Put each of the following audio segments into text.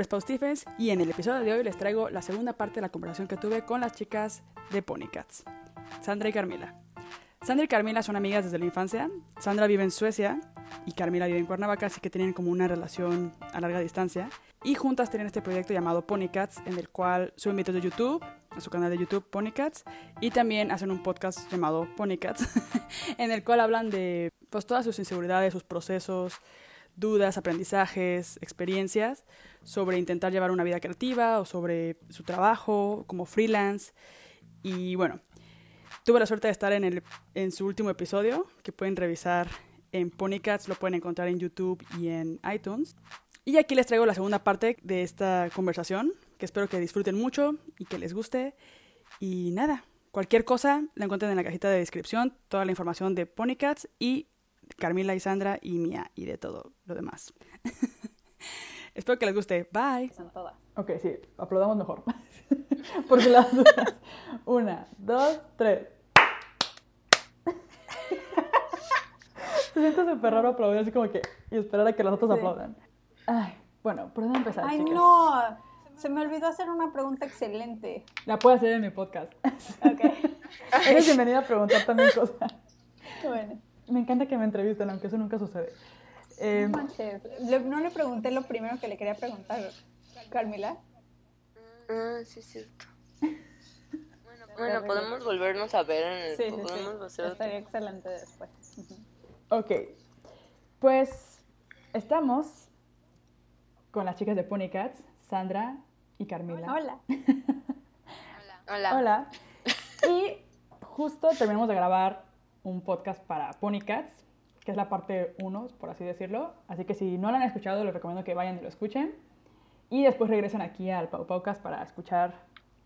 nombre es Pau Stephens y en el episodio de hoy les traigo la segunda parte de la conversación que tuve con las chicas de Ponycats, Sandra y Carmila. Sandra y Carmila son amigas desde la infancia. Sandra vive en Suecia y Carmila vive en Cuernavaca, así que tienen como una relación a larga distancia. Y juntas tienen este proyecto llamado Ponycats, en el cual suben videos de YouTube, a su canal de YouTube Ponycats, y también hacen un podcast llamado Ponycats, en el cual hablan de pues, todas sus inseguridades, sus procesos, dudas, aprendizajes, experiencias sobre intentar llevar una vida creativa o sobre su trabajo como freelance. Y bueno, tuve la suerte de estar en, el, en su último episodio, que pueden revisar en Ponycats, lo pueden encontrar en YouTube y en iTunes. Y aquí les traigo la segunda parte de esta conversación, que espero que disfruten mucho y que les guste. Y nada, cualquier cosa la encuentran en la cajita de descripción, toda la información de Ponycats y Carmila y Sandra y Mía y de todo lo demás. espero que les guste. Bye. Son todas. Ok, sí, aplaudamos mejor. Porque las dudas. Una, dos, tres. Se siente súper raro aplaudir así como que y esperar a que las otras Sí. aplaudan. Ay, bueno, ¿por dónde empezar? Ay, chicas? no. Se me olvidó hacer una pregunta excelente. La puedo hacer en mi podcast. Ok. Eres bienvenida a preguntar también cosas. bueno. Me encanta que me entrevisten, aunque eso nunca sucede. Eh, No manches. Le- no le pregunté lo primero que le quería preguntar, Carmila. Ah, sí, es cierto. Bueno, bueno, podemos volvernos a ver en el... Sí, sí, podemos sí. hacer otro- Estaría excelente después. Ok, pues estamos con las chicas de Ponycats, Sandra y Carmila. Hola. Hola. Hola. Y justo terminamos de grabar un podcast para Ponycats, que es la parte 1, por así decirlo. Así que si no lo han escuchado, les recomiendo que vayan y lo escuchen. Y después regresen aquí al Pau Paucast para escuchar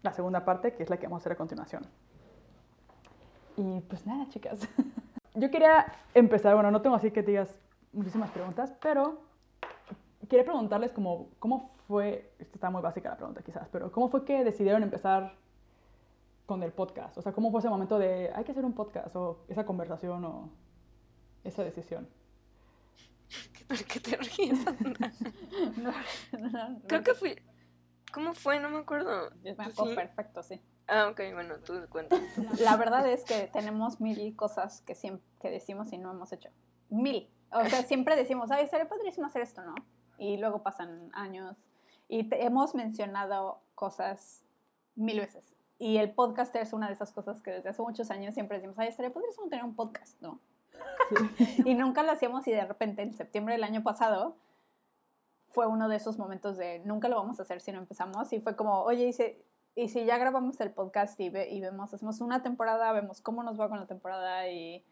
la segunda parte, que es la que vamos a hacer a continuación. Y pues nada, chicas. Yo quería empezar, bueno, no tengo así que te digas muchísimas preguntas, pero quería preguntarles como, cómo fue, esta está muy básica la pregunta quizás, pero ¿cómo fue que decidieron empezar con el podcast? O sea, ¿cómo fue ese momento de hay que hacer un podcast o esa conversación o esa decisión? ¿Por qué te ríes? No, no, no, Creo que fui... ¿Cómo fue? No me acuerdo. Me ¿Tú acuerdo sí? perfecto, sí. Ah, ok, bueno, tú cuentas. La verdad es que tenemos mil cosas que, siempre, que decimos y no hemos hecho. Mil. O sea, siempre decimos, ay, sería padrísimo hacer esto, ¿no? Y luego pasan años y te- hemos mencionado cosas mil veces. Y el podcast es una de esas cosas que desde hace muchos años siempre decimos, ay, estaría padrísimo tener un podcast, ¿no? y nunca lo hacíamos y de repente en septiembre del año pasado fue uno de esos momentos de nunca lo vamos a hacer si no empezamos y fue como, oye, y si, y si ya grabamos el podcast y, ve- y vemos, hacemos una temporada, vemos cómo nos va con la temporada y,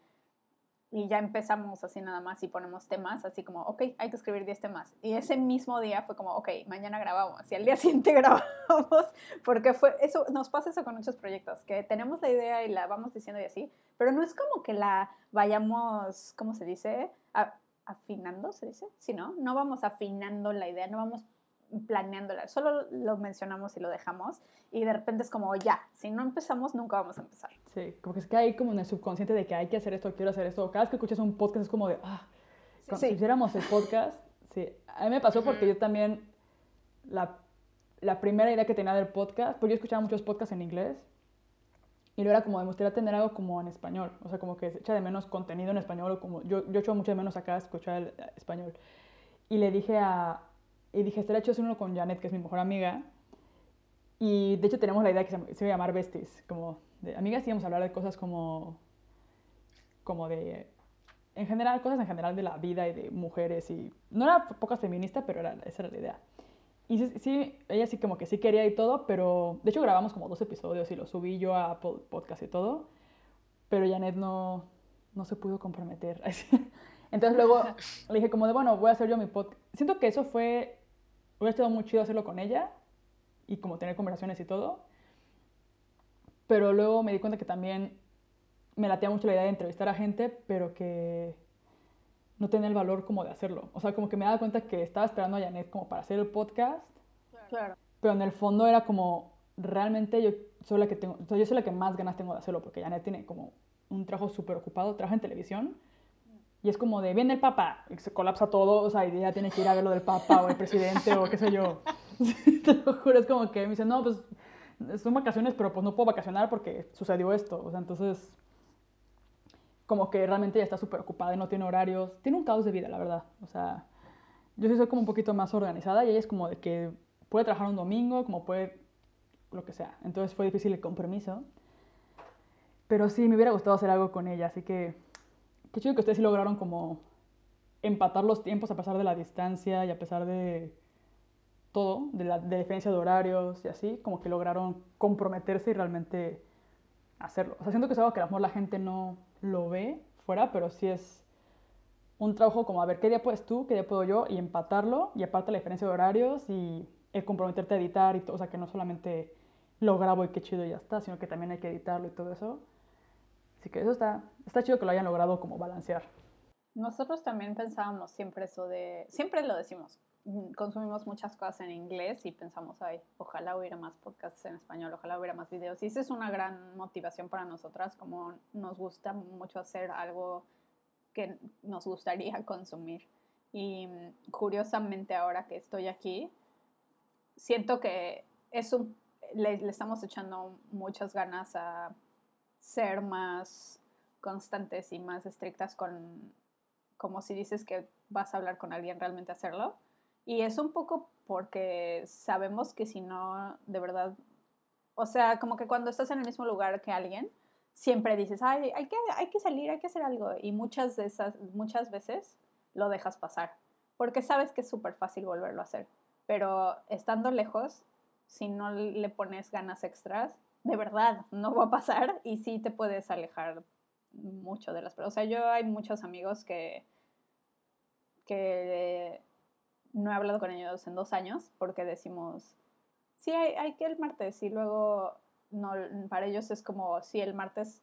y ya empezamos así nada más y ponemos temas, así como, ok, hay que escribir 10 temas. Y ese mismo día fue como, ok, mañana grabamos y al día siguiente grabamos, porque fue eso, nos pasa eso con muchos proyectos, que tenemos la idea y la vamos diciendo y así, pero no es como que la vayamos, ¿cómo se dice? Afinando, ¿se dice? Sí, ¿no? No vamos afinando la idea, no vamos planeándola, solo lo mencionamos y lo dejamos y de repente es como, ya, si no empezamos, nunca vamos a empezar. Sí, como que es que hay como en el subconsciente de que hay que hacer esto, quiero hacer esto. Cada vez que escuchas un podcast es como de, ah, Sí. si hiciéramos el podcast, sí. A mí me pasó porque yo también, la, la primera idea que tenía del podcast, pues yo escuchaba muchos podcasts en inglés y luego era como, me gustaría tener algo como en español, o sea, como que se echa de menos contenido en español, o como, yo, yo echo mucho de menos acá escuchar el eh, español. Y le dije a, y dije, estaría hecho hacer uno con Janet, que es mi mejor amiga, y de hecho tenemos la idea que se, se iba a llamar Besties, como de amigas íbamos a hablar de cosas como, como de, en general, cosas en general de la vida y de mujeres y, no era pocas feminista, pero era, esa era la idea. Y sí, sí, ella sí como que sí quería y todo, pero de hecho grabamos como dos episodios y los subí yo a Apple Podcast y todo, pero Janet no, no se pudo comprometer. Entonces luego le dije como de, bueno, voy a hacer yo mi podcast. Siento que eso fue, hubiera estado muy chido hacerlo con ella y como tener conversaciones y todo, pero luego me di cuenta que también me latía mucho la idea de entrevistar a gente, pero que no tenía el valor como de hacerlo. O sea, como que me daba cuenta que estaba esperando a Janet como para hacer el podcast, Claro. pero en el fondo era como, realmente yo soy la que tengo, o sea, yo soy la que más ganas tengo de hacerlo, porque Janet tiene como un trabajo súper ocupado, trabaja en televisión, y es como de, viene el Papa, y se colapsa todo, o sea, y ella tiene que ir a ver lo del Papa o el presidente o qué sé yo. Te lo juro, es como que me dicen, no, pues son vacaciones, pero pues no puedo vacacionar porque sucedió esto. O sea, entonces, como que realmente ya está súper ocupada y no tiene horarios. Tiene un caos de vida, la verdad. O sea, yo sí soy como un poquito más organizada y ella es como de que puede trabajar un domingo, como puede lo que sea. Entonces fue difícil el compromiso. Pero sí, me hubiera gustado hacer algo con ella, así que qué chido que ustedes sí lograron como empatar los tiempos a pesar de la distancia y a pesar de todo, de la de diferencia de horarios y así, como que lograron comprometerse y realmente hacerlo. O sea, siento que es algo que a lo mejor la gente no lo ve fuera, pero sí es un trabajo como a ver qué día puedes tú, qué día puedo yo y empatarlo y aparte la diferencia de horarios y el comprometerte a editar y todo, o sea, que no solamente lo grabo y qué chido y ya está, sino que también hay que editarlo y todo eso. Así que eso está, está chido que lo hayan logrado como balancear. Nosotros también pensábamos siempre eso de, siempre lo decimos, consumimos muchas cosas en inglés y pensamos, ay, ojalá hubiera más podcasts en español, ojalá hubiera más videos. Y esa es una gran motivación para nosotras, como nos gusta mucho hacer algo que nos gustaría consumir. Y mm, curiosamente ahora que estoy aquí, siento que es un, le, le estamos echando muchas ganas a ser más constantes y más estrictas con, como si dices que vas a hablar con alguien, realmente hacerlo. Y es un poco porque sabemos que si no, de verdad, o sea, como que cuando estás en el mismo lugar que alguien, siempre dices, Ay, hay, que, hay que salir, hay que hacer algo. Y muchas, de esas, muchas veces lo dejas pasar, porque sabes que es súper fácil volverlo a hacer. Pero estando lejos, si no le pones ganas extras, de verdad no va a pasar y sí te puedes alejar mucho de las personas. O sea, yo hay muchos amigos que, que no he hablado con ellos en dos años porque decimos, sí, hay, hay que el martes y luego no, para ellos es como, sí, el martes,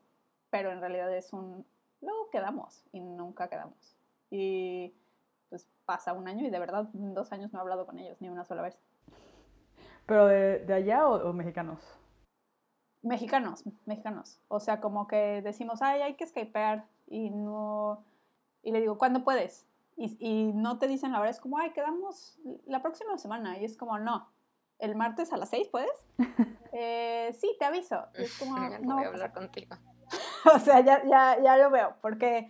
pero en realidad es un, luego quedamos y nunca quedamos. Y pues pasa un año y de verdad en dos años no he hablado con ellos ni una sola vez. ¿Pero de, de allá o, o mexicanos? Mexicanos, mexicanos. O sea, como que decimos, ay, hay que skypear y no... Y le digo, ¿cuándo puedes? Y, y, no te dicen la hora, es como, ay, quedamos la próxima semana. Y es como, no, el martes a las seis, ¿puedes? eh, sí, te aviso. Y es como, Ya no, voy a hablar contigo. o sea, ya, ya, ya lo veo, porque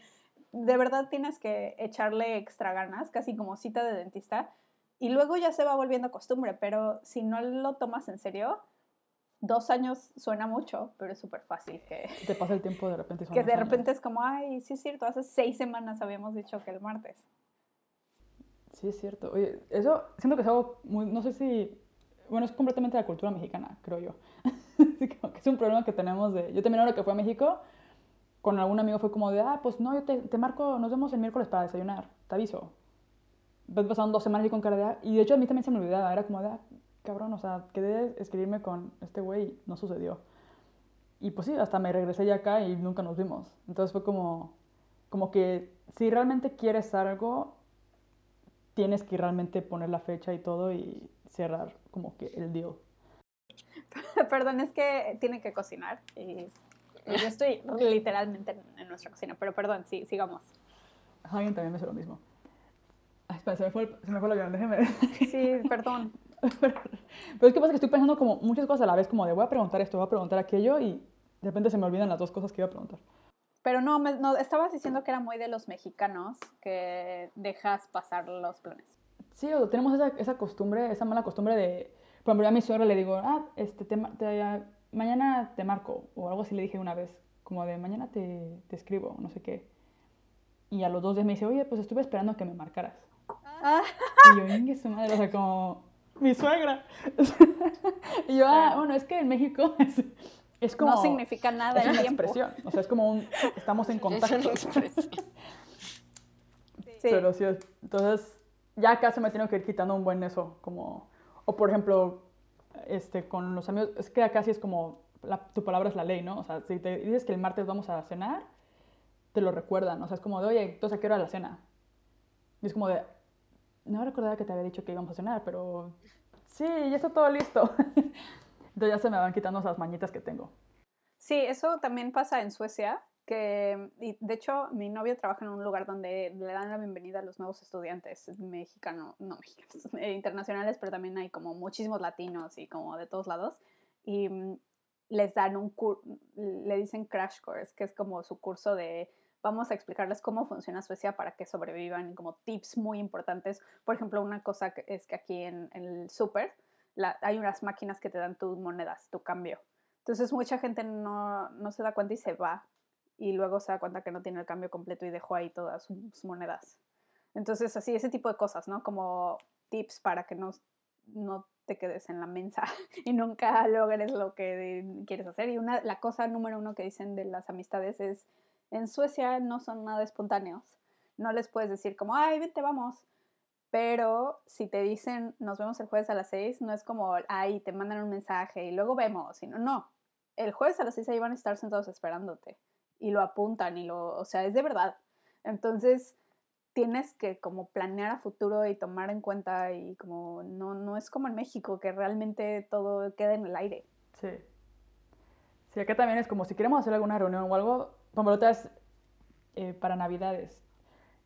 de verdad tienes que echarle extra ganas, casi como cita de dentista, y luego ya se va volviendo costumbre, pero si no lo tomas en serio, dos años suena mucho, pero es súper fácil que... Te pasa el tiempo de repente. Que de repente es como, ay, sí es cierto, hace seis semanas habíamos dicho que el martes. Sí, es cierto. Oye, eso siento que es algo muy, no sé si, bueno, es completamente de la cultura mexicana, creo yo. como que es un problema que tenemos de, yo también ahora que fui a México, con algún amigo fue como de, ah, pues no, yo te, te marco, nos vemos el miércoles para desayunar, te aviso. Pasaron dos semanas y con cara de, ah, y de hecho a mí también se me olvidaba, era como de, ah, cabrón, o sea, quedé escribirme con este güey no sucedió. Y pues sí, hasta me regresé ya acá y nunca nos vimos. Entonces fue como, como que si realmente quieres algo, tienes que realmente poner la fecha y todo y cerrar como que el deal. Perdón, es que tiene que cocinar y, yo estoy literalmente en, nuestra cocina, pero perdón, sí, sigamos. Alguien también me hace lo mismo. Ay, espera, se me fue, el, se me fue el avión, déjeme. Sí, perdón. Pero, pero es que pasa que estoy pensando como muchas cosas a la vez, como de voy a preguntar esto, voy a preguntar aquello y de repente se me olvidan las dos cosas que iba a preguntar. Pero no, me, no, estabas diciendo que era muy de los mexicanos que dejas pasar los planes. Sí, o tenemos esa, esa costumbre, esa mala costumbre de, por ejemplo, a mi suegra le digo, ah, este, te, te, mañana te marco, o algo así le dije una vez, como de mañana te, te escribo, no sé qué. Y a los dos días me dice, oye, pues estuve esperando a que me marcaras. Ah. Y yo, ingue su madre, o sea, como, mi suegra. y yo, ah, bueno, es que en México es, como... No significa nada es el una tiempo. expresión, o sea, es como un, estamos en contacto. Es una expresión. Sí. Pero sí, entonces ya acá se me tiene que ir quitando un buen eso, como, o por ejemplo, este, con los amigos, es que acá sí es como, la, tu palabra es la ley, ¿no? O sea, si te dices que el martes vamos a cenar, te lo recuerdan, o sea, es como de, oye, entonces a qué hora la cena? Y es como de, no recordaba que te había dicho que íbamos a cenar, pero sí, ya está todo listo. Entonces ya se me van quitando esas mañitas que tengo. Sí, eso también pasa en Suecia, que, y de hecho, mi novio trabaja en un lugar donde le dan la bienvenida a los nuevos estudiantes mexicanos, no mexicanos, eh, internacionales, pero también hay como muchísimos latinos y como de todos lados. Y mm, les dan un curso, le dicen crash course, que es como su curso de vamos a explicarles cómo funciona Suecia para que sobrevivan y como tips muy importantes. Por ejemplo, una cosa que es que aquí en, el súper hay unas máquinas que te dan tus monedas, tu cambio. Entonces mucha gente no, no, se da cuenta y se va y luego se da cuenta que no tiene el cambio completo y dejó ahí todas sus monedas. Entonces así, ese tipo de cosas, ¿no? Como tips para que no, no te quedes en la mensa y nunca logres lo que quieres hacer. Y una, la cosa número uno que dicen de las amistades es en Suecia no son nada espontáneos. No les puedes decir como, ay, vete, vamos. Pero si te dicen, nos vemos el jueves a las seis, no es como, ay, te mandan un mensaje y luego vemos, sino, no. El jueves a las seis ahí van a estar sentados esperándote y lo apuntan y lo, o sea, es de verdad. Entonces, tienes que como planear a futuro y tomar en cuenta y como no, no es como en México que realmente todo queda en el aire. Sí. Sí, acá también es como si queremos hacer alguna reunión o algo, como otras eh, para Navidades,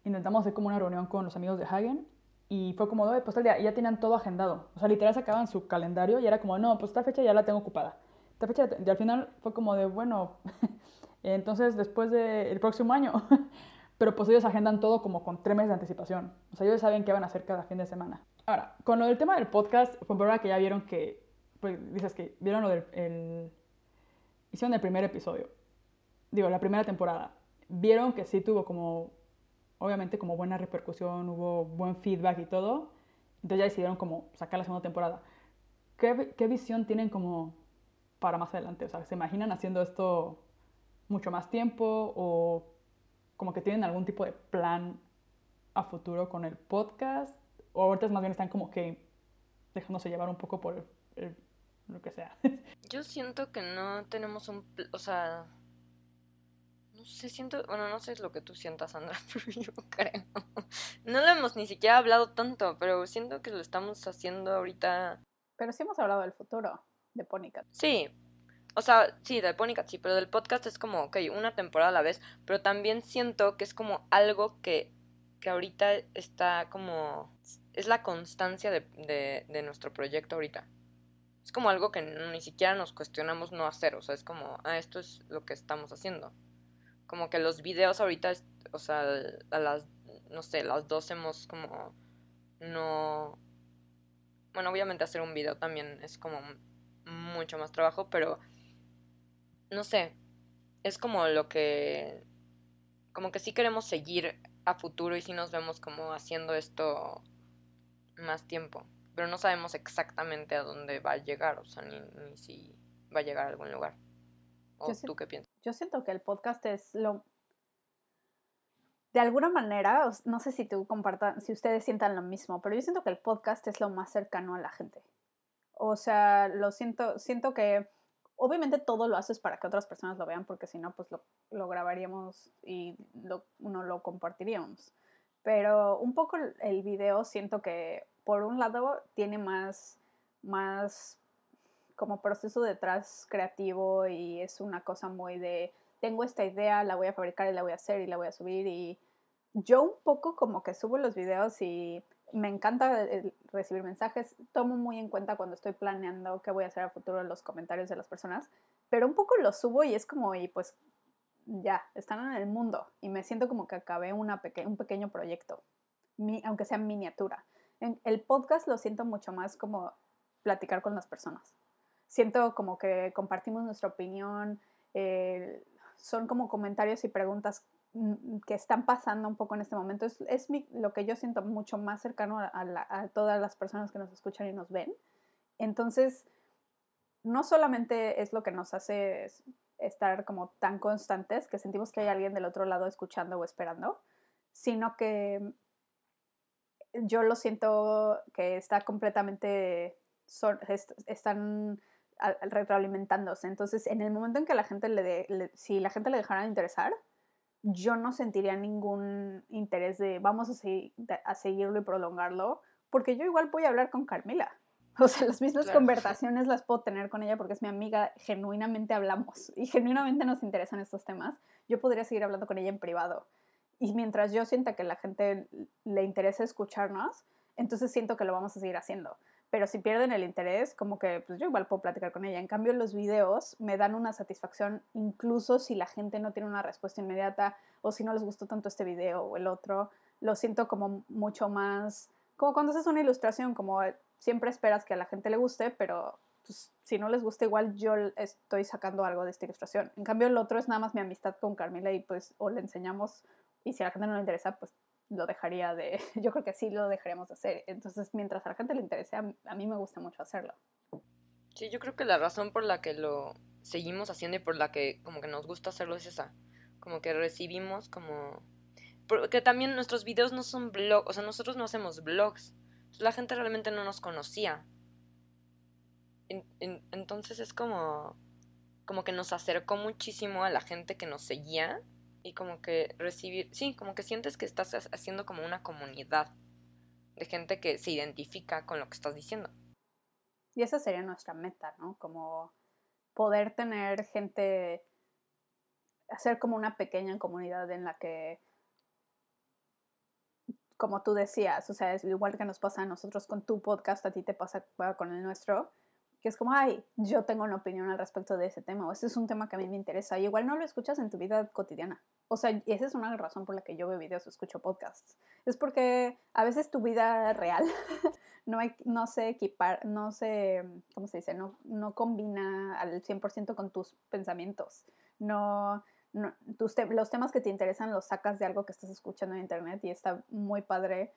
intentamos hacer como una reunión con los amigos de Hagen y fue como, pues tal día, ya tenían todo agendado. O sea, literal sacaban su calendario y era como, no, pues esta fecha ya la tengo ocupada. Esta fecha, y al final fue como de, bueno, entonces después del próximo año. Pero pues ellos agendan todo como con tres meses de anticipación. O sea, ellos saben qué van a hacer cada fin de semana. Ahora, con lo del tema del podcast, fue por que ya vieron que, pues dices que vieron lo del, el, hicieron el primer episodio digo, la primera temporada, vieron que sí tuvo como, obviamente como buena repercusión, hubo buen feedback y todo, entonces ya decidieron como sacar la segunda temporada. ¿Qué, visión tienen como para más adelante? O sea, ¿se imaginan haciendo esto mucho más tiempo o como que tienen algún tipo de plan a futuro con el podcast? ¿O ahorita más bien están como que dejándose llevar un poco por lo que sea? Yo siento que no tenemos un, o sea, no sé, siento, bueno, no sé lo que tú sientas, Sandra, pero yo creo. No lo hemos ni siquiera hablado tanto, pero siento que lo estamos haciendo ahorita. Pero sí hemos hablado del futuro de Ponycat. Sí, o sea, sí, de Ponycat sí, pero del podcast es como, ok, una temporada a la vez, pero también siento que es como algo que, que ahorita está como, es la constancia de, de, de nuestro proyecto ahorita. Es como algo que ni siquiera nos cuestionamos no hacer, o sea, es como, ah, esto es lo que estamos haciendo como que los videos ahorita, o sea, a las, no sé, las dos hemos como no... Bueno, obviamente hacer un video también es como mucho más trabajo, pero no sé, es como lo que... Como que sí queremos seguir a futuro y sí nos vemos como haciendo esto más tiempo, pero no sabemos exactamente a dónde va a llegar, o sea, ni, ni si va a llegar a algún lugar. ¿O tú qué piensas? Yo siento que el podcast es lo... De alguna manera, no sé si tú compartan, si ustedes sientan lo mismo, pero yo siento que el podcast es lo más cercano a la gente. O sea, lo siento, siento que obviamente todo lo haces para que otras personas lo vean, porque si no, pues lo, lo grabaríamos y lo, no lo compartiríamos. Pero un poco el video siento que por un lado tiene más, más como proceso detrás creativo y es una cosa muy de, tengo esta idea, la voy a fabricar y la voy a hacer y la voy a subir y yo un poco como que subo los videos y me encanta recibir mensajes, tomo muy en cuenta cuando estoy planeando qué voy a hacer a futuro los comentarios de las personas, pero un poco los subo y es como, y pues ya, están en el mundo y me siento como que acabé una un pequeño proyecto, aunque sea miniatura. En el podcast lo siento mucho más como platicar con las personas siento como que compartimos nuestra opinión, eh, son como comentarios y preguntas mm, que están pasando un poco en este momento. Es, es lo que yo siento mucho más cercano a, todas las personas que nos escuchan y nos ven. Entonces, no solamente es lo que nos hace estar como tan constantes, que sentimos que hay alguien del otro lado escuchando o esperando, sino que yo lo siento que está completamente, son, están retroalimentándose. Entonces, en el momento en que la gente le, si la gente le dejara de interesar, yo no sentiría ningún interés de vamos a, seguir, a seguirlo y prolongarlo, porque yo igual voy a hablar con Carmela. O sea, las mismas Claro. conversaciones las puedo tener con ella porque es mi amiga, genuinamente hablamos y genuinamente nos interesan estos temas. Yo podría seguir hablando con ella en privado. Y mientras yo sienta que la gente le interesa escucharnos, entonces siento que lo vamos a seguir haciendo. Pero si pierden el interés, como que pues yo igual puedo platicar con ella. En cambio, los videos me dan una satisfacción incluso si la gente no tiene una respuesta inmediata o si no les gustó tanto este video o el otro. Lo siento como mucho más, como cuando haces una ilustración, como siempre esperas que a la gente le guste, pero pues, si no les gusta igual yo estoy sacando algo de esta ilustración. En cambio, el otro es nada más mi amistad con Carmila y pues o le enseñamos y si a la gente no le interesa, pues lo dejaría de, yo creo que sí lo dejaríamos de hacer. Entonces, mientras a la gente le interese, a, mí me gusta mucho hacerlo. Sí, yo creo que la razón por la que lo seguimos haciendo y por la que como que nos gusta hacerlo es esa. Como que recibimos como... Porque también nuestros videos no son blogs, o sea, nosotros no hacemos blogs. La gente realmente no nos conocía. En- en- entonces es como... Como que nos acercó muchísimo a la gente que nos seguía y como que recibir... Sí, como que sientes que estás ha- haciendo como una comunidad de gente que se identifica con lo que estás diciendo. Y esa sería nuestra meta, ¿no? Como poder tener gente, hacer como una pequeña comunidad en la que, como tú decías, o sea, es igual que nos pasa a nosotros con tu podcast, a ti te pasa con el nuestro, que es como, ay, yo tengo una opinión al respecto de ese tema, o ese es un tema que a mí me interesa, y igual no lo escuchas en tu vida cotidiana. O sea, y esa es una razón por la que yo veo videos o escucho podcasts. Es porque a veces tu vida real no, hay, no se equipar, no se, ¿cómo se dice? No, no combina al 100% con tus pensamientos. No, tus los temas que te interesan los sacas de algo que estás escuchando en internet y está muy padre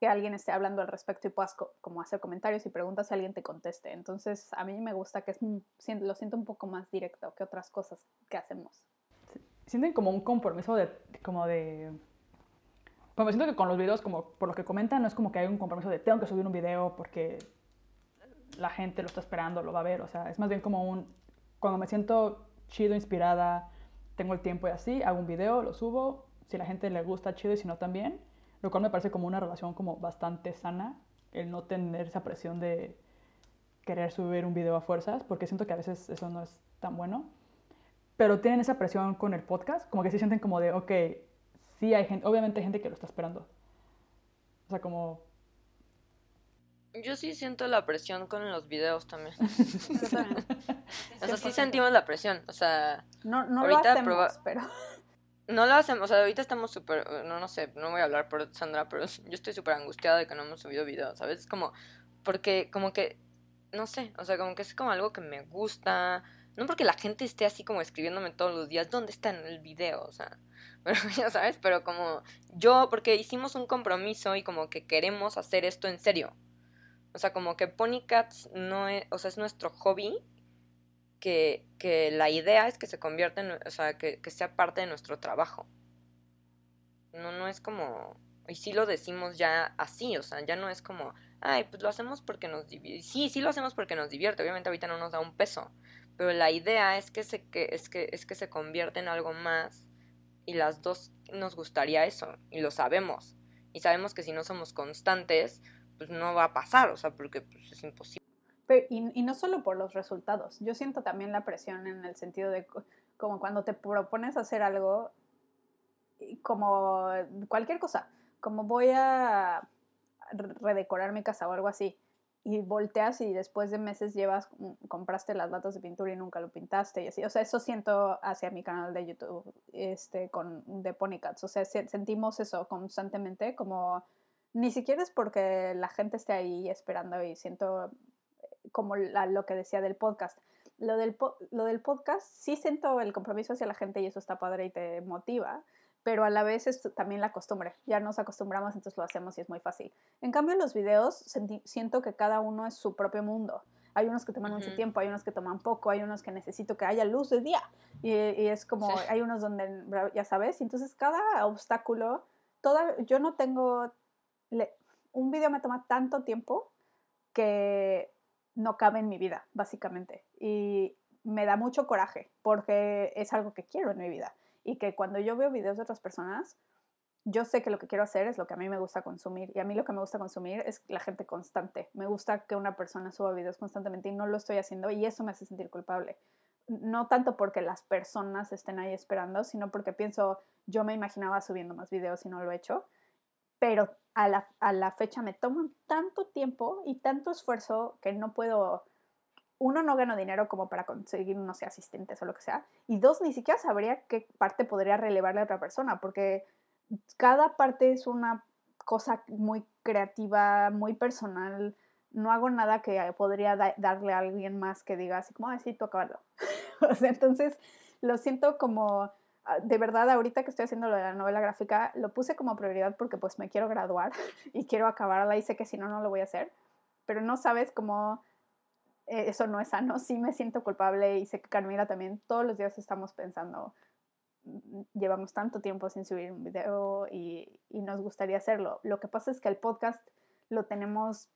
que alguien esté hablando al respecto y puedas co como hacer comentarios y preguntas y alguien te conteste. Entonces, a mí me gusta que es, lo siento un poco más directo que otras cosas que hacemos. Sienten como un compromiso de, como de pues me siento que con los videos, como por lo que comentan, no es como que hay un compromiso de tengo que subir un video porque la gente lo está esperando, lo va a ver. O sea, es más bien como un. Cuando me siento chido, inspirada, tengo el tiempo y así, hago un video, lo subo. Si la gente le gusta, chido, y si no, también. Lo cual me parece como una relación como bastante sana, el no tener esa presión de querer subir un video a fuerzas, porque siento que a veces eso no es tan bueno. Pero tienen esa presión con el podcast, como que se sienten como de, ok, sí hay gente, obviamente hay gente que lo está esperando. O sea, como... Yo sí siento la presión con los videos también. O sea, sí 100%. sentimos la presión. O sea, No, no lo Ahorita hacemos, proba- pero... no lo hacemos. O sea, ahorita estamos súper. No, no sé, no voy a hablar por Sandra, pero yo estoy súper angustiada de que no hemos subido videos, ¿sabes? Es como. Porque, como que. No sé, o sea, como que es como algo que me gusta. No porque la gente esté así como escribiéndome todos los días, ¿dónde está en el video? O sea, pero ya sabes, pero como yo, porque hicimos un compromiso y como que queremos hacer esto en serio. O sea, como que Ponycats no es, o sea, es nuestro hobby, que, que la idea es que se convierta en, o sea, que, que sea parte de nuestro trabajo. No, no es como, y sí lo decimos ya así, o sea, ya no es como, ay, pues lo hacemos porque nos divierte. Sí, sí lo hacemos porque nos divierte, obviamente ahorita no nos da un peso, pero la idea es que se, que, es que, es que se convierta en algo más y las dos nos gustaría eso, y lo sabemos. Y sabemos que si no somos constantes, pues no va a pasar, o sea, porque pues, es imposible. Pero- y, y no solo por los resultados, yo siento también la presión en el sentido de co- como cuando te propones hacer algo, como cualquier cosa, como voy a re- redecorar mi casa o algo así, y volteas y después de meses llevas, mm, compraste las latas de pintura y nunca lo pintaste y así, o sea, eso siento hacia mi canal de YouTube, este, con, de Ponycats, o sea, se- sentimos eso constantemente, como ni siquiera es porque la gente esté ahí esperando y siento como la- lo que decía del podcast. Lo del, po- lo del podcast sí siento el compromiso hacia la gente y eso está padre y te motiva, pero a la vez es también la costumbre. Ya nos acostumbramos, entonces lo hacemos y es muy fácil. En cambio, en los videos siento que cada uno es su propio mundo. Hay unos que toman mucho tiempo, hay unos que toman poco, hay unos que necesito que haya luz de día. Y, y es como, Sí. hay unos donde, ya sabes, entonces cada obstáculo, toda, yo no tengo, le- un video me toma tanto tiempo que no cabe en mi vida, básicamente. Y me da mucho coraje porque es algo que quiero en mi vida. Y que cuando yo veo videos de otras personas, yo sé que lo que quiero hacer es lo que a mí me gusta consumir. Y a mí lo que me gusta consumir es la gente constante. Me gusta que una persona suba videos constantemente y no lo estoy haciendo y eso me hace sentir culpable. No tanto porque las personas estén ahí esperando, sino porque pienso, yo me imaginaba subiendo más videos y no lo he hecho. Pero a la, a la fecha me toman tanto tiempo y tanto esfuerzo que no puedo uno, no gano dinero como para conseguir, no sé, asistentes o lo que sea. Y dos, ni siquiera sabría qué parte podría relevarle a otra persona, porque cada parte es una cosa muy creativa, muy personal. No hago nada que podría darle a alguien más que diga así como, ay, sí, tú o entonces lo siento como, ah, de verdad, ahorita que estoy haciendo lo de la novela gráfica, lo puse como prioridad porque pues me quiero graduar y quiero acabarla y sé que si no, no lo voy a hacer. Pero no sabes cómo eso no es sano. Sí me siento culpable y sé que Carmila también todos los días estamos pensando, llevamos tanto tiempo sin subir un video y, nos gustaría hacerlo. Lo que pasa es que el podcast lo tenemos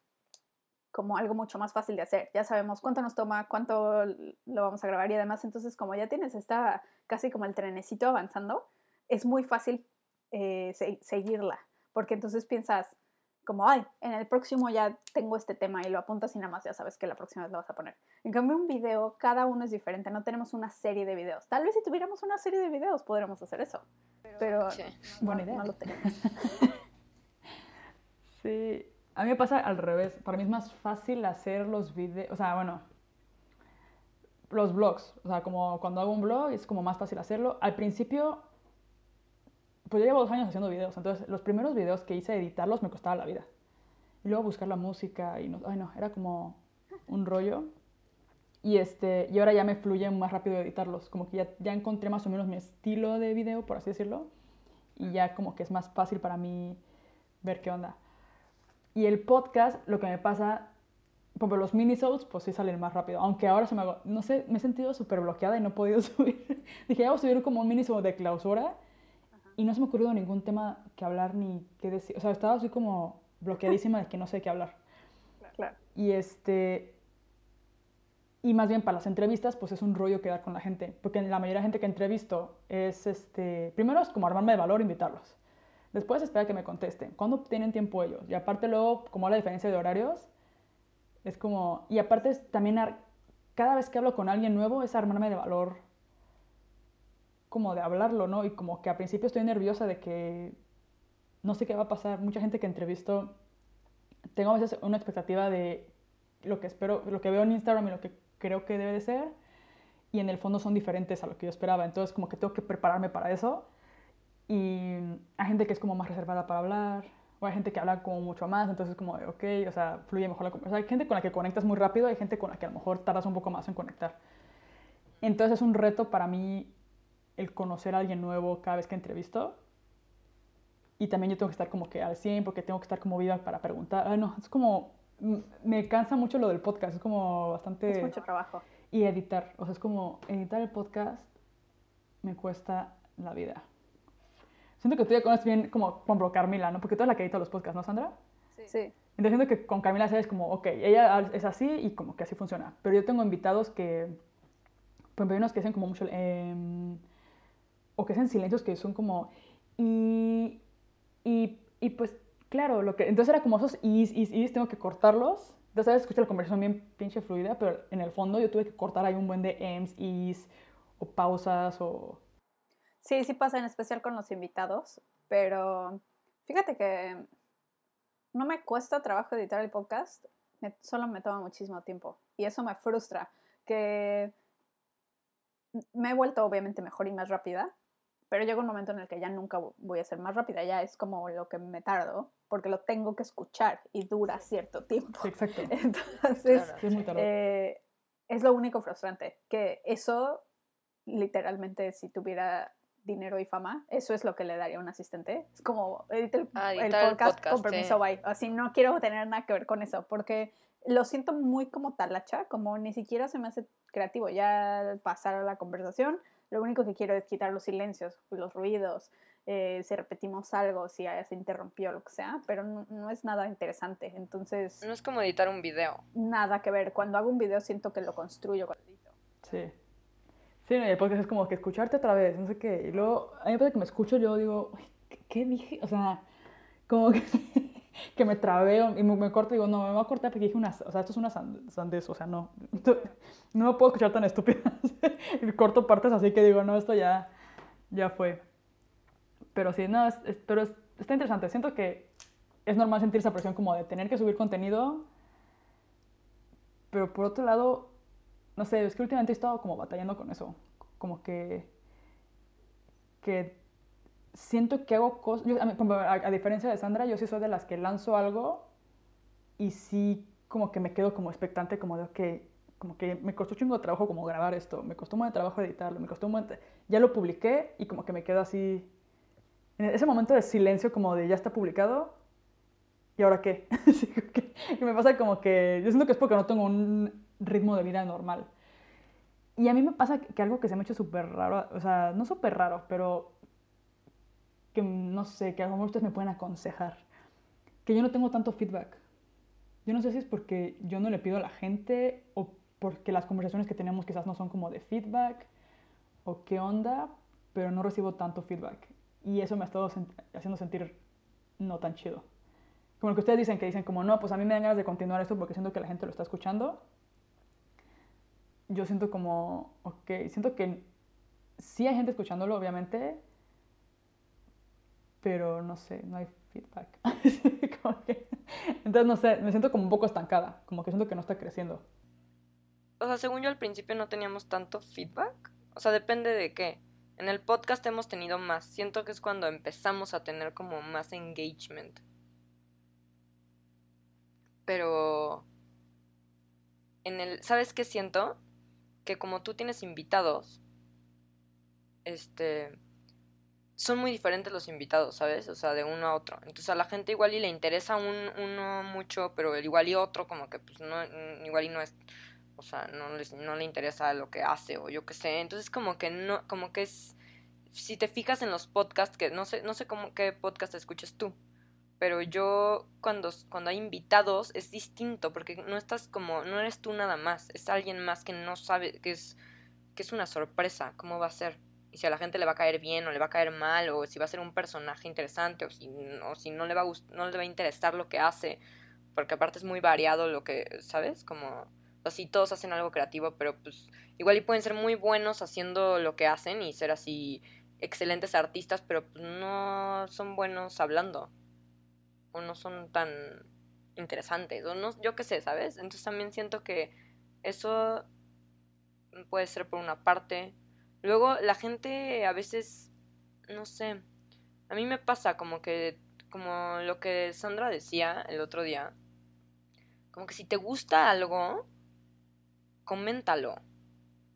como algo mucho más fácil de hacer. Ya sabemos cuánto nos toma, cuánto lo vamos a grabar y además entonces como ya tienes esta casi como el trenecito avanzando, es muy fácil eh, seguirla, porque entonces piensas como, ay, en el próximo ya tengo este tema y lo apuntas y nada más ya sabes que la próxima vez lo vas a poner. En cambio, un video, cada uno es diferente, no tenemos una serie de videos. Tal vez si tuviéramos una serie de videos podríamos hacer eso, pero buena idea. no lo tenemos. sí, a mí me pasa al revés. Para mí es más fácil hacer los videos, o sea, bueno, los blogs. O sea, como cuando hago un blog es como más fácil hacerlo. Al principio, pues yo llevo dos años haciendo videos, entonces los primeros videos que hice editarlos me costaba la vida. Y luego buscar la música y no, ay no, era como un rollo. Y, este, y ahora ya me fluye más rápido editarlos, como que ya, ya encontré más o menos mi estilo de video, por así decirlo, y ya como que es más fácil para mí ver qué onda. Y el podcast, lo que me pasa, por los minisodes, pues sí salen más rápido, aunque ahora se me hago, no sé, me he sentido súper bloqueada y no he podido subir. Dije, ya voy a subir como un minisode de clausura y no se me ocurrió ningún tema que hablar ni qué decir. O sea, estaba así como bloqueadísima de que no sé qué hablar. Claro. Y este, y más bien para las entrevistas, pues es un rollo quedar con la gente, porque la mayoría de gente que entrevisto es, este, primero es como armarme de valor, invitarlos. Después espera que me contesten. ¿Cuándo tienen tiempo ellos? Y aparte luego, como la diferencia de horarios, es como, y aparte también cada vez que hablo con alguien nuevo es armarme de valor, como de hablarlo, ¿no? Y como que al principio estoy nerviosa de que no sé qué va a pasar. Mucha gente que entrevisto, tengo a veces una expectativa de lo que espero, lo que veo en Instagram y lo que creo que debe de ser y en el fondo son diferentes a lo que yo esperaba. Entonces como que tengo que prepararme para eso. Y hay gente que es como más reservada para hablar, o hay gente que habla como mucho más, entonces como de, ok, o sea, fluye mejor la conversación. hay gente con la que conectas muy rápido, hay gente con la que a lo mejor tardas un poco más en conectar. Entonces es un reto para mí el conocer a alguien nuevo cada vez que entrevisto. Y también yo tengo que estar como que al 100 porque tengo que estar como viva para preguntar. Ay, no, es como me cansa mucho lo del podcast, es como bastante... Es mucho trabajo. Y editar, o sea, es como editar el podcast me cuesta la vida. Siento que tú ya conoces bien como, por ejemplo, Carmila, ¿no? Porque tú eres la que edita los podcasts, ¿no, Sandra? Sí. Entonces siento que con Carmila sabes como, ok, ella es así y como que así funciona. Pero yo tengo invitados que, hay unos que hacen como mucho, em, o que hacen silencios que son como, y, y, y pues Claro, lo que, entonces era como esos is, is, is, tengo que cortarlos. Entonces, sabes, escucha la conversación bien pinche fluida, pero en el fondo yo tuve que cortar ahí un buen de ems, is, o pausas, o... Sí, sí pasa, en especial con los invitados, pero fíjate que no me cuesta trabajo editar el podcast, solo me toma muchísimo tiempo. Y eso me frustra, que me he vuelto obviamente mejor y más rápida, pero llega un momento en el que ya nunca voy a ser más rápida, ya es como lo que me tardo, porque lo tengo que escuchar y dura cierto tiempo. exacto. Entonces, eh, es, lo único frustrante, que eso literalmente si tuviera dinero y fama, eso es lo que le daría a un asistente. Es como edita el, ah, podcast, con permiso, bye. Así no quiero tener nada que ver con eso, porque lo siento muy como talacha, como ni siquiera se me hace creativo. Ya pasar a la conversación, lo único que quiero es quitar los silencios, los ruidos, eh, si repetimos algo, si se interrumpió, lo que sea, pero no, es nada interesante. Entonces... No es como editar un video. Nada que ver. Cuando hago un video siento que lo construyo cuando edito. Sí. Sí, no, y es como que escucharte otra vez, no sé qué. Y luego, a mí me parece que me escucho yo digo, ¿qué dije? O sea, como que, que me trabé y me, corto y digo, no, me voy a cortar porque dije una, o sea, esto es una sandez, o sea, no, no me puedo escuchar tan estúpida. y corto partes así que digo, no, esto ya, ya fue. Pero sí, no, es, pero está interesante. Siento que es normal sentir esa presión como de tener que subir contenido, pero por otro lado, no sé, es que últimamente he estado como batallando con eso. Como que, que siento que hago cosas, a, a, diferencia de Sandra, yo sí soy de las que lanzo algo y sí como que me quedo como expectante, como de, que como que me costó chingo de trabajo como grabar esto, me costó un buen trabajo editarlo, me costó un buen... Ya lo publiqué y como que me quedo así... En ese momento de silencio como de ya está publicado, ¿y ahora qué? y me pasa como que... Yo siento que es porque no tengo un ritmo de vida normal. Y a mí me pasa que algo que se me ha hecho súper raro, o sea, no súper raro, pero que no sé, que a lo mejor ustedes me pueden aconsejar, que yo no tengo tanto feedback. Yo no sé si es porque yo no le pido a la gente o porque las conversaciones que tenemos quizás no son como de feedback o qué onda, pero no recibo tanto feedback. Y eso me ha estado haciendo sentir no tan chido. Como lo que ustedes dicen, que dicen como, no, pues a mí me dan ganas de continuar esto porque siento que la gente lo está escuchando. Yo siento como, ok, siento que sí hay gente escuchándolo, obviamente, pero no sé, no hay feedback. entonces, no sé, me siento como un poco estancada, como que siento que no está creciendo o sea, según yo al principio no teníamos tanto feedback. O sea, depende de qué. En el podcast hemos tenido más. Siento que es cuando empezamos a tener como más engagement. Pero... En el... ¿Sabes qué siento? Que como tú tienes invitados, este... Son muy diferentes los invitados, ¿sabes? O sea, de uno a otro. Entonces a la gente igual y le interesa un, uno mucho, pero igual y otro como que pues no, igual y no es o sea, no, les, no le interesa lo que hace o yo qué sé. Entonces como que no, como que es, si te fijas en los podcasts, que no sé, no sé cómo, qué podcast escuchas tú, pero yo cuando, cuando hay invitados es distinto porque no estás como, no eres tú nada más, es alguien más que no sabe, que es, que es una sorpresa, cómo va a ser. Y si a la gente le va a caer bien o le va a caer mal, o si va a ser un personaje interesante, o si, o si no, le va a no le va a interesar lo que hace, porque aparte es muy variado lo que, ¿sabes? Como así todos hacen algo creativo, pero pues igual y pueden ser muy buenos haciendo lo que hacen y ser así excelentes artistas, pero pues no son buenos hablando o no son tan interesantes o no, yo qué sé, ¿sabes? Entonces también siento que eso puede ser por una parte. Luego la gente a veces, no sé, a mí me pasa como que, como lo que Sandra decía el otro día, como que si te gusta algo, coméntalo.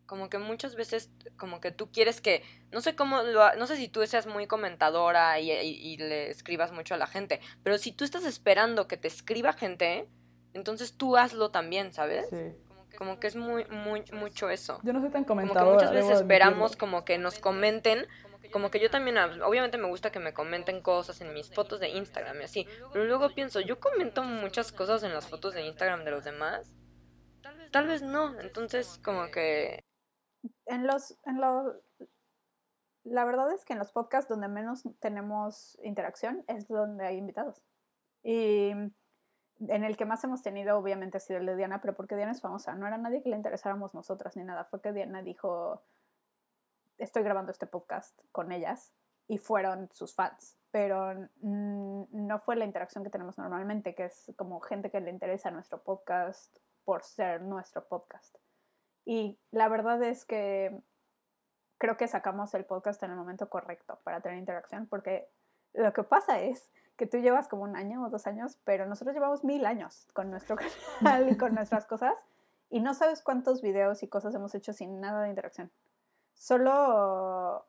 Como que muchas veces, como que tú quieres que, no sé cómo, lo, no sé si tú seas muy comentadora y, le escribas mucho a la gente, pero si tú estás esperando que te escriba gente, entonces tú hazlo también, ¿sabes? Sí. Como que es muy, muy, mucho eso. Yo no soy tan comentadora. Como que muchas veces esperamos como que nos comenten, como que yo también, obviamente me gusta que me comenten cosas en mis fotos de Instagram y así, pero luego pienso, yo comento muchas cosas en las fotos de Instagram de los demás tal vez no. Entonces, como que... En los, en los... La verdad es que en los podcasts donde menos tenemos interacción es donde hay invitados. Y en el que más hemos tenido, obviamente, ha sido el de Diana, pero porque Diana es famosa. No era nadie que le interesáramos nosotras ni nada. Fue que Diana dijo, estoy grabando este podcast con ellas y fueron sus fans. Pero no fue la interacción que tenemos normalmente, que es como gente que le interesa nuestro podcast por ser nuestro podcast. Y la verdad es que creo que sacamos el podcast en el momento correcto para tener interacción, porque lo que pasa es que tú llevas como un año o dos años, pero nosotros llevamos mil años con nuestro canal y con nuestras cosas, y no sabes cuántos videos y cosas hemos hecho sin nada de interacción. Solo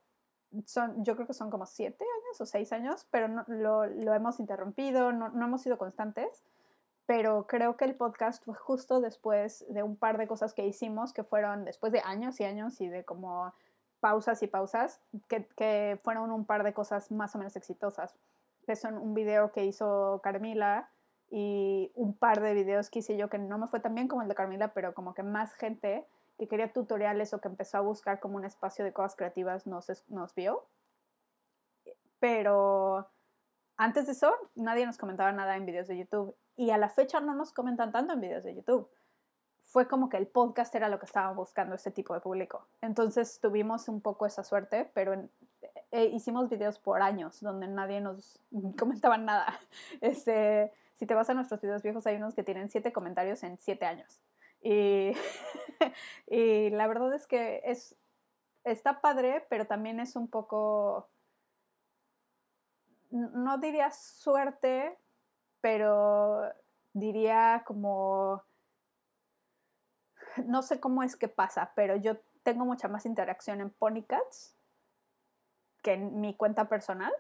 son, yo creo que son como siete años o seis años, pero no, lo, lo, hemos interrumpido, no, no hemos sido constantes pero creo que el podcast fue justo después de un par de cosas que hicimos, que fueron después de años y años y de como pausas y pausas, que, que fueron un par de cosas más o menos exitosas, que son un video que hizo Carmila y un par de videos que hice yo que no me fue tan bien como el de Carmila, pero como que más gente que quería tutoriales o que empezó a buscar como un espacio de cosas creativas nos, nos vio. pero antes de eso nadie nos comentaba nada en videos de YouTube y a la fecha no nos comentan tanto en videos de YouTube. Fue como que el podcast era lo que estaba buscando ese tipo de público. Entonces tuvimos un poco esa suerte, pero en, eh, hicimos videos por años donde nadie nos comentaba nada. Este, si te vas a nuestros videos viejos, hay unos que tienen siete comentarios en siete años. Y, y la verdad es que es, está padre, pero también es un poco, no diría suerte, pero diría como, no sé cómo es que pasa, pero yo tengo mucha más interacción en Ponycats que en mi cuenta personal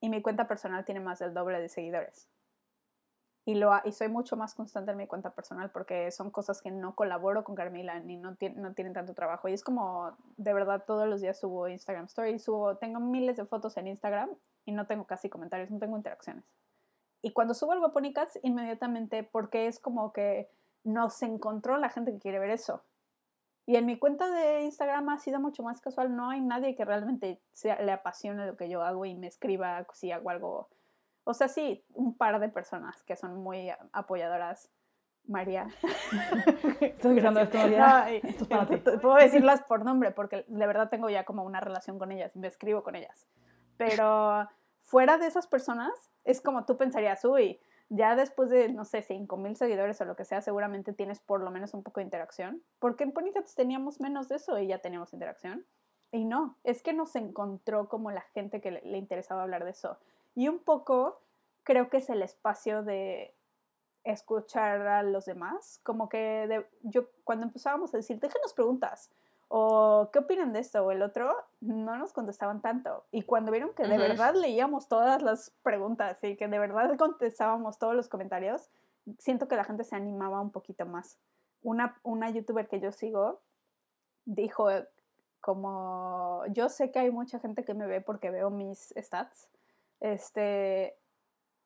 y mi cuenta personal tiene más del doble de seguidores. Y, lo, y soy mucho más constante en mi cuenta personal porque son cosas que no colaboro con Carmila ni no, no tienen tanto trabajo. Y es como, de verdad, todos los días subo Instagram Stories, subo, tengo miles de fotos en Instagram y no tengo casi comentarios, no tengo interacciones. Y cuando subo algo a Ponycats, inmediatamente, porque es como que no se encontró la gente que quiere ver eso. Y en mi cuenta de Instagram ha sido mucho más casual. No hay nadie que realmente sea, le apasione lo que yo hago y me escriba si hago algo. O sea, sí, un par de personas que son muy apoyadoras. María. Estoy esto, María. esto es para ti. Puedo decirlas por nombre porque de verdad tengo ya como una relación con ellas me escribo con ellas. Pero fuera de esas personas, es como tú pensarías, uy, ya después de, no sé, 5 mil seguidores o lo que sea, seguramente tienes por lo menos un poco de interacción. Porque en Ponycats teníamos menos de eso y ya teníamos interacción. Y no, es que nos encontró como la gente que le, interesaba hablar de eso. Y un poco creo que es el espacio de escuchar a los demás. Como que yo cuando empezábamos a decir, déjenos preguntas, o qué opinan de esto o el otro, no nos contestaban tanto. Y cuando vieron que de verdad leíamos todas las preguntas y que de verdad contestábamos todos los comentarios, siento que la gente se animaba un poquito más. Una, una youtuber que yo sigo dijo como, yo sé que hay mucha gente que me ve porque veo mis stats, este,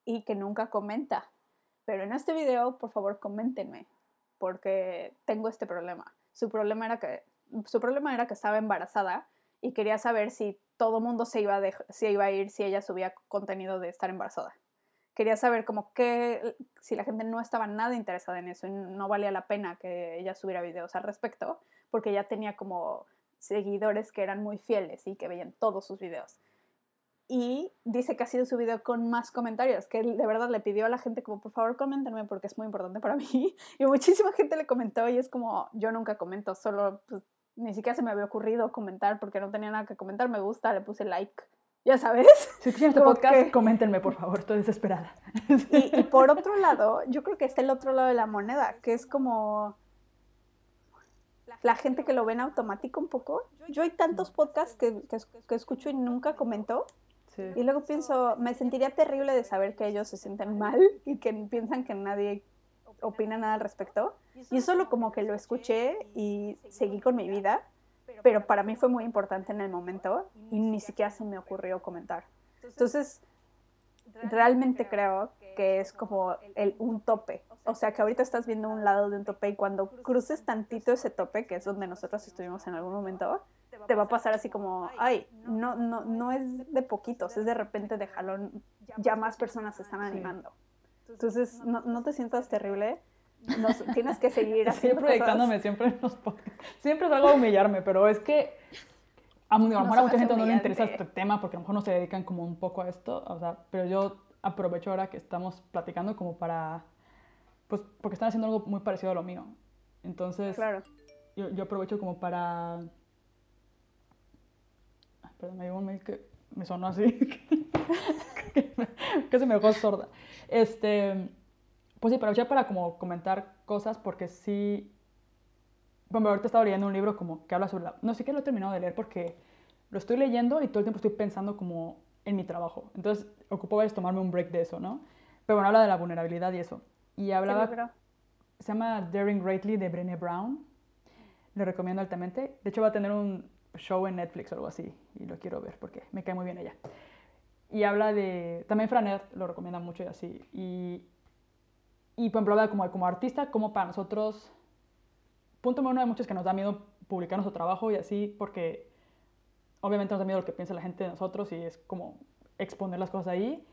y que nunca comenta, pero en este video, por favor, coméntenme, porque tengo este problema. Su problema era que su problema era que estaba embarazada y quería saber si todo mundo se iba, a si iba a ir si ella subía contenido de estar embarazada. Quería saber como que si la gente no estaba nada interesada en eso y no valía la pena que ella subiera videos al respecto, porque ella tenía como seguidores que eran muy fieles y que veían todos sus videos. Y dice que ha sido su video con más comentarios, que de verdad le pidió a la gente como, por favor, coméntenme porque es muy importante para mí. Y muchísima gente le comentó y es como, yo nunca comento, solo pues, ni siquiera se me había ocurrido comentar porque no tenía nada que comentar. Me gusta, le puse like. Ya sabes. Si escuchan este podcast, coméntenme, por favor, estoy desesperada. Y, por otro lado, yo creo que está el otro lado de la moneda, que es como la gente que lo ve en automático un poco. Yo hay tantos podcasts que, que, escucho y nunca comento. Y luego pienso, me sentiría terrible de saber que ellos se sienten mal y que piensan que nadie opina nada al respecto. Y solo como que lo escuché y seguí con mi vida, pero para mí fue muy importante en el momento y ni siquiera se me ocurrió comentar. Entonces, realmente creo que es como el, un tope. O sea, que ahorita estás viendo un lado de un tope y cuando cruces tantito ese tope, que es donde nosotros estuvimos en algún momento, te va a pasar así como, ay, no, no, no es de poquitos, es de repente de jalón, ya más personas se están animando. Entonces, no, no te sientas terrible. Tienes que seguir así. Siempre proyectándome, siempre en los Siempre salgo a humillarme, pero es que a, lo mejor a mucha gente no le interesa este tema porque a lo mejor no se dedican como un poco a esto, o sea, pero yo aprovecho ahora que estamos platicando como para, pues, porque están haciendo algo muy parecido a lo mío. Entonces, claro. yo, yo aprovecho como para... perdón, me dio un mail que me sonó así. que se me dejó sorda. Este, pues sí, aprovechar para como comentar cosas porque sí, bueno, ahorita estaba leyendo un libro como que habla sobre la, no sé qué lo he terminado de leer porque lo estoy leyendo y todo el tiempo estoy pensando como en mi trabajo. Entonces, ocupo veces tomarme un break de eso, ¿no? Pero bueno, habla de la vulnerabilidad y eso. Y hablaba, se llama Daring Greatly de Brené Brown. Lo recomiendo altamente. De hecho, va a tener un show en Netflix o algo así y lo quiero ver porque me cae muy bien ella. Y habla de, también Franet lo recomienda mucho y así. Y, y por ejemplo, como, como artista, como para nosotros, punto número uno, hay muchos que nos da miedo publicar nuestro trabajo y así, porque obviamente nos da miedo lo que piensa la gente de nosotros y es como exponer las cosas ahí.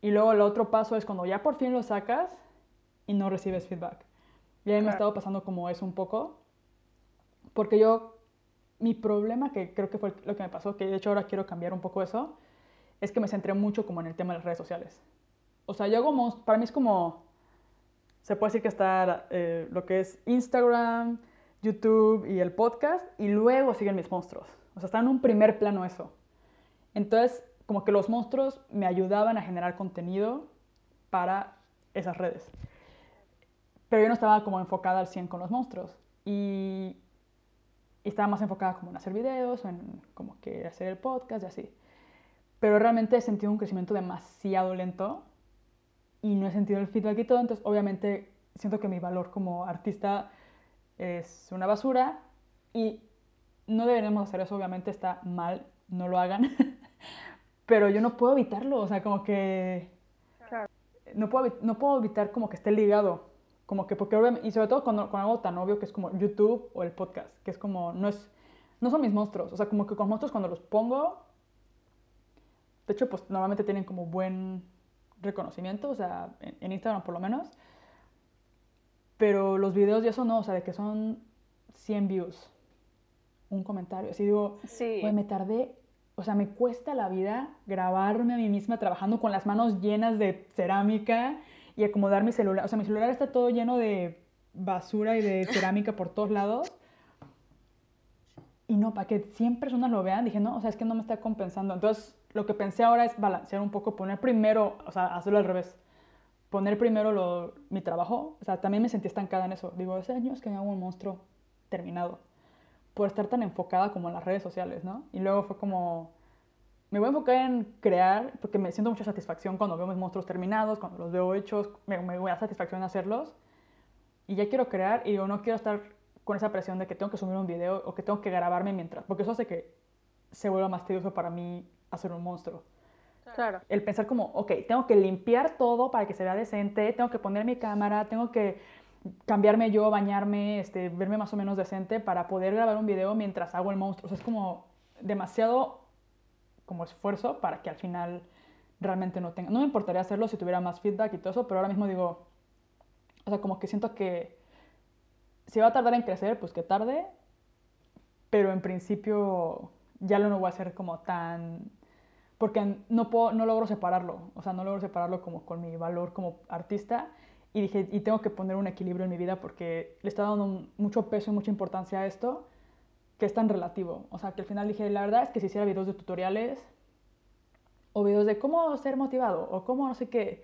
Y luego el otro paso es cuando ya por fin lo sacas y no recibes feedback. Y a mí me ha estado pasando como eso un poco. Porque yo, mi problema, que creo que fue lo que me pasó, que de hecho ahora quiero cambiar un poco eso, es que me centré mucho como en el tema de las redes sociales. O sea, yo hago, para mí es como, se puede decir que está eh, lo que es Instagram, YouTube y el podcast, y luego siguen mis monstruos. O sea, está en un primer plano eso. Entonces, como que los monstruos me ayudaban a generar contenido para esas redes. Pero yo no estaba como enfocada al 100 con los monstruos. Y, estaba más enfocada como en hacer videos, en como que hacer el podcast y así. Pero realmente he sentido un crecimiento demasiado lento y no he sentido el feedback y todo. Entonces, obviamente, siento que mi valor como artista es una basura y no deberíamos hacer eso, obviamente está mal, no lo hagan. Pero yo no puedo evitarlo, o sea, como que... No, puedo, no puedo evitar como que esté ligado como que porque y sobre todo con, con, algo tan obvio que es como YouTube o el podcast, que es como, no es, no son mis monstruos, o sea, como que con monstruos cuando los pongo, de hecho, pues normalmente tienen como buen reconocimiento, o sea, en, Instagram por lo menos, pero los videos y eso no, o sea, de que son 100 views, un comentario, así digo, sí. me tardé, o sea, me cuesta la vida grabarme a mí misma trabajando con las manos llenas de cerámica y acomodar mi celular. O sea, mi celular está todo lleno de basura y de cerámica por todos lados. Y no, para que 100 personas lo vean, dije, no, o sea, es que no me está compensando. Entonces, lo que pensé ahora es balancear un poco, poner primero, o sea, hacerlo al revés. Poner primero lo, mi trabajo. O sea, también me sentí estancada en eso. Digo, hace años que me hago un monstruo terminado. Por estar tan enfocada como en las redes sociales, ¿no? Y luego fue como, me voy a enfocar en crear, porque me siento mucha satisfacción cuando veo mis monstruos terminados, cuando los veo hechos, me, me voy a satisfacción en hacerlos. Y ya quiero crear y yo no quiero estar con esa presión de que tengo que subir un video o que tengo que grabarme mientras, porque eso hace que se vuelva más tedioso para mí hacer un monstruo. Claro. El pensar como, ok, tengo que limpiar todo para que se vea decente, tengo que poner mi cámara, tengo que cambiarme yo, bañarme, este, verme más o menos decente para poder grabar un video mientras hago el monstruo. O sea, es como demasiado como esfuerzo para que al final realmente no tenga... No me importaría hacerlo si tuviera más feedback y todo eso, pero ahora mismo digo, o sea, como que siento que si va a tardar en crecer, pues que tarde, pero en principio ya lo no voy a hacer como tan... Porque no, puedo, no logro separarlo, o sea, no logro separarlo como con mi valor como artista. Y dije, y tengo que poner un equilibrio en mi vida porque le está dando mucho peso y mucha importancia a esto que es tan relativo. O sea, que al final dije, la verdad es que si hiciera videos de tutoriales o videos de cómo ser motivado o cómo no sé qué,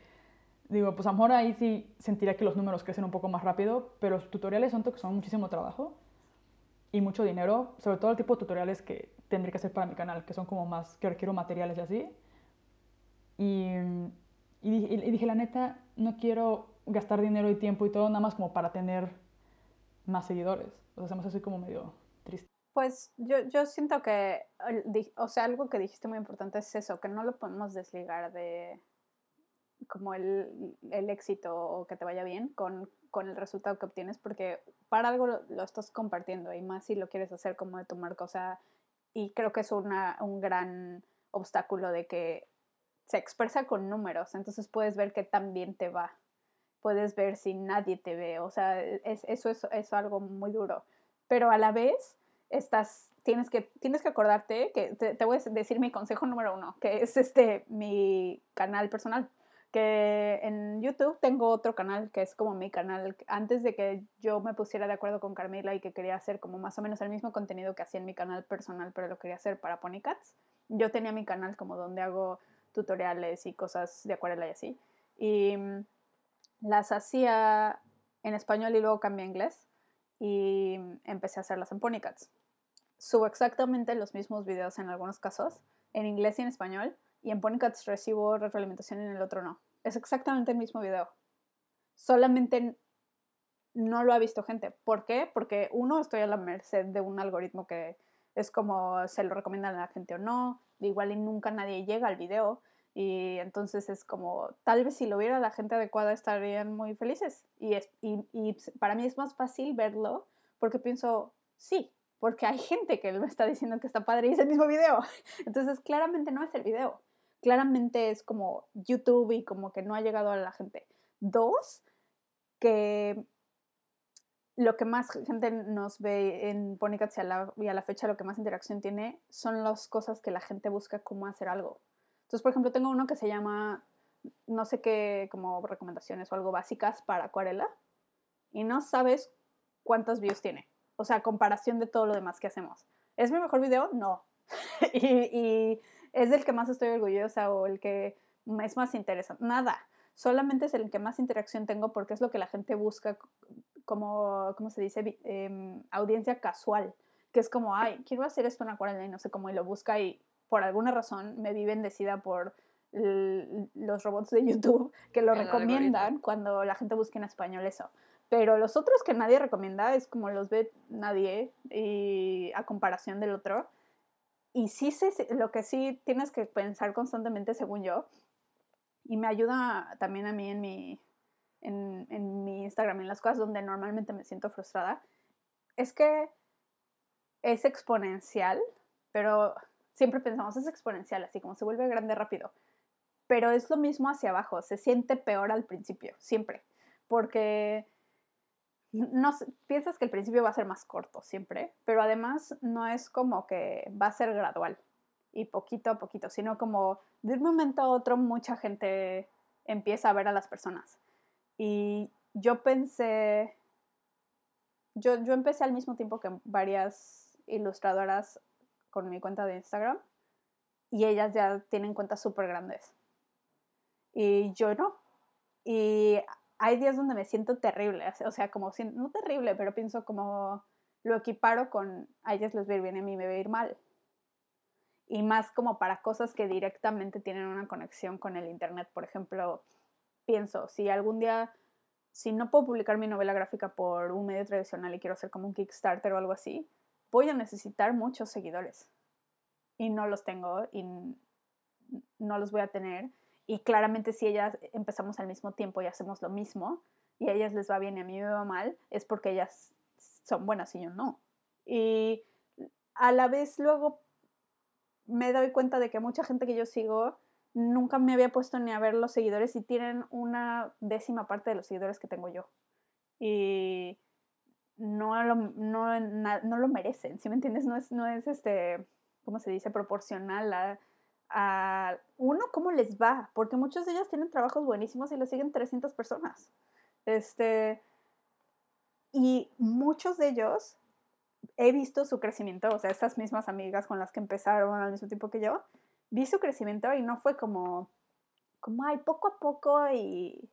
digo, pues a lo mejor ahí sí sentiría que los números crecen un poco más rápido, pero los tutoriales son que son muchísimo trabajo y mucho dinero, sobre todo el tipo de tutoriales que tendría que hacer para mi canal, que son como más, que requiero materiales y así. Y, y, dije, la neta, no quiero gastar dinero y tiempo y todo nada más como para tener más seguidores. O sea, hacemos así como medio triste. Pues yo, yo siento que, o sea, algo que dijiste muy importante es eso, que no lo podemos desligar de como el, el éxito o que te vaya bien con, con, el resultado que obtienes, porque para algo lo, estás compartiendo y más si lo quieres hacer como de tu marca, o sea, y creo que es una, un gran obstáculo de que se expresa con números, entonces puedes ver que también te va, puedes ver si nadie te ve, o sea, es, eso es, es algo muy duro, pero a la vez estás, tienes que, tienes que acordarte que te, voy a decir mi consejo número uno, que es este, mi canal personal. Que en YouTube tengo otro canal que es como mi canal. Antes de que yo me pusiera de acuerdo con Carmela y que quería hacer como más o menos el mismo contenido que hacía en mi canal personal, pero lo quería hacer para Ponycats, yo tenía mi canal como donde hago tutoriales y cosas de acuarela y así. Y mm, las hacía en español y luego cambié a inglés y empecé a hacerlas en Ponycats. Subo exactamente los mismos videos en algunos casos, en inglés y en español, y en Ponycats recibo retroalimentación y en el otro no. Es exactamente el mismo video. Solamente no lo ha visto gente. ¿Por qué? Porque uno, estoy a la merced de un algoritmo que es como se lo recomiendan a la gente o no. Igual y nunca nadie llega al video. Y entonces es como, tal vez si lo viera la gente adecuada estarían muy felices. Y, es, y, y, para mí es más fácil verlo porque pienso, sí, porque hay gente que me está diciendo que está padre y es el mismo video. Entonces claramente no es el video. Claramente es como YouTube y como que no ha llegado a la gente. Dos, que lo que más gente nos ve en Ponycats y, a la, fecha lo que más interacción tiene son las cosas que la gente busca cómo hacer algo. Entonces, por ejemplo, tengo uno que se llama, no sé qué, como recomendaciones o algo básicas para acuarela y no sabes cuántos views tiene. O sea, comparación de todo lo demás que hacemos. ¿Es mi mejor video? No. y, y, es el que más estoy orgullosa o el que es más interesante. Nada. Solamente es el que más interacción tengo porque es lo que la gente busca como, ¿cómo se dice? Eh, audiencia casual. Que es como, ay, quiero hacer esto en acuarela y no sé cómo, y lo busca y por alguna razón me vi bendecida por los robots de YouTube que lo el recomiendan algoritmo. cuando la gente busca en español eso. Pero los otros que nadie recomienda es como los ve nadie y a comparación del otro. Y sí, lo que sí tienes que pensar constantemente, según yo, y me ayuda también a mí en mi, en, en mi Instagram, en las cosas donde normalmente me siento frustrada, es que es exponencial, pero siempre pensamos es exponencial, así como se vuelve grande rápido. Pero es lo mismo hacia abajo, se siente peor al principio, siempre. Porque no piensas que el principio va a ser más corto siempre, pero además no es como que va a ser gradual y poquito a poquito, sino como de un momento a otro mucha gente empieza a ver a las personas. Y yo pensé, yo, yo empecé al mismo tiempo que varias ilustradoras con mi cuenta de Instagram y ellas ya tienen cuentas súper grandes. Y yo no. Y hay días donde me siento terrible, o sea, como, no terrible, pero pienso como lo equiparo con a ellas les va a ir bien, a mí me va a ir mal. Y más como para cosas que directamente tienen una conexión con el Internet. Por ejemplo, pienso, si algún día, si no puedo publicar mi novela gráfica por un medio tradicional y quiero hacer como un Kickstarter o algo así, voy a necesitar muchos seguidores. Y no los tengo y no los voy a tener. Y claramente si ellas empezamos al mismo tiempo y hacemos lo mismo, y a ellas les va bien y a mí me va mal, es porque ellas son buenas y yo no. Y a la vez luego me doy cuenta de que mucha gente que yo sigo nunca me había puesto ni a ver los seguidores y tienen una décima parte de los seguidores que tengo yo. Y no lo, no, no lo merecen, ¿sí me entiendes? No es, no es este, ¿cómo se dice? Proporcional a a uno cómo les va, porque muchos de ellos tienen trabajos buenísimos y lo siguen 300 personas. Este, y muchos de ellos he visto su crecimiento, o sea, estas mismas amigas con las que empezaron al mismo tiempo que yo, vi su crecimiento y no fue como, como, ay, poco a poco y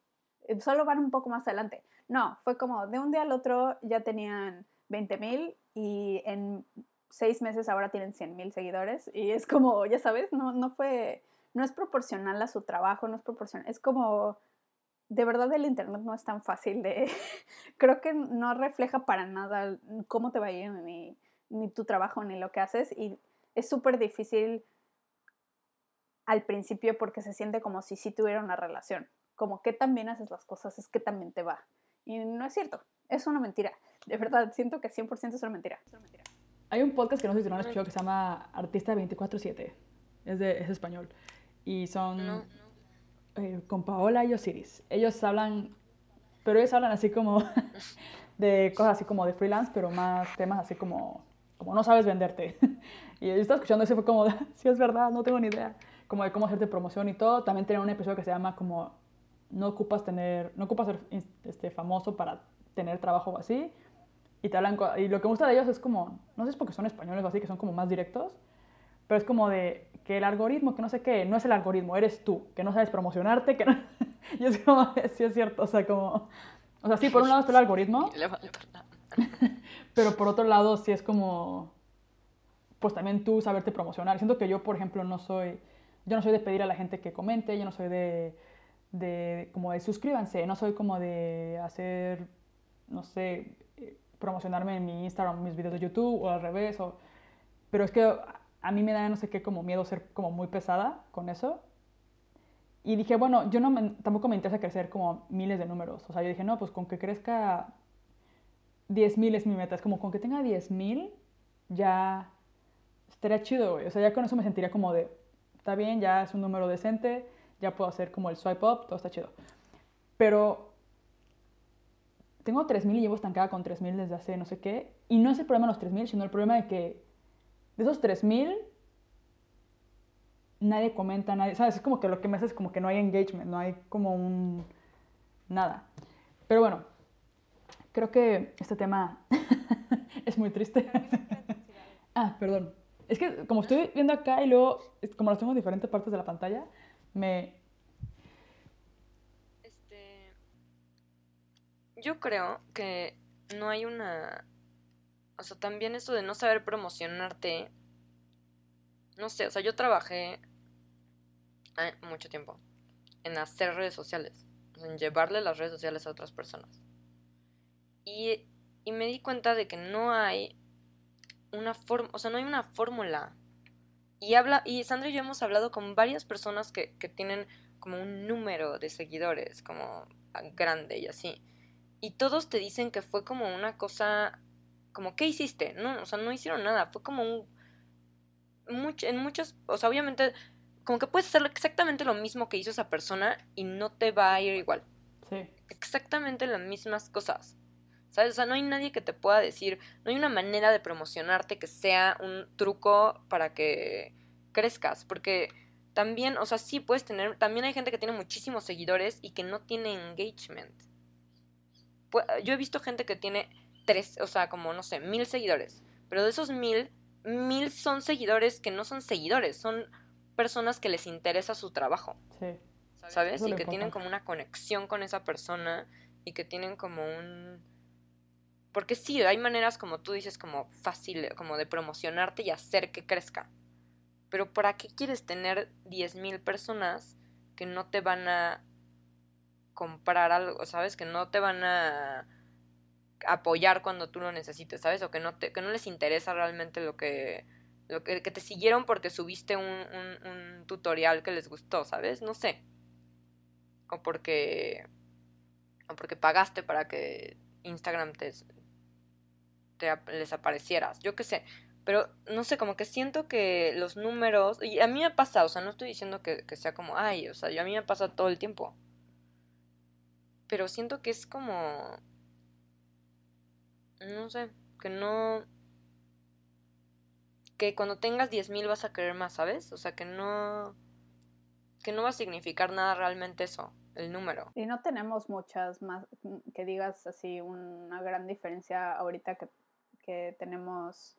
solo van un poco más adelante. No, fue como de un día al otro ya tenían 20 mil y en seis meses ahora tienen 100 mil seguidores y es como, ya sabes, no, no fue, no es proporcional a su trabajo, no es proporcional, es como, de verdad el Internet no es tan fácil de, creo que no refleja para nada cómo te va a ir ni, ni tu trabajo ni lo que haces y es súper difícil al principio porque se siente como si sí tuviera una relación, como que también haces las cosas, es que también te va. Y no es cierto, es una mentira. De verdad, siento que 100% es una mentira. Es una mentira. Hay un podcast que no sé si lo has escuchado que se llama Artista 24-7. Es, de, es español. Y son no, no. Eh, con Paola y Osiris. Ellos hablan, pero ellos hablan así como de cosas así como de freelance, pero más temas así como, como no sabes venderte. y yo estaba escuchando eso y fue como, sí es verdad, no tengo ni idea. Como de cómo hacerte promoción y todo. También tienen un episodio que se llama como no ocupas tener, no ocupas ser este, famoso para tener trabajo o así y te hablan, y lo que me gusta de ellos es como, no sé si es porque son españoles o así, que son como más directos, pero es como de que el algoritmo, que no sé qué, no es el algoritmo, eres tú, que no sabes promocionarte, que no... y es como, sí es cierto, o sea, como, o sea, sí, por un lado está el algoritmo, pero por otro lado sí es como, pues también tú saberte promocionar. Siento que yo, por ejemplo, no soy, yo no soy de pedir a la gente que comente, yo no soy de, de como de suscríbanse, no soy como de hacer, no sé, promocionarme en mi Instagram, mis videos de YouTube o al revés. O... Pero es que a mí me da no sé qué como miedo ser como muy pesada con eso. Y dije, bueno, yo no me, tampoco me interesa crecer como miles de números. O sea, yo dije, no, pues con que crezca 10.000 es mi meta. Es como con que tenga 10.000 ya estaría chido, güey. O sea, ya con eso me sentiría como de está bien, ya es un número decente, ya puedo hacer como el swipe up, todo está chido. Pero tengo 3.000 y llevo estancada con 3.000 desde hace no sé qué. Y no es el problema de los 3.000, sino el problema de que de esos 3.000 nadie comenta, nadie, ¿sabes? Es como que lo que me hace es como que no hay engagement, no hay como un... nada. Pero bueno, creo que este tema es muy triste. ah, perdón. Es que como estoy viendo acá y luego, como las tengo en diferentes partes de la pantalla, me... Yo creo que no hay una... O sea, también esto de no saber promocionarte. No sé, o sea, yo trabajé mucho tiempo en hacer redes sociales, en llevarle las redes sociales a otras personas. Y, y me di cuenta de que no hay una forma, o sea, no hay una fórmula. Y habla, y Sandra y yo hemos hablado con varias personas que, que tienen como un número de seguidores, como grande y así. Y todos te dicen que fue como una cosa, como, ¿qué hiciste? No, o sea, no hicieron nada, fue como un... Much, en muchos, o sea, obviamente como que puedes hacer exactamente lo mismo que hizo esa persona y no te va a ir igual. Sí. Exactamente las mismas cosas. ¿Sabes? O sea, no hay nadie que te pueda decir, no hay una manera de promocionarte que sea un truco para que crezcas, porque también, o sea, sí puedes tener, también hay gente que tiene muchísimos seguidores y que no tiene engagement. Yo he visto gente que tiene tres, o sea, como, no sé, mil seguidores, pero de esos mil, mil son seguidores que no son seguidores, son personas que les interesa su trabajo. Sí. ¿Sabes? Y que tienen como una conexión con esa persona y que tienen como un... Porque sí, hay maneras, como tú dices, como fácil, como de promocionarte y hacer que crezca. Pero ¿para qué quieres tener 10.000 personas que no te van a comprar algo, ¿sabes? Que no te van a apoyar cuando tú lo necesites, ¿sabes? O que no, te, que no les interesa realmente lo que, que, te siguieron porque subiste un, tutorial que les gustó, ¿sabes? No sé. O porque. O porque pagaste para que Instagram te, te les aparecieras. Yo qué sé. Pero no sé, como que siento que los números. Y a mí me pasa, o sea, no estoy diciendo que, que sea como, ay, o sea, a mí me pasa todo el tiempo. Pero siento que es como. No sé, que no que cuando tengas 10.000 vas a querer más, ¿sabes? O sea, que no que no va a significar nada realmente eso, el número. Y no tenemos muchas más, que digas así, una gran diferencia ahorita que, que tenemos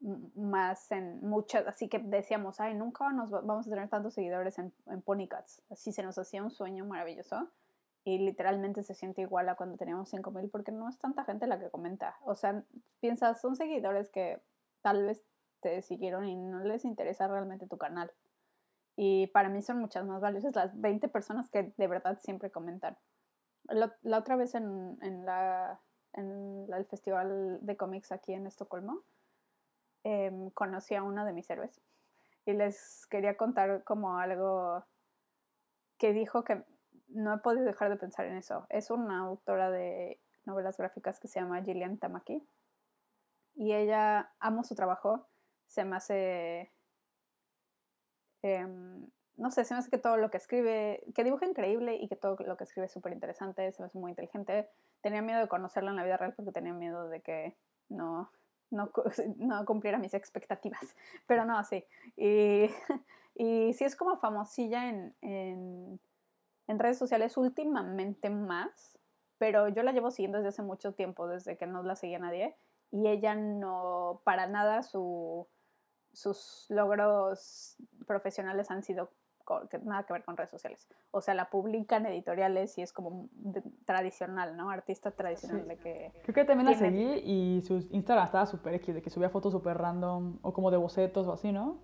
más en muchas, así que decíamos, ay, nunca nos vamos a tener tantos seguidores en, en Ponycats. Así se nos hacía un sueño maravilloso y literalmente se siente igual a cuando teníamos 5000 porque no es tanta gente la que comenta. O sea, piensas, son seguidores que tal vez te siguieron y no les interesa realmente tu canal. Y para mí son muchas más valiosas las 20 personas que de verdad siempre comentan. La, otra vez en, en, la, en el festival de cómics aquí en Estocolmo, em, conocí a uno de mis héroes y les quería contar como algo que dijo que no he podido dejar de pensar en eso. Es una autora de novelas gráficas que se llama Gillian Tamaki y ella amo su trabajo se me hace, em, no sé, se me hace que todo lo que escribe, que dibuja increíble y que todo lo que escribe es súper interesante, se me hace muy inteligente. Tenía miedo de conocerla en la vida real porque tenía miedo de que no, no, no cumpliera mis expectativas, pero no, sí. Y, y sí es como famosilla en, en, en redes sociales últimamente más, pero yo la llevo siguiendo desde hace mucho tiempo, desde que no la seguía nadie, y ella no, para nada su sus logros profesionales han sido nada que ver con redes sociales. O sea, la publican editoriales y es como tradicional, ¿no? Artista tradicional de que... Creo que también la seguí y su Instagram estaba súper X, de que subía fotos súper random o como de bocetos o así, ¿no?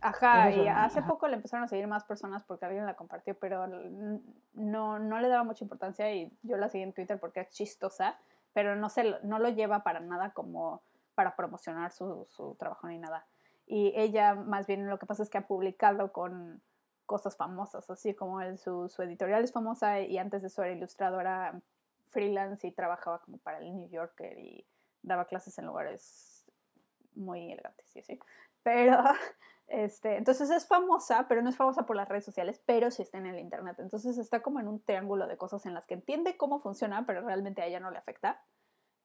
Ajá, y hace poco le empezaron a seguir más personas porque alguien la compartió, pero no, no le daba mucha importancia y yo la seguí en Twitter porque es chistosa, pero no, se, no lo lleva para nada como para promocionar su, su trabajo ni nada. Y ella más bien lo que pasa es que ha publicado con cosas famosas, así como su, su, editorial es famosa y antes de eso era ilustradora freelance y trabajaba como para el New Yorker y daba clases en lugares muy elegantes, sí, sí. Pero, este, entonces es famosa, pero no es famosa por las redes sociales, pero sí está en el internet. Entonces está como en un triángulo de cosas en las que entiende cómo funciona, pero realmente a ella no le afecta.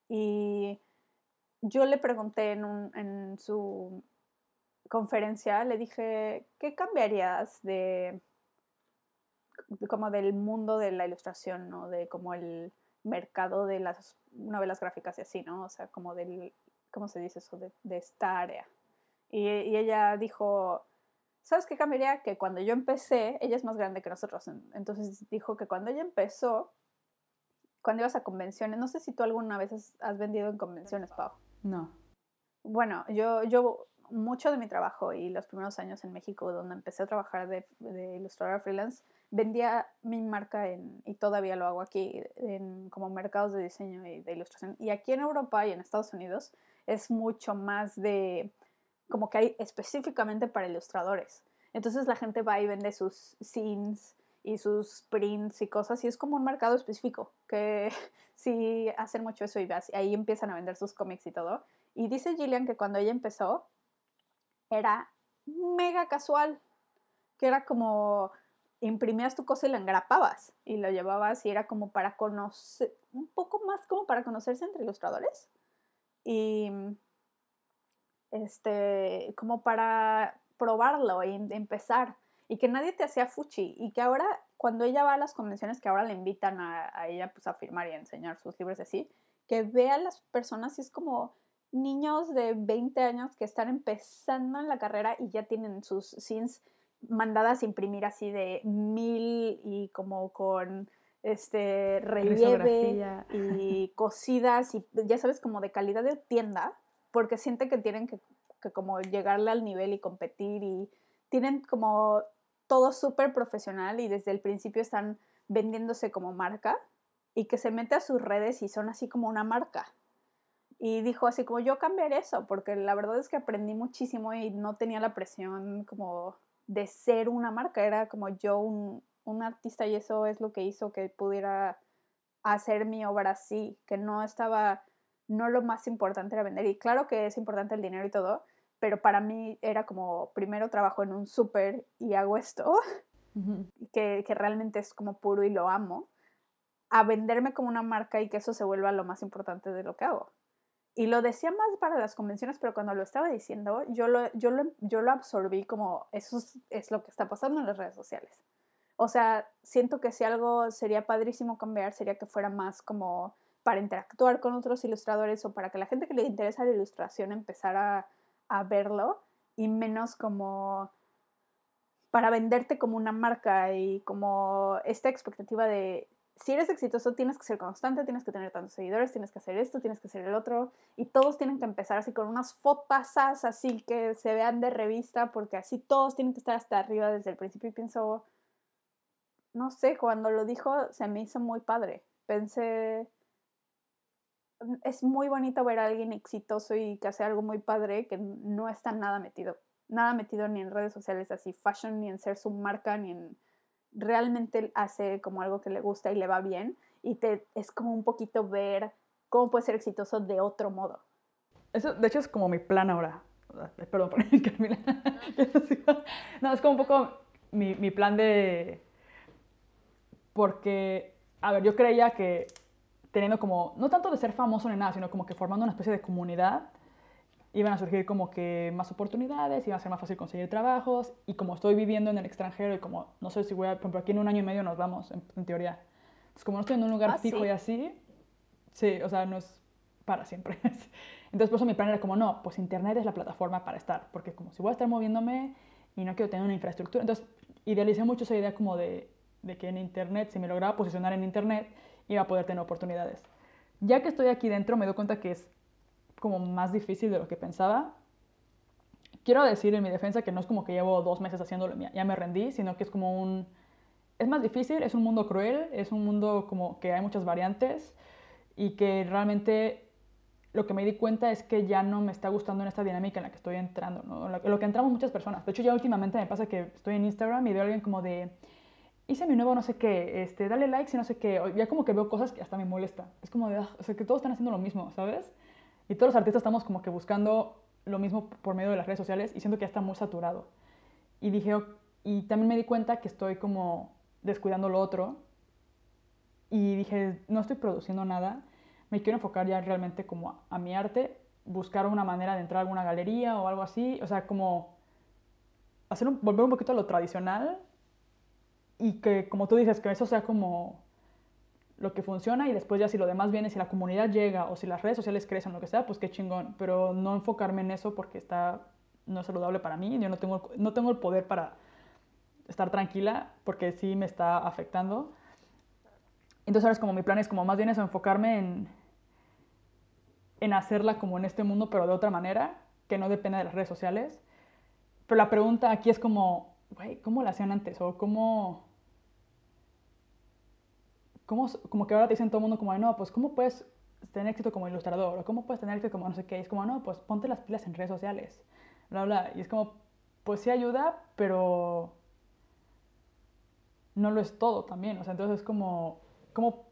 Y yo le pregunté en, su conferencia, le dije, ¿qué cambiarías de, como del mundo de la ilustración, ¿no? De como el mercado de las novelas gráficas y así, ¿no? O sea, como del, ¿cómo se dice eso? De esta área. Y, y, ella dijo, ¿sabes qué cambiaría? Que cuando yo empecé, ella es más grande que nosotros, entonces dijo que cuando ella empezó, cuando ibas a convenciones, no sé si tú alguna vez has, has vendido en convenciones, Pau. No. Bueno, yo, yo mucho de mi trabajo y los primeros años en México, donde empecé a trabajar de, de ilustradora freelance, vendía mi marca en, y todavía lo hago aquí, en como mercados de diseño y de ilustración. Y aquí en Europa y en Estados Unidos es mucho más de, como que hay específicamente para ilustradores. Entonces la gente va y vende sus scenes y sus prints y cosas y es como un mercado específico que sí hacen mucho eso y ahí empiezan a vender sus cómics y todo. Y dice Gillian que cuando ella empezó era mega casual, que era como imprimías tu cosa y la engrapabas y lo llevabas y era como para conocer, un poco más como para conocerse entre ilustradores y este, como para probarlo y empezar y que nadie te hacía fuchi y que ahora cuando ella va a las convenciones que ahora le invitan a, a ella pues a firmar y a enseñar sus libros así, que ve a las personas y es como niños de 20 años que están empezando en la carrera y ya tienen sus scenes mandadas a imprimir así de mil y como con este relieve y cosidas y ya sabes como de calidad de tienda porque sienten que tienen que, que como llegarle al nivel y competir y tienen como todo súper profesional y desde el principio están vendiéndose como marca y que se mete a sus redes y son así como una marca. Y dijo así como yo cambiaré eso porque la verdad es que aprendí muchísimo y no tenía la presión como de ser una marca, era como yo un, un artista y eso es lo que hizo que pudiera hacer mi obra así, que no estaba, no lo más importante era vender. Y claro que es importante el dinero y todo, pero para mí era como, primero trabajo en un súper y hago esto, que, que realmente es como puro y lo amo, a venderme como una marca y que eso se vuelva lo más importante de lo que hago. Y lo decía más para las convenciones, pero cuando lo estaba diciendo, yo lo, yo lo, yo lo absorbí como eso es, es, lo que está pasando en las redes sociales. O sea, siento que si algo sería padrísimo cambiar, sería que fuera más como para interactuar con otros ilustradores o para que la gente que le interesa la ilustración empezara a verlo y menos como para venderte como una marca y como esta expectativa de si eres exitoso tienes que ser constante, tienes que tener tantos seguidores, tienes que hacer esto, tienes que hacer el otro, y todos tienen que empezar así con unas fotasas así que se vean de revista, porque así todos tienen que estar hasta arriba desde el principio. Y pienso, no sé, cuando lo dijo se me hizo muy padre. Pensé, es muy bonito ver a alguien exitoso y que hace algo muy padre que no está nada metido, nada metido ni en redes sociales así, fashion, ni en ser su marca, ni en realmente hace como algo que le gusta y le va bien y te, es como un poquito ver cómo puede ser exitoso de otro modo. Eso, de hecho, es como mi plan ahora. Perdón por Carmila. No, es como un poco mi, mi plan de... Porque, a ver, yo creía que teniendo como, no tanto de ser famoso ni nada, sino como que formando una especie de comunidad, iban a surgir como que más oportunidades, iba a ser más fácil conseguir trabajos y como estoy viviendo en el extranjero y como no sé si voy a, por ejemplo, aquí en un año y medio nos vamos, en, teoría. Entonces, como no estoy en un lugar Ah, fijo sí. y así, sí, o sea, no es para siempre. Entonces, por eso mi plan era como, no, pues Internet es la plataforma para estar, porque como si voy a estar moviéndome y no quiero tener una infraestructura, entonces idealicé mucho esa idea como de, de que en Internet, si me lograba posicionar en Internet, iba a poder tener oportunidades. Ya que estoy aquí dentro, me doy cuenta que es como más difícil de lo que pensaba. Quiero decir en mi defensa que no es como que llevo dos meses haciéndolo, ya me rendí, sino que es como un... Es más difícil, es un mundo cruel, es un mundo como que hay muchas variantes y que realmente lo que me di cuenta es que ya no me está gustando en esta dinámica en la que estoy entrando, ¿no? lo que entramos muchas personas. De hecho, ya últimamente me pasa que estoy en Instagram y veo a alguien como de, hice mi nuevo no sé qué, este, dale likes y no sé qué. Ya como que veo cosas que hasta me molesta. Es como de, ah, o sea, que todos están haciendo lo mismo, ¿sabes? Y todos los artistas estamos como que buscando lo mismo por medio de las redes sociales y siento que ya está muy saturado. Y dije, y también me di cuenta que estoy como descuidando lo otro. Y dije, no estoy produciendo nada, me quiero enfocar ya realmente como a, mi arte, buscar una manera de entrar a alguna galería o algo así, o sea, como hacer un, volver un poquito a lo tradicional y que, como tú dices, que eso sea como lo que funciona y después ya si lo demás viene, si la comunidad llega o si las redes sociales crecen, lo que sea, pues qué chingón, pero no enfocarme en eso porque está no es saludable para mí, yo no tengo, no tengo el poder para estar tranquila porque sí me está afectando. Entonces ahora es como mi plan es como más bien eso, enfocarme en, en hacerla como en este mundo, pero de otra manera, que no dependa de las redes sociales. Pero la pregunta aquí es como, güey, ¿cómo la hacían antes? O cómo, cómo, como que ahora te dicen todo el mundo como, no, pues ¿cómo puedes tener éxito como ilustrador? O ¿cómo puedes tener éxito como no sé qué? es como, no, pues ponte las pilas en redes sociales. Bla, bla. Y es como, pues sí ayuda, pero no lo es todo también. O sea, entonces es como, ¿cómo,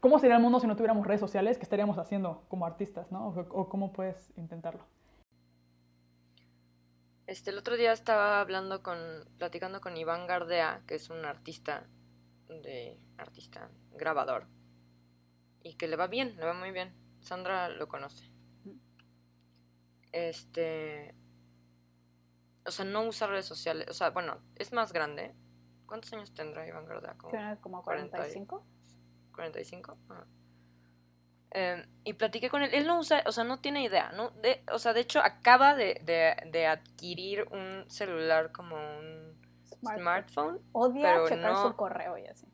cómo sería el mundo si no tuviéramos redes sociales? ¿Qué estaríamos haciendo como artistas, no? O, cómo puedes intentarlo. Este, el otro día estaba hablando con, platicando con Iván Gardea, que es un artista de artista, grabador, y que le va bien, le va muy bien. Sandra lo conoce. Este, o sea, no usa redes sociales, o sea, bueno, es más grande, ¿Cuántos años tendrá Iván Gardea? Como, como 45. 45. Eh, y platiqué con él. Él no usa, o sea, no tiene idea. ¿no? De, o sea, de hecho, acaba de, de, adquirir un celular como un smartphone. Odia checar su correo y así.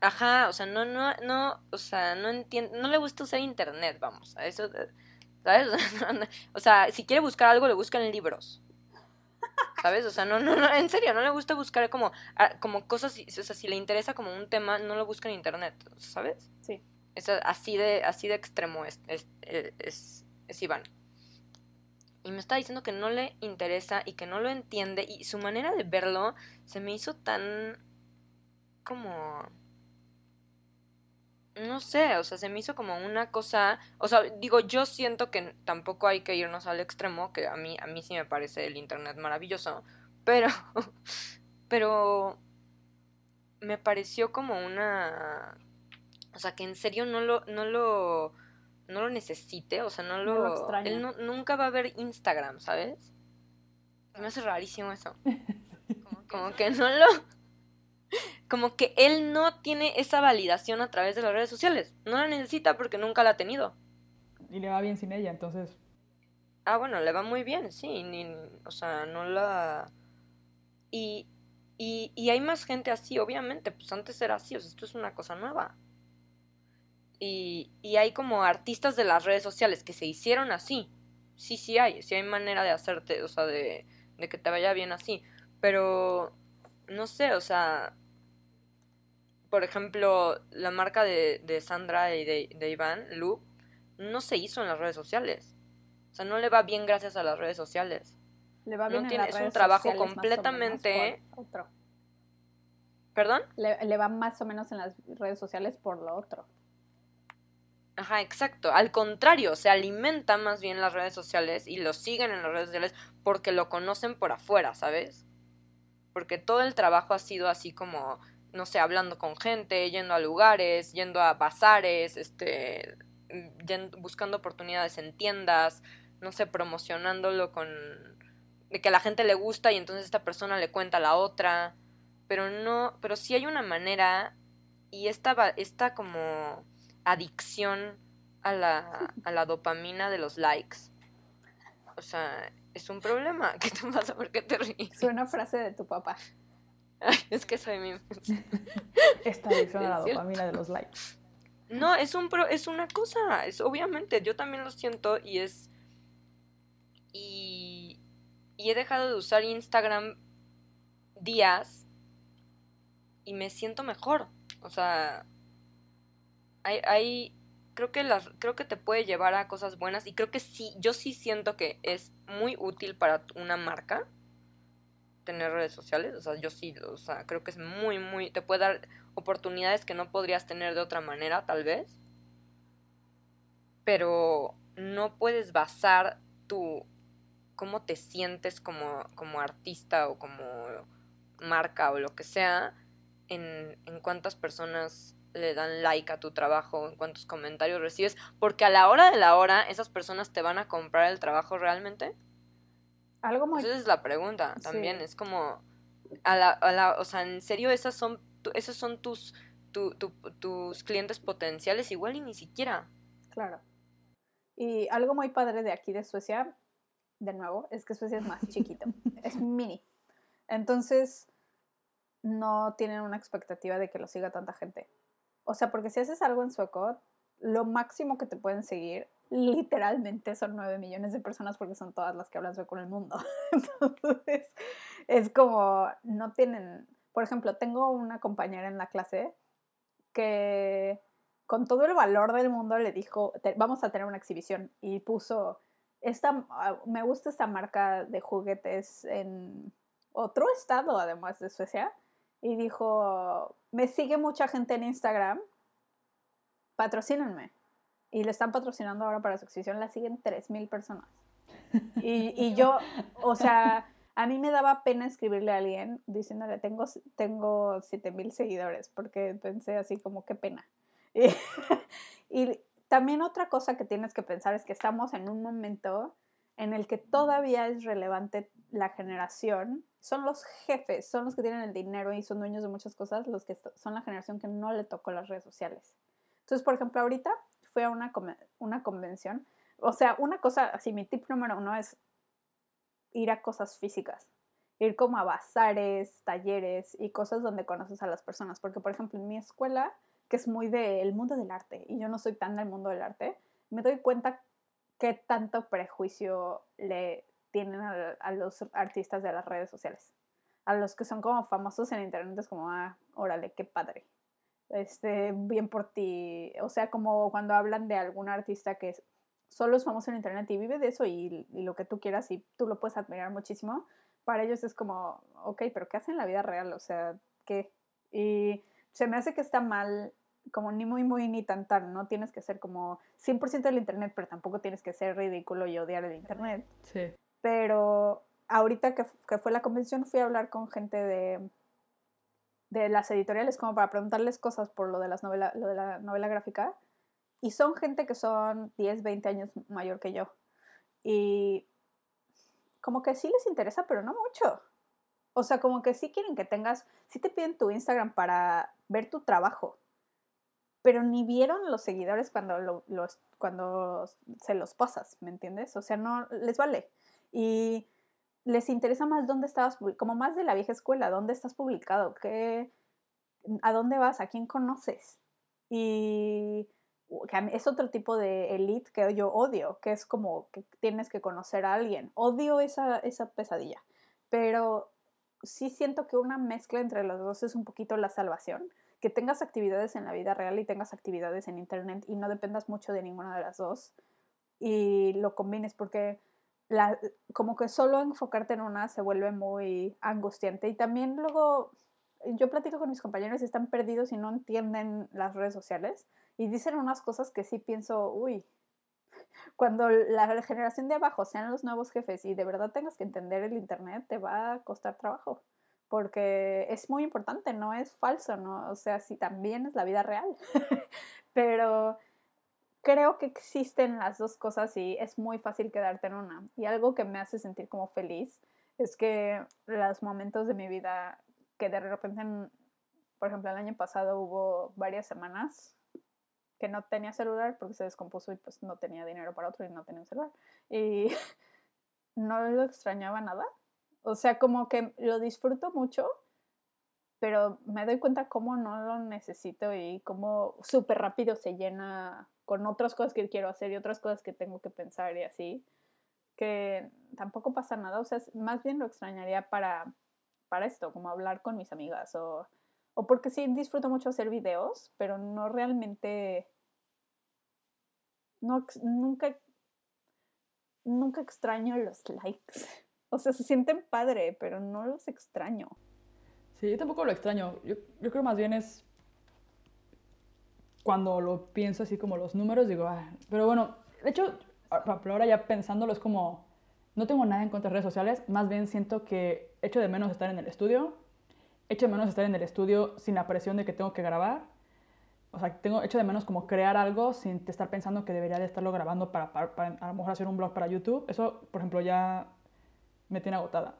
Ajá, o sea, no, no, no, o sea, no entiende, no le gusta usar internet, vamos, a eso, ¿sabes? o sea, si quiere buscar algo, le busca en libros. ¿Sabes? O sea, no, no, no, en serio, no le gusta buscar como, ah, como cosas, o sea, si le interesa como un tema, no lo busca en internet, ¿sabes? Sí. Es así de, así de extremo es, es, es, es Iván. Y me está diciendo que no le interesa y que no lo entiende y su manera de verlo se me hizo tan como no sé, o sea, se me hizo como una cosa, o sea, digo, yo siento que tampoco hay que irnos al extremo, que a mí, a mí sí me parece el internet maravilloso, pero, pero me pareció como una, o sea, que en serio no lo, no lo, no lo necesite, o sea, no lo, él nunca va a ver Instagram, ¿sabes? Me hace rarísimo eso. como que no lo como que él no tiene esa validación a través de las redes sociales. No la necesita porque nunca la ha tenido. Y le va bien sin ella, entonces. Ah, bueno, le va muy bien, sí. Ni, o sea, no la. Y, y, y hay más gente así, obviamente. Pues antes era así, o sea, esto es una cosa nueva. Y, y hay como artistas de las redes sociales que se hicieron así. Sí, sí hay. Sí hay manera de hacerte, o sea, de, de que te vaya bien así. Pero, no sé, o sea, por ejemplo, la marca de, Sandra y de, Iván, Lu, no se hizo en las redes sociales. O sea, no le va bien gracias a las redes sociales. Le va bien en las Es un trabajo completamente... Otro. ¿Perdón? Le, va más o menos en las redes sociales por lo otro. Ajá, exacto. Al contrario, se alimenta más bien las redes sociales y lo siguen en las redes sociales porque lo conocen por afuera, ¿sabes? Porque todo el trabajo ha sido así como no sé, hablando con gente, yendo a lugares, yendo a bazares, este, buscando oportunidades en tiendas, no sé, promocionándolo con de que a la gente le gusta y entonces esta persona le cuenta a la otra, pero no, pero sí hay una manera y esta, esta como adicción a la, a la dopamina de los likes, o sea, es un problema. ¿Qué te pasa? ¿Por qué te ríes? Es una frase de tu papá. es que soy mi... Esta adicción a la dopamina de los likes. No, es, un pro, es una cosa, es obviamente, yo también lo siento y es... Y, y he dejado de usar Instagram días y me siento mejor. O sea, hay, hay creo que las, creo que te puede llevar a cosas buenas y creo que sí, yo sí siento que es muy útil para una marca tener redes sociales, o sea, yo sí, o sea, creo que es muy, muy, te puede dar oportunidades que no podrías tener de otra manera, tal vez, pero no puedes basar tu, cómo te sientes como, como artista o como marca o lo que sea, en, en cuántas personas le dan like a tu trabajo, en cuántos comentarios recibes, porque a la hora de la hora esas personas te van a comprar el trabajo realmente. Algo muy... Esa es la pregunta también, es como, a la, a la, o sea, en serio, esas son, esos son tus, tu, tu, tus clientes potenciales, igual y ni siquiera. Claro. Y algo muy padre de aquí de Suecia, de nuevo, es que Suecia es más chiquito, es mini. Entonces, no tienen una expectativa de que lo siga tanta gente. O sea, porque si haces algo en sueco, lo máximo que te pueden seguir literalmente son 9 millones de personas porque son todas las que hablan sueco en el mundo. Entonces, es como, no tienen, por ejemplo, tengo una compañera en la clase que con todo el valor del mundo le dijo, vamos a tener una exhibición y puso, esta, ah, me gusta esta marca de juguetes en otro estado además de Suecia y dijo, me sigue mucha gente en Instagram, patrocínenme. Y le están patrocinando ahora para su exhibición, la siguen 3.000 personas. Y, y, yo, o sea, a mí me daba pena escribirle a alguien diciéndole, tengo, tengo 7.000 seguidores, porque pensé así como, qué pena. Y, y también otra cosa que tienes que pensar es que estamos en un momento en el que todavía es relevante la generación, son los jefes, son los que tienen el dinero y son dueños de muchas cosas, los que son la generación que no le tocó las redes sociales. Entonces, por ejemplo, ahorita fui a una, una convención, o sea, una cosa, así mi tip número uno es ir a cosas físicas, ir como a bazares, talleres y cosas donde conoces a las personas, porque por ejemplo en mi escuela, que es muy del mundo del arte, y yo no soy tan del mundo del arte, me doy cuenta qué tanto prejuicio le tienen a, los artistas de las redes sociales. A los que son como famosos en internet es como, ah, órale, qué padre. Este, bien por ti. O sea, como cuando hablan de algún artista que solo es famoso en internet y vive de eso y, y lo que tú quieras y tú lo puedes admirar muchísimo, para ellos es como, ok, pero ¿qué hacen en la vida real? O sea, ¿qué? Y se me hace que está mal como ni muy, muy, ni tan, tan. No tienes que ser como 100% del Internet, pero tampoco tienes que ser ridículo y odiar el Internet. Sí. Pero ahorita que, fue la convención fui a hablar con gente de, de las editoriales como para preguntarles cosas por lo de, las novela, lo de la novela gráfica. Y son gente que son 10, 20 años mayor que yo. Y como que sí les interesa, pero no mucho. O sea, como que sí quieren que tengas, sí te piden tu Instagram para ver tu trabajo pero ni vieron los seguidores cuando, los, cuando se los pasas, ¿me entiendes? O sea, no les vale. Y les interesa más dónde estabas, como más de la vieja escuela, dónde estás publicado, qué, a dónde vas, a quién conoces. Y es otro tipo de elite que yo odio, que es como que tienes que conocer a alguien. Odio esa, esa pesadilla, pero sí siento que una mezcla entre los dos es un poquito la salvación que tengas actividades en la vida real y tengas actividades en internet y no dependas mucho de ninguna de las dos y lo combines porque la, como que solo enfocarte en una se vuelve muy angustiante y también luego yo platico con mis compañeros y están perdidos y no entienden las redes sociales y dicen unas cosas que sí pienso, uy, cuando la generación de abajo sean los nuevos jefes y de verdad tengas que entender el internet, te va a costar trabajo porque es muy importante, no es falso, ¿no? O sea, sí también es la vida real, pero creo que existen las dos cosas y es muy fácil quedarte en una. Y algo que me hace sentir como feliz es que los momentos de mi vida que de repente, por ejemplo, el año pasado hubo varias semanas que no tenía celular porque se descompuso y pues no tenía dinero para otro y no tenía celular. Y no lo extrañaba nada o sea, como que lo disfruto mucho, pero me doy cuenta cómo no lo necesito y cómo súper rápido se llena con otras cosas que quiero hacer y otras cosas que tengo que pensar y así, que tampoco pasa nada. O sea, más bien lo extrañaría para, para esto, como hablar con mis amigas o, o porque sí disfruto mucho hacer videos, pero no realmente... No, nunca, nunca extraño los likes. O sea, se sienten padre, pero no los extraño. Sí, yo tampoco lo extraño. Yo, yo creo más bien es cuando lo pienso así como los números, digo, ah, pero bueno, de hecho, pero ahora ya pensándolo es como, no tengo nada en contra de redes sociales, más bien siento que echo de menos estar en el estudio, echo de menos estar en el estudio sin la presión de que tengo que grabar. O sea, tengo echo de menos como crear algo sin estar pensando que debería de estarlo grabando para, para, para a lo mejor hacer un blog para YouTube. Eso, por ejemplo, ya me tiene agotada.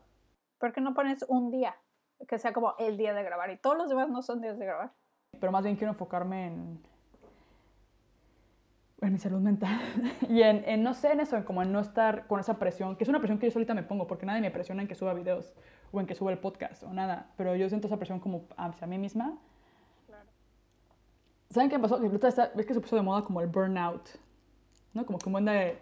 ¿Por qué no pones un día? Que sea como el día de grabar y todos los demás no son días de grabar. Pero más bien quiero enfocarme en, en mi salud mental y en, en, no sé, en eso, en como en no estar con esa presión, que es una presión que yo solita me pongo, porque nadie me presiona en que suba videos o en que suba el podcast o nada, pero yo siento esa presión como hacia mí misma. Claro. ¿Saben qué pasó? Ves que se puso de moda como el burnout, ¿no? Como que un buen de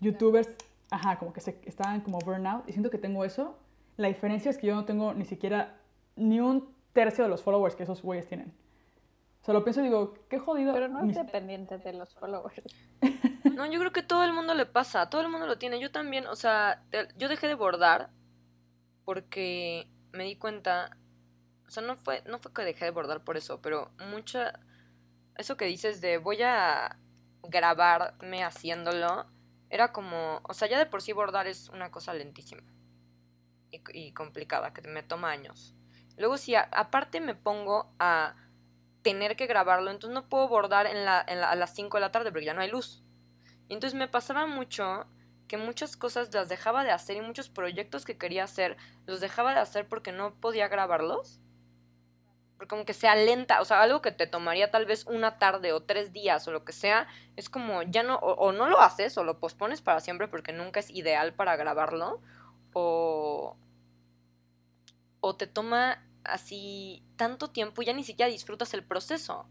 youtubers, ajá, como que se, estaban como burnout y siento que tengo eso. La diferencia es que yo no tengo ni siquiera ni un tercio de los followers que esos güeyes tienen. O sea, lo pienso y digo, qué jodido. Pero no es dependiente de los followers. No, yo creo que todo el mundo le pasa, todo el mundo lo tiene. Yo también, o sea, yo dejé de bordar porque me di cuenta, o sea, no fue, no fue que dejé de bordar por eso, pero mucha, eso que dices de voy a grabarme haciéndolo, era como, o sea, ya de por sí bordar es una cosa lentísima y, y complicada, que me toma años. Luego si a, aparte me pongo a tener que grabarlo, entonces no puedo bordar en la, a las 5 de la tarde porque ya no hay luz. Y entonces me pasaba mucho que muchas cosas las dejaba de hacer y muchos proyectos que quería hacer los dejaba de hacer porque no podía grabarlos. Porque como que sea lenta, o sea, algo que te tomaría tal vez una tarde o tres días o lo que sea, es como ya no, o no lo haces o lo pospones para siempre porque nunca es ideal para grabarlo, o, o te toma así tanto tiempo y ya ni siquiera disfrutas el proceso.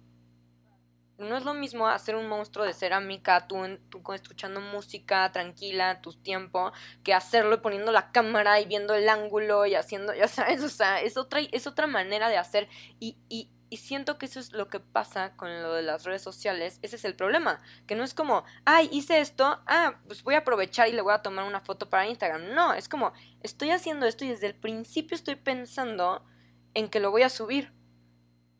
No es lo mismo hacer un monstruo de cerámica, tú, tú escuchando música tranquila, tu tiempo, que hacerlo poniendo la cámara y viendo el ángulo y haciendo, ya sabes, o sea, es otra, es otra manera de hacer y, y, y siento que eso es lo que pasa con lo de las redes sociales, ese es el problema, que no es como, ay, hice esto, ah, pues voy a aprovechar y le voy a tomar una foto para Instagram, no, es como, estoy haciendo esto y desde el principio estoy pensando en que lo voy a subir.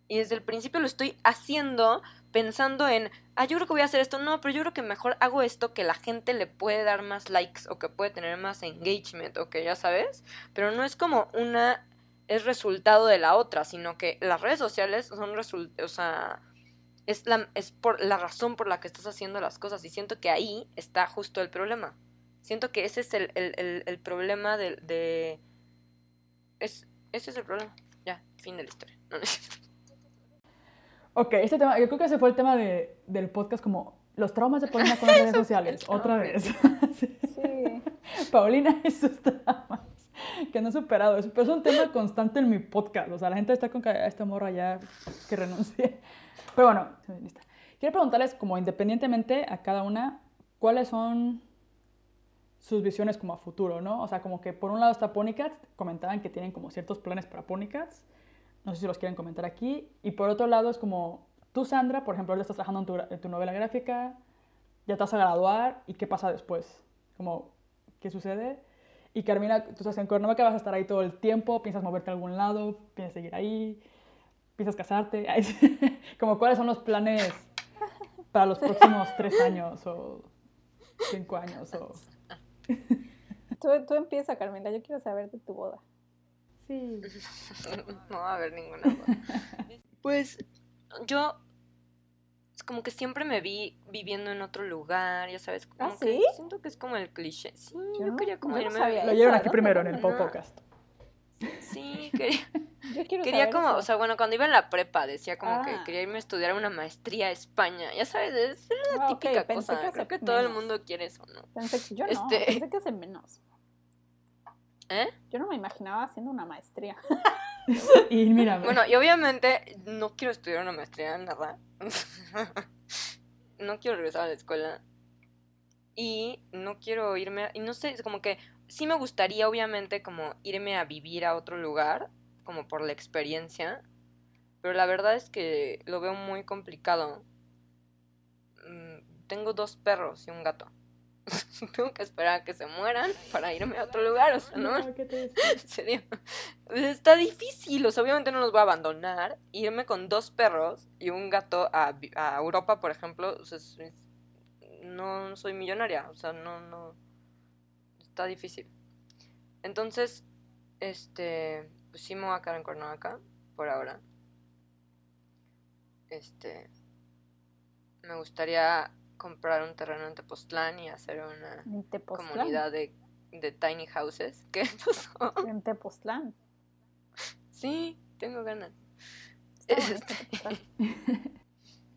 Y desde el principio lo estoy haciendo pensando en, ah, yo creo que voy a hacer esto. No, pero yo creo que mejor hago esto que la gente le puede dar más likes o que puede tener más engagement o que ya sabes. Pero no es como una es resultado de la otra, sino que las redes sociales son o sea, es, la, es por la razón por la que estás haciendo las cosas. Y siento que ahí está justo el problema. Siento que ese es el, el, el, el problema de, de... Es, ese es el problema. Fin de la historia. No, Ok, este tema, yo creo que ese fue el tema de, del podcast, como los traumas de Paulina con las redes sociales, otra vez. sí. sí. Paulina y sus traumas, que no he superado eso, pero es un tema constante en mi podcast, o sea, la gente está con que a esta morra ya que renuncie. Pero bueno, lista. Quiero preguntarles, como independientemente a cada una, cuáles son sus visiones como a futuro, ¿no? O sea, como que por un lado está Ponycats, comentaban que tienen como ciertos planes para Ponycats, no sé si los quieren comentar aquí. Y por otro lado es como, tú Sandra, por ejemplo, ya estás trabajando en tu, en tu novela gráfica, ya te vas a graduar, ¿y qué pasa después? Como, ¿qué sucede? Y Carmina, tú estás en que vas a estar ahí todo el tiempo, piensas moverte a algún lado, piensas seguir ahí, piensas casarte, como cuáles son los planes para los próximos tres años o cinco años o... Tú, tú empieza, Carmela, yo quiero saber de tu boda. Sí. no va a haber ninguna boda. Pues yo es como que siempre me vi viviendo en otro lugar, ya sabes. Como ¿Ah, que sí? Siento que es como el cliché. Sí, Yo yo, no- quería como yo no irme. sabía Lo llevan aquí ¿no? primero en el Ajá. podcast. Sí, quería, Yo quiero quería saber como, eso. o sea, bueno, cuando iba en la prepa decía como que Ah. quería irme a estudiar una maestría a España. Ya sabes, es la Ah, típica cosa. que Creo que todo el mundo quiere eso, ¿no? Pensé que yo no, Este- pensé que hace menos. ¿Eh? Yo no me imaginaba haciendo una maestría. Y mira, Bueno, y obviamente no quiero estudiar una maestría en nada. no quiero regresar a la escuela. Y no quiero irme, a- y no sé, es como que sí me gustaría obviamente como irme a vivir a otro lugar, como por la experiencia, pero la verdad es que lo veo muy complicado. Mm, Tengo dos perros y un gato. Tengo que esperar a que se mueran para irme a otro lugar, o sea, ¿no? No, qué triste. En serio. Está difícil, o sea, obviamente no los voy a abandonar. Irme con dos perros y un gato a, a Europa, por ejemplo, o sea, no soy millonaria, o sea, no, no, está difícil. Entonces, este, pues sí me voy a quedar en Cuernavaca, por ahora. Este, me gustaría comprar un terreno en Tepoztlán y hacer una Tepoztlán. comunidad de, de tiny houses. ¿Qué pasó? En Tepoztlán. Sí, tengo ganas. Está bonito Tepoztlán.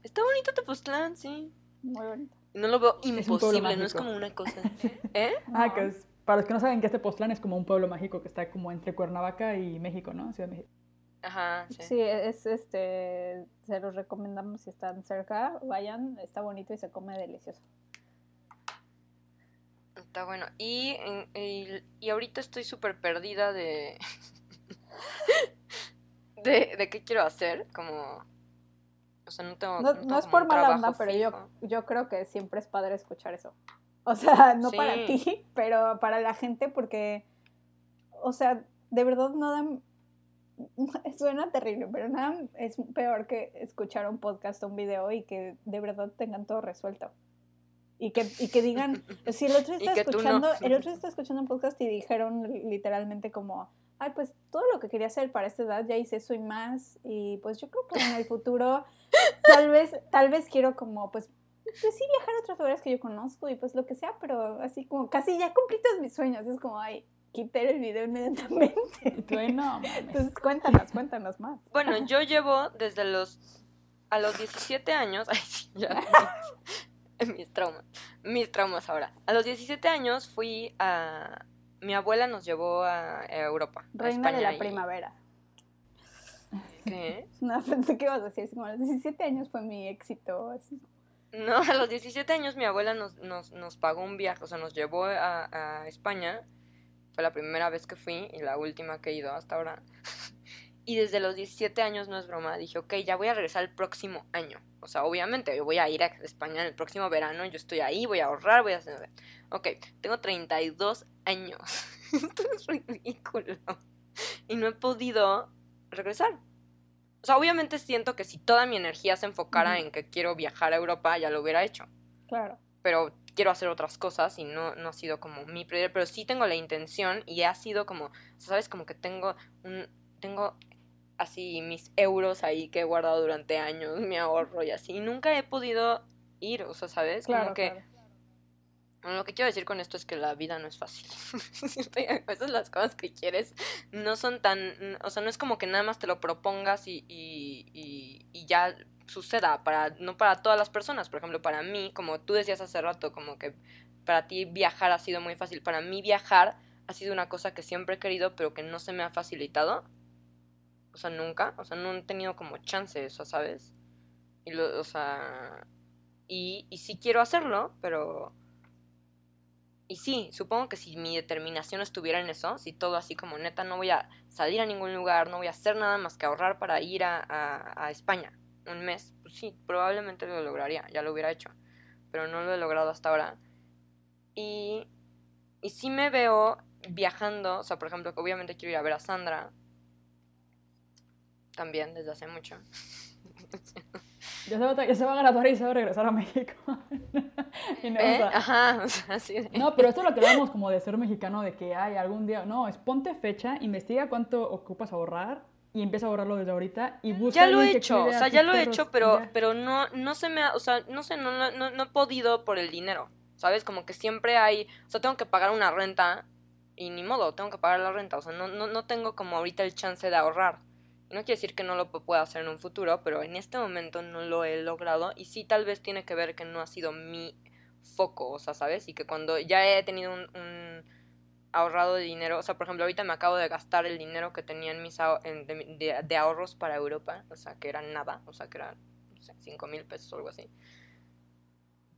Está bonito Tepoztlán, sí. Muy bonito. No lo veo imposible, no es como una cosa. ¿Eh? Ah, No. que es, para los que no saben que este Postlán es como un pueblo mágico que está como entre Cuernavaca y México, ¿no? Ciudad de México. Ajá, sí. Sí, es este, se los recomendamos si están cerca, vayan, está bonito y se come delicioso. Está bueno. Y, y, y ahorita estoy súper perdida de, de. de qué quiero hacer. Como. O sea, no tengo. No, no no es por mala onda, pero yo, fijo. yo creo que siempre es padre escuchar eso. O sea, no para ti, pero para la gente porque, o sea, de verdad nada, suena terrible, pero nada es peor que escuchar un podcast o un video y que de verdad tengan todo resuelto. Y que, y que digan, si el otro está tú no. escuchando, el otro está escuchando un podcast y dijeron literalmente como, ay, pues todo lo que quería hacer para esta edad ya hice eso y más, y pues yo creo que en el futuro tal vez, tal vez quiero como, pues, pues sí viajar a otros lugares que yo conozco y pues lo que sea, pero así como casi ya cumplí todos mis sueños, es como, ay, quité el video inmediatamente. Y tú ahí, no, mames. Entonces cuéntanos, cuéntanos más. Bueno, yo llevo desde los. A los 17 años. Ay, sí, ya. mis traumas. Mis traumas ahora. A los 17 años fui a. Mi abuela nos llevó a Europa. a Reina de la y- primavera. ¿Qué? No, pensé que ibas a decir, así como a los 17 años fue mi éxito, así. No, a los 17 años mi abuela nos, nos, nos pagó un viaje, o sea, nos llevó a, a España. Fue la primera vez que fui y la última que he ido hasta ahora. Y desde los 17 años, no es broma, dije, ok, ya voy a regresar el próximo año. O sea, obviamente, yo voy a ir a España el próximo verano, yo estoy ahí, voy a ahorrar, voy a hacer... Ok, tengo 32 años. Esto es ridículo. Y no he podido regresar. O sea, obviamente siento que si toda mi energía se enfocara Ujú. en que quiero viajar a Europa, ya lo hubiera hecho. Claro. Pero quiero hacer otras cosas y no, no ha sido como mi prioridad. Pero sí tengo la intención y ha sido como, ¿sabes? Como que tengo un... Tengo así mis euros ahí que he guardado durante años, mi ahorro y así. Y nunca he podido ir, o sea, ¿sabes? Claro, como que... claro. Lo que quiero decir con esto es que la vida no es fácil. a veces las cosas que quieres no son tan... O sea, no es como que nada más te lo propongas y, y, y- y ya suceda. Para, no para todas las personas. Por ejemplo, para mí, como tú decías hace rato, como que para ti viajar ha sido muy fácil. Para mí viajar ha sido una cosa que siempre he querido, pero que no se me ha facilitado. O sea, nunca. O sea, no he tenido como chance eso, ¿sabes? Y lo. Y, y sí quiero hacerlo, pero... Y sí, supongo que si mi determinación estuviera en eso, si todo así como neta, no voy a salir a ningún lugar, no voy a hacer nada más que ahorrar para ir a- a España un mes, pues sí, probablemente lo lograría, ya lo hubiera hecho, pero no lo he logrado hasta ahora. Y, y sí me veo viajando, o sea, por ejemplo, que obviamente quiero ir a ver a Sandra, también desde hace mucho. Ya se, va, a- ya se va a graduar y se va a regresar a México. Y no, o ¿Eh? sea, Ajá, o sea, así de... No, pero esto es lo que hablamos como de ser mexicano, de que hay algún día. No, es ponte fecha, investiga cuánto ocupas ahorrar y empieza a ahorrarlo desde ahorita y busca. Ya lo he hecho, o sea, ya lo he hecho, pero, ya. pero no, no se me ha, o sea, no sé, no, no, no, he podido por el dinero, ¿sabes? Como que siempre hay, o sea, tengo que pagar una renta y ni modo, tengo que pagar la renta, o sea, no, no, no tengo como ahorita el chance de ahorrar. Y no quiere decir que no lo pu- pueda hacer en un futuro, pero en este momento no lo he logrado y sí tal vez tiene que ver que no ha sido mi foco, o sea, ¿sabes? Y que cuando ya he tenido un, un ahorrado de dinero, o sea, por ejemplo, ahorita me acabo de gastar el dinero que tenía en mis aho- en- de, de- de ahorros para Europa, o sea, que era nada, o sea, que era, no sé, 5 mil pesos o algo así,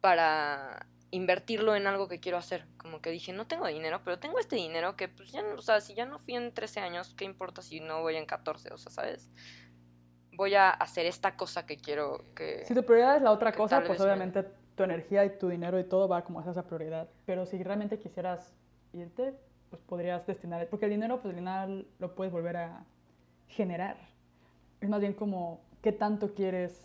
para invertirlo en algo que quiero hacer. Como que dije, no tengo dinero, pero tengo este dinero que, pues ya, no- o sea, si ya no fui en 13 años, ¿qué importa si no voy en 14? O sea, ¿sabes? Voy a hacer esta cosa que quiero que... Si tu prioridad es la otra cosa, pues vez me- obviamente tu energía y tu dinero y todo va como hacia esa prioridad. Pero si realmente quisieras irte, pues podrías destinar, porque el dinero pues al final lo puedes volver a generar. Es más bien como qué tanto quieres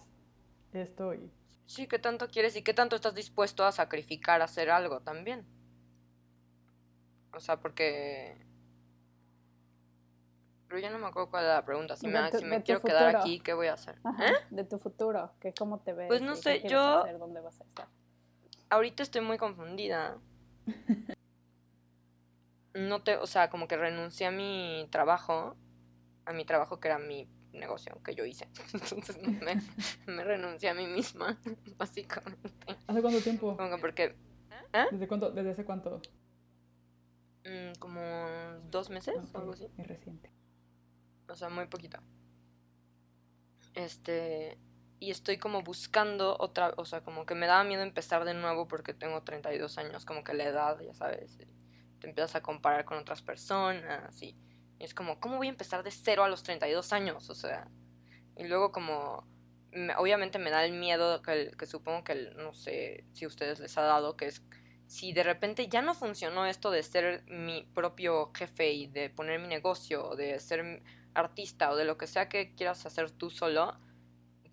esto y Sí, qué tanto quieres y qué tanto estás dispuesto a sacrificar a hacer algo también. O sea, porque... Pero ya no me acuerdo cuál era la pregunta. Si me, tu- si de me tu quiero quedar aquí, ¿qué voy a hacer? Ajá, ¿Eh? De tu futuro, que cómo te ves. Pues no sé, yo- hacer, dónde vas a estar. Ahorita estoy muy confundida. No te, o sea, como que renuncié a mi trabajo, a mi trabajo que era mi negocio que yo hice. Entonces me, me renuncié a mí misma, básicamente. ¿Hace cuánto tiempo? Como que porque, ¿Desde cuánto? ¿Desde hace cuánto? mm, como dos meses o algo así. Es reciente. O sea, muy poquito. Este, y estoy como buscando otra, o sea, como que me daba miedo empezar de nuevo porque tengo 32 años, como que la edad, ya sabes, y te empiezas a comparar con otras personas y, y es como, ¿cómo voy a empezar de cero a los 32 años? O sea, y luego como, me- obviamente me da el miedo que, que supongo que, no sé si a ustedes les ha dado, que es si de repente ya no funcionó esto de ser mi propio jefe y de poner mi negocio, de ser artista o de lo que sea que quieras hacer tú solo,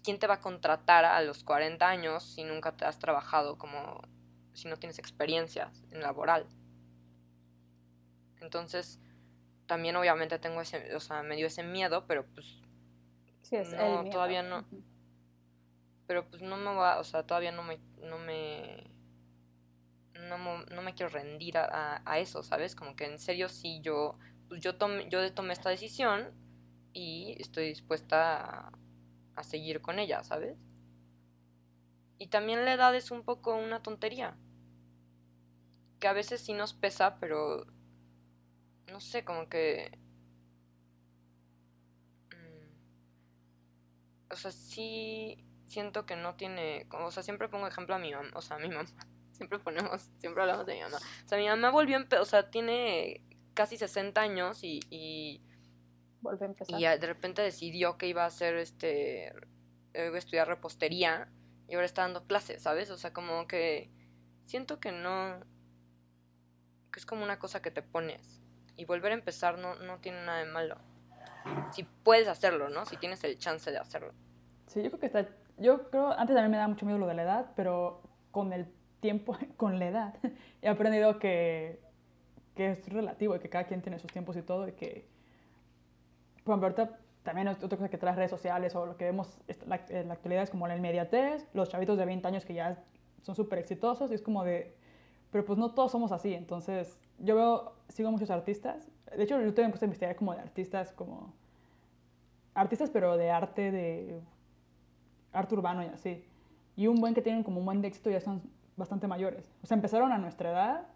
¿quién te va a contratar a los 40 años si nunca te has trabajado como si no tienes experiencia en laboral? Entonces, también obviamente tengo ese, o sea, me dio ese miedo, pero pues, Sí, es No, el miedo. todavía no. Pero pues no me va, o sea, todavía no me, no me, no, no me quiero rendir a, a- a eso, ¿sabes? Como que en serio sí yo, pues yo tomé, yo tomé esta decisión y estoy dispuesta a, a seguir con ella, ¿sabes? Y también la edad es un poco una tontería. Que a veces sí nos pesa, pero no sé, como que... mm, O sea, sí siento que no tiene... O sea, siempre pongo ejemplo a mi mamá, o sea, a mi mamá. Siempre ponemos, siempre hablamos de mi mamá. O sea, mi mamá volvió, a empe- o sea, tiene casi 60 años y, y, Vuelve a empezar. y de repente decidió que iba a hacer este, eh, iba a estudiar repostería y ahora está dando clases, ¿sabes? O sea, como que siento que no, que es como una cosa que te pones y volver a empezar no, no tiene nada de malo. Si puedes hacerlo, ¿no? Si tienes el chance de hacerlo. Sí, yo creo que está. Yo creo, antes también me daba mucho miedo lo de la edad, pero con el tiempo, con la edad, he aprendido que, que es relativo y que cada quien tiene sus tiempos y todo, y que, por ejemplo, ahorita también otra cosa que trae redes sociales o lo que vemos en la actualidad es como la inmediatez, los chavitos de 20 años que ya son súper exitosos, y es como de. Pero pues no todos somos así, entonces yo veo, sigo muchos artistas, de hecho yo también puse a investigar como de artistas, como artistas pero de arte de arte urbano y así. Y un buen que tienen como un buen éxito ya son bastante mayores. O sea, empezaron a nuestra edad,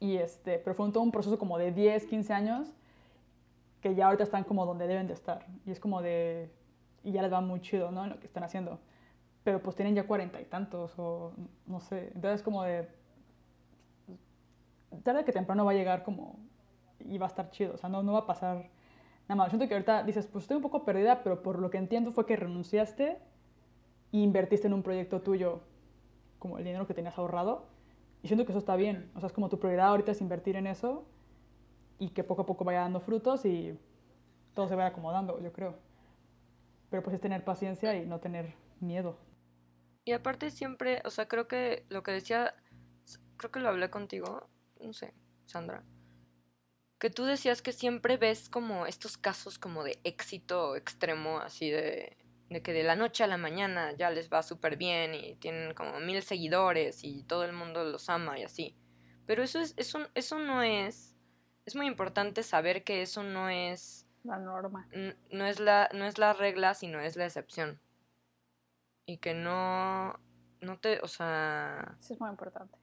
y este, pero fue un, todo un proceso como de 10, 15 años que ya ahorita están como donde deben de estar. Y es como de... Y ya les va muy chido, ¿no? En lo que están haciendo. Pero pues tienen ya cuarenta y tantos o no sé. Entonces como de... Tarde que temprano va a llegar como... Y va a estar chido. O sea, no, no va a pasar nada más. Siento que ahorita dices, pues estoy un poco perdida, pero por lo que entiendo fue que renunciaste e invertiste en un proyecto tuyo como el dinero que tenías ahorrado. Y siento que eso está bien. O sea, es como tu prioridad ahorita es invertir en eso y que poco a poco vaya dando frutos y todo se vaya acomodando, yo creo. Pero pues es tener paciencia y no tener miedo. Y aparte siempre, o sea, creo que lo que decía, creo que lo hablé contigo, no sé, Sandra, que tú decías que siempre ves como estos casos como de éxito extremo, así de, de que de la noche a la mañana ya les va súper bien y tienen como mil seguidores y todo el mundo los ama y así. Pero eso, es, eso, eso no es, es muy importante saber que eso no es La norma. no es la, no es la regla, sino es la excepción. Y que no, no te, o sea, Eso es muy importante.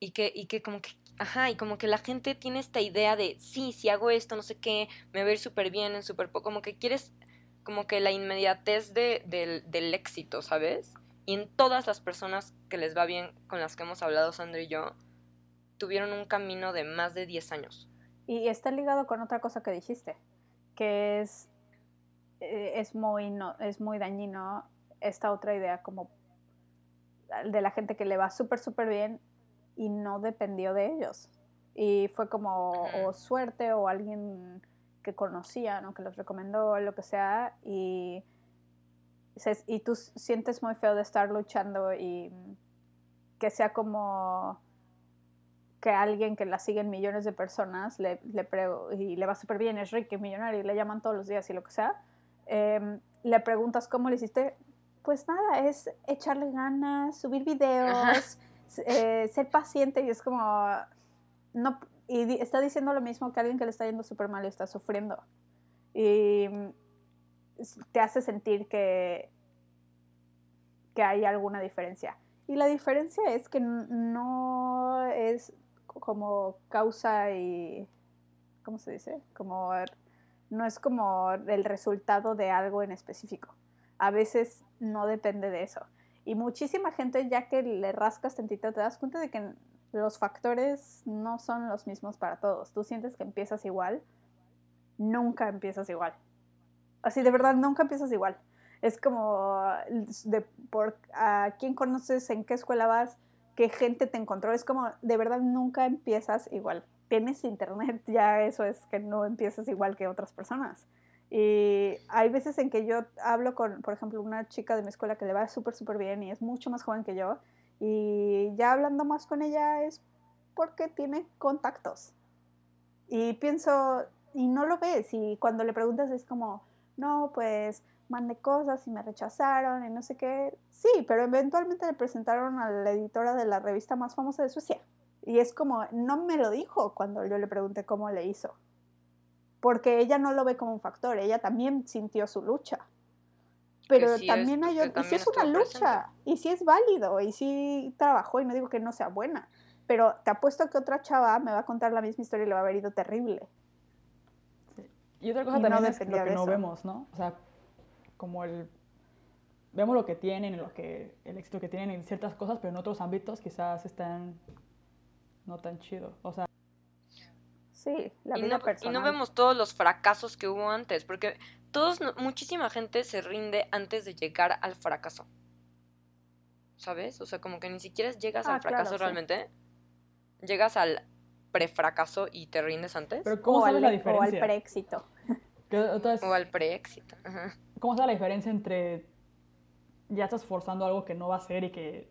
y que, y que como que, ajá, y como que la gente tiene esta idea de, sí, si hago esto, no sé qué, me va a ir súper bien en súper poco, como que quieres, como que la inmediatez de, del, del éxito, ¿sabes? Y en todas las personas que les va bien, con las que hemos hablado Sandra y yo, tuvieron un camino de más de 10 años. Y está ligado con otra cosa que dijiste, que es, eh, es, muy, no, es muy dañino esta otra idea como de la gente que le va súper, súper bien y no dependió de ellos. Y fue como o suerte o alguien que conocían o que los recomendó o lo que sea y y tú sientes muy feo de estar luchando y que sea como que alguien que la siguen millones de personas le, le prego- y le va súper bien, es rico, es millonario, y le llaman todos los días y lo que sea, em, le preguntas cómo le hiciste, pues nada, es echarle ganas, subir videos, eh, ser paciente y es como, no, y está diciendo lo mismo que alguien que le está yendo súper mal y está sufriendo. Y mm, te hace sentir que, que hay alguna diferencia. Y la diferencia es que no es como causa y... ¿Cómo se dice? Como... No es como el resultado de algo en específico. A veces no depende de eso. Y muchísima gente, ya que le rascas tantito, te das cuenta de que los factores no son los mismos para todos. Tú sientes que empiezas igual, nunca empiezas igual. Así de verdad, nunca empiezas igual. Es como de por a quién conoces, en qué escuela vas, qué gente te encontró. Es como de verdad nunca empiezas igual. Tienes internet, ya eso es que no empiezas igual que otras personas. Y hay veces en que yo hablo con, por ejemplo, una chica de mi escuela que le va súper, súper bien y es mucho más joven que yo. Y ya hablando más con ella es porque tiene contactos. Y pienso, y no lo ves. Y cuando le preguntas es como, no, pues mandé cosas y me rechazaron y no sé qué. Sí, pero eventualmente le presentaron a la editora de la revista más famosa de Suecia. Y es como, no me lo dijo cuando yo le pregunté cómo le hizo. Porque ella no lo ve como un factor, ella también sintió su lucha. Pero sí es, también hay porque otro, y sí es una lucha, y sí es válido, y sí trabajó, y no digo que no sea buena. Pero te apuesto que otra chava me va a contar la misma historia y le va a haber ido terrible. Y otra cosa Y no también es dependía lo que no eso. vemos, ¿no? O sea, como el... Vemos lo que tienen lo que, el éxito que tienen en ciertas cosas, pero en otros ámbitos quizás están no tan chido. O sea, Sí, la y vida no, y personal. no vemos todos los fracasos que hubo antes, porque todos, muchísima gente se rinde antes de llegar al fracaso. ¿Sabes? O sea, como que ni siquiera llegas Ah, al fracaso claro, sí. realmente. Llegas al prefracaso y te rindes antes. pero ¿cómo o sabes al, la o al diferencia? preéxito. Que otra vez, O al preéxito. ¿Cómo sabes la diferencia entre ya estás forzando algo que no va a ser y que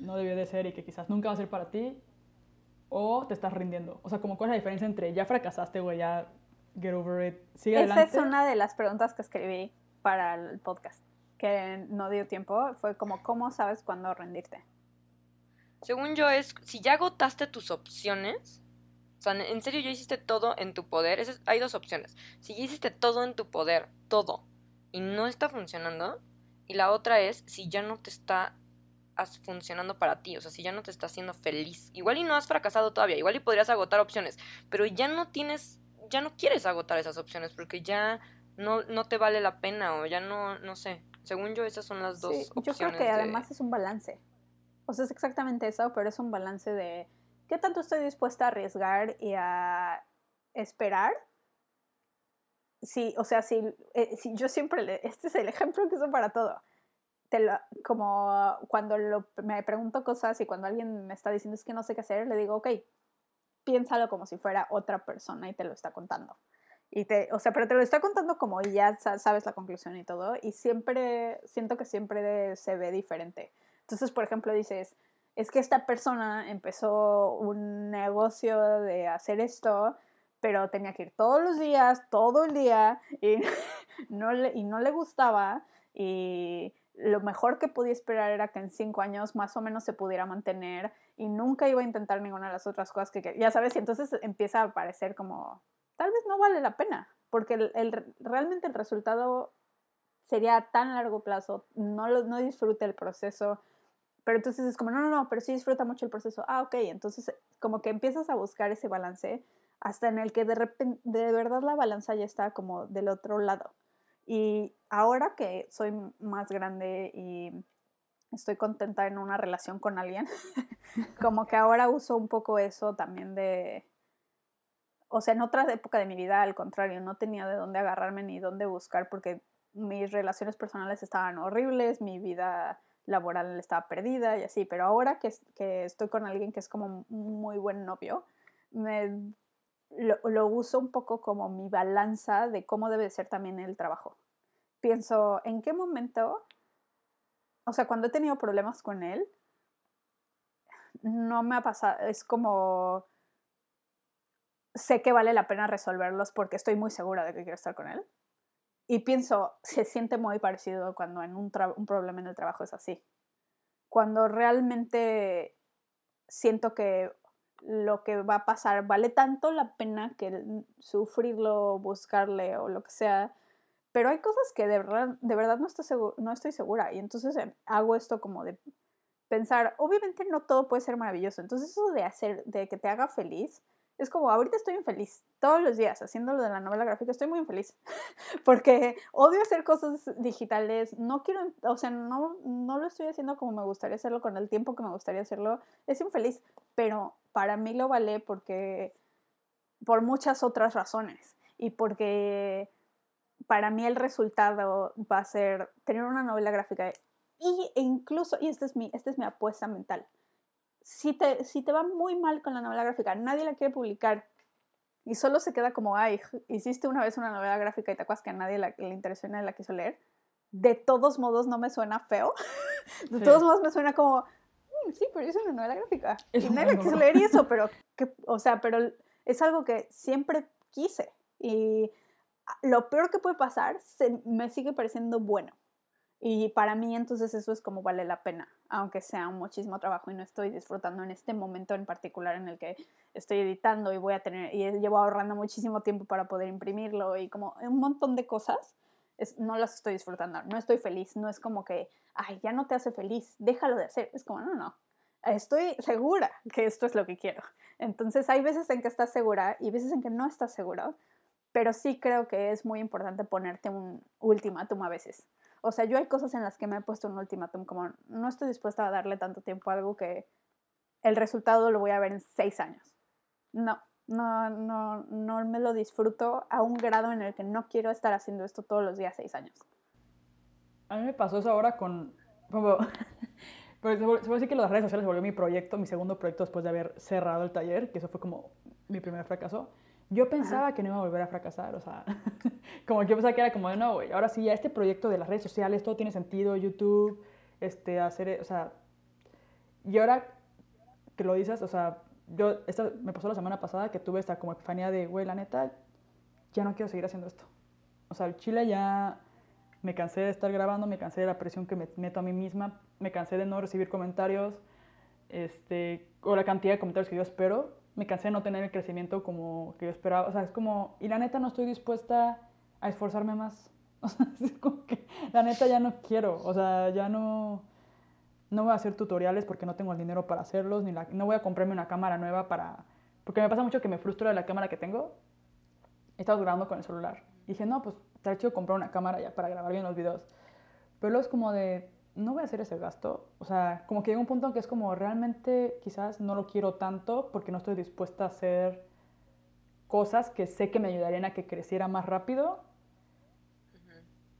no debió de ser y que quizás nunca va a ser para ti? ¿O te estás rindiendo? O sea, como ¿cuál es la diferencia entre ya fracasaste, güey, ya get over it, sigue Esa adelante? es una de las preguntas que escribí para el podcast, que no dio tiempo. Fue como, ¿cómo sabes cuándo rendirte? Según yo es, si ya agotaste tus opciones, o sea, en serio ya hiciste todo en tu poder, esa es- hay dos opciones. Si ya hiciste todo en tu poder, todo, y no está funcionando, y la otra es si ya no te está funcionando para ti, o sea, si ya no te está haciendo feliz. Igual y no has fracasado todavía, igual y podrías agotar opciones, pero ya no tienes, ya no quieres agotar esas opciones porque ya no, no te vale la pena o ya no, no sé. Según yo esas son las dos Sí, yo opciones. creo que de- además es un balance. O sea, es exactamente eso, pero es un balance de qué tanto estoy dispuesta a arriesgar y a esperar. Sí, o sea, si, eh, si yo siempre, le- este es el ejemplo que uso para todo. Te lo- como cuando lo- me pregunto cosas y cuando alguien me está diciendo es que no sé qué hacer, le digo, ok, piénsalo como si fuera otra persona y te lo está contando. Y te, o sea, pero te lo está contando como ya sa- sabes la conclusión y todo, y siempre, siento que siempre se ve diferente. Entonces, por ejemplo, dices, es que esta persona empezó un negocio de hacer esto, pero tenía que ir todos los días, todo el día, y no le, y no le gustaba, y lo mejor que podía esperar era que en cinco años más o menos se pudiera mantener, y nunca iba a intentar ninguna de las otras cosas que, ya sabes, y entonces empieza a parecer como, tal vez no vale la pena, porque el- realmente el resultado sería a tan largo plazo, no, lo, no disfruta el proceso, pero entonces es como, no, no, no, pero sí disfruta mucho el proceso. Ah, ok, entonces como que empiezas a buscar ese balance hasta en el que de repente, de verdad la balanza ya está como del otro lado. Y ahora que soy más grande y estoy contenta en una relación con alguien, como que ahora uso un poco eso también de, o sea, en otra época de mi vida, al contrario, no tenía de dónde agarrarme ni dónde buscar porque mis relaciones personales estaban horribles, mi vida laboral estaba perdida y así, pero ahora que, que estoy con alguien que es como un muy buen novio, me, lo, uso un poco como mi balanza de cómo debe ser también el trabajo. pienso, ¿en qué momento? O sea, cuando he tenido problemas con él, no me ha pasado, es como, sé que vale la pena resolverlos porque estoy muy segura de que quiero estar con él. Y pienso, se siente muy parecido cuando en un, un problema en el trabajo es así. Cuando realmente siento que lo que va a pasar vale tanto la pena que sufrirlo, buscarle o lo que sea. Pero hay cosas que de verdad, de verdad no, estoy no estoy segura. Y entonces em, hago esto como de pensar, obviamente no todo puede ser maravilloso. Entonces eso de hacer, de que te haga feliz, es como, ahorita estoy infeliz, todos los días haciendo lo de la novela gráfica, estoy muy infeliz, porque odio hacer cosas digitales, no quiero, o sea, no, no lo estoy haciendo como me gustaría hacerlo, con el tiempo que me gustaría hacerlo, es infeliz, pero para mí lo vale porque, por muchas otras razones, y porque para mí el resultado va a ser tener una novela gráfica y, e incluso, y esta es mi, esta es mi apuesta mental, si te, si te va muy mal con la novela gráfica, nadie la quiere publicar y solo se queda como, ay, hiciste una vez una novela gráfica y te acuerdas que a nadie la, le interesó y nadie la quiso leer, de todos modos no me suena feo. De todos modos me suena como, mm, sí, pero es una novela gráfica. y nadie la quiso leer y eso, pero, que, o sea, pero es algo que siempre quise. Y lo peor que puede pasar se, me sigue pareciendo bueno. Y para mí entonces eso es como vale la pena, aunque sea un muchísimo trabajo y no estoy disfrutando en este momento en particular en el que estoy editando y voy a tener, y llevo ahorrando muchísimo tiempo para poder imprimirlo y como un montón de cosas, no las estoy disfrutando, no estoy feliz, no es como que, ay, ya no te hace feliz, déjalo de hacer, es como, no, no, estoy segura que esto es lo que quiero. Entonces hay veces en que estás segura y veces en que no estás segura, pero sí creo que es muy importante ponerte un ultimátum a veces o sea, yo hay cosas en las que me he puesto un ultimátum, como no estoy dispuesta a darle tanto tiempo a algo que el resultado lo voy a ver en seis años. No, no, no, no me lo disfruto a un grado en el que no quiero estar haciendo esto todos los días seis años. A mí me pasó eso ahora con... Como, pues se puede decir que las redes sociales volvió mi proyecto, mi segundo proyecto después de haber cerrado el taller, que eso fue como mi primer fracaso. Yo pensaba que no iba a volver a fracasar, o sea, como yo pensaba que era como de no, güey, ahora sí, ya este proyecto de las redes sociales, todo tiene sentido, YouTube, este, hacer, o sea, y ahora que lo dices, o sea, yo, esta, me pasó la semana pasada que tuve esta como epifanía de, güey, la neta, ya no quiero seguir haciendo esto. O sea, el Chile ya me cansé de estar grabando, me cansé de la presión que me meto a mí misma, me cansé de no recibir comentarios, este, o la cantidad de comentarios que yo espero, me cansé de no tener el crecimiento como que yo esperaba. O sea, es como, y la neta no estoy dispuesta a esforzarme más. O sea, es como que la neta ya no quiero. O sea, ya no, no voy a hacer tutoriales porque no tengo el dinero para hacerlos, ni la, no voy a comprarme una cámara nueva para... Porque me pasa mucho que me frustra la cámara que tengo. He estado grabando con el celular. Y dije, no, pues estaría chido comprar una cámara ya para grabar bien los videos. Pero luego es como de, no voy a hacer ese gasto. O sea, como que llega un punto en que es como realmente quizás no lo quiero tanto porque no estoy dispuesta a hacer cosas que sé que me ayudarían a que creciera más rápido,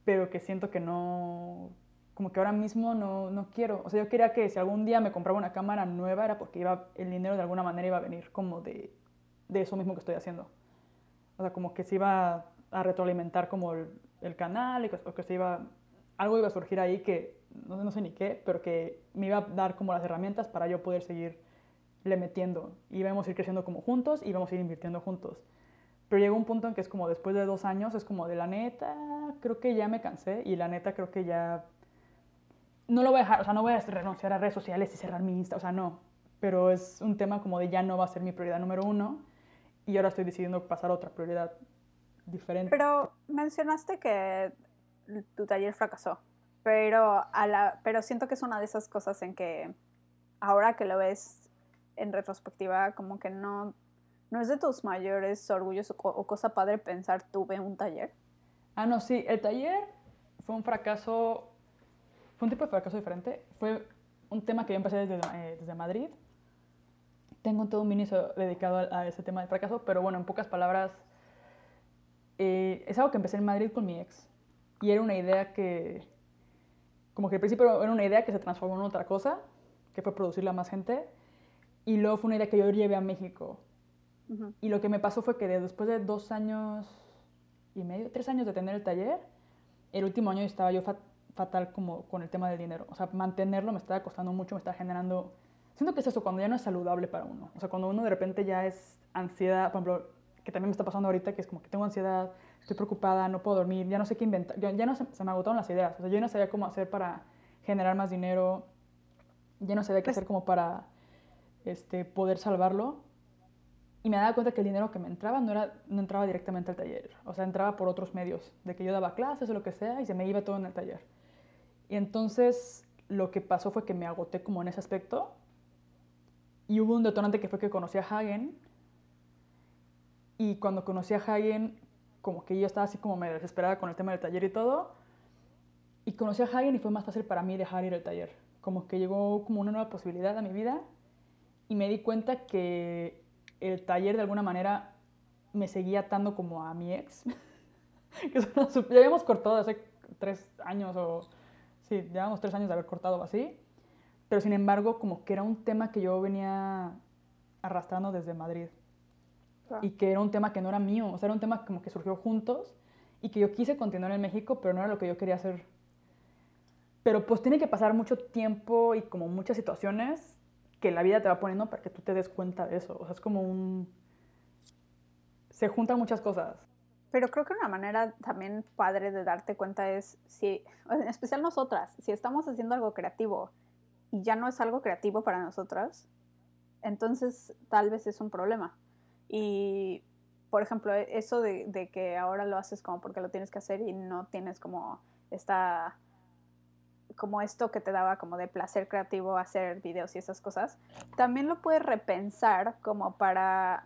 pero que siento que no, como que ahora mismo no, no, quiero. O sea, yo quería que si algún día me compraba una cámara nueva era porque iba, el dinero de alguna manera iba a venir como de, de eso mismo que estoy haciendo. O sea, como que se iba a retroalimentar como el, canal y que, que se iba, algo iba a surgir ahí que no, no sé ni qué, pero que me iba a dar como las herramientas para yo poder seguir le metiendo. Y a ir creciendo como juntos y íbamos a ir invirtiendo juntos. Pero llegó un punto en que es como después de dos años, es como de la neta, creo que ya me cansé y la neta creo que ya no lo voy a dejar, o sea, no voy a renunciar a redes sociales y cerrar mi Insta, o sea, no. Pero es un tema como de ya no va a ser mi prioridad número uno y ahora estoy decidiendo pasar a otra prioridad diferente. Pero mencionaste que tu taller fracasó. Pero, a la, pero siento que es una de esas cosas en que ahora que lo ves en retrospectiva, como que no, no es de tus mayores orgullos o, cosa padre pensar tuve un taller. Ah, no, sí, el taller fue un fracaso, fue un tipo de fracaso diferente. Fue un tema que yo empecé desde, eh, desde Madrid. Tengo todo un miniso dedicado a, ese tema de fracaso, pero bueno, en pocas palabras, eh, es algo que empecé en Madrid con mi ex. Y era una idea que, como que al principio era una idea que se transformó en otra cosa, que fue producirla a más gente, y luego fue una idea que yo llevé a México. Y lo que me pasó fue que después de dos años y medio, tres años de tener el taller, el último año estaba yo fatal como con el tema del dinero. O sea, mantenerlo me estaba costando mucho, me estaba generando... Siento que es eso, cuando ya no es saludable para uno. O sea, cuando uno de repente ya es ansiedad, por ejemplo, que también me está pasando ahorita, que es como que tengo ansiedad, estoy preocupada, no puedo dormir, ya no sé qué inventar, ya no se, se, me agotaron las ideas. O sea, yo no sabía cómo hacer para generar más dinero, ya no sabía qué pues hacer como para este, poder salvarlo. Y me daba cuenta que el dinero que me entraba no, era, no entraba directamente al taller. O sea, entraba por otros medios, de que yo daba clases o lo que sea, y se me iba todo en el taller. Y entonces lo que pasó fue que me agoté como en ese aspecto. Y hubo un detonante que fue que conocí a Hagen. Y cuando conocí a Hagen, como que yo estaba así como me desesperada con el tema del taller y todo. Y conocí a Hagen y fue más fácil para mí dejar ir el taller. Como que llegó como una nueva posibilidad a mi vida. Y me di cuenta que el taller de alguna manera me seguía atando como a mi ex. que ya habíamos cortado hace tres años o... Sí, llevamos tres años de haber cortado así. Pero sin embargo, como que era un tema que yo venía arrastrando desde Madrid. Y que era un tema que no era mío. O sea, era un tema como que surgió juntos y que yo quise continuar en México, pero no era lo que yo quería hacer. Pero pues tiene que pasar mucho tiempo y como muchas situaciones que la vida te va poniendo para que tú te des cuenta de eso. O sea, es como un... Se juntan muchas cosas. Pero creo que una manera también padre de darte cuenta es si, en especial nosotras, si estamos haciendo algo creativo y ya no es algo creativo para nosotras, entonces tal vez es un problema. Y, por ejemplo, e, eso de, que ahora lo haces como porque lo tienes que hacer y no tienes como esta como esto que te daba como de placer creativo hacer videos y esas cosas, también lo puedes repensar como para,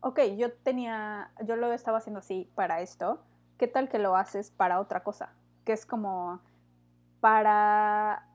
ok, yo tenía, yo lo estaba haciendo así para esto, ¿qué tal que lo haces para otra cosa? Que es como para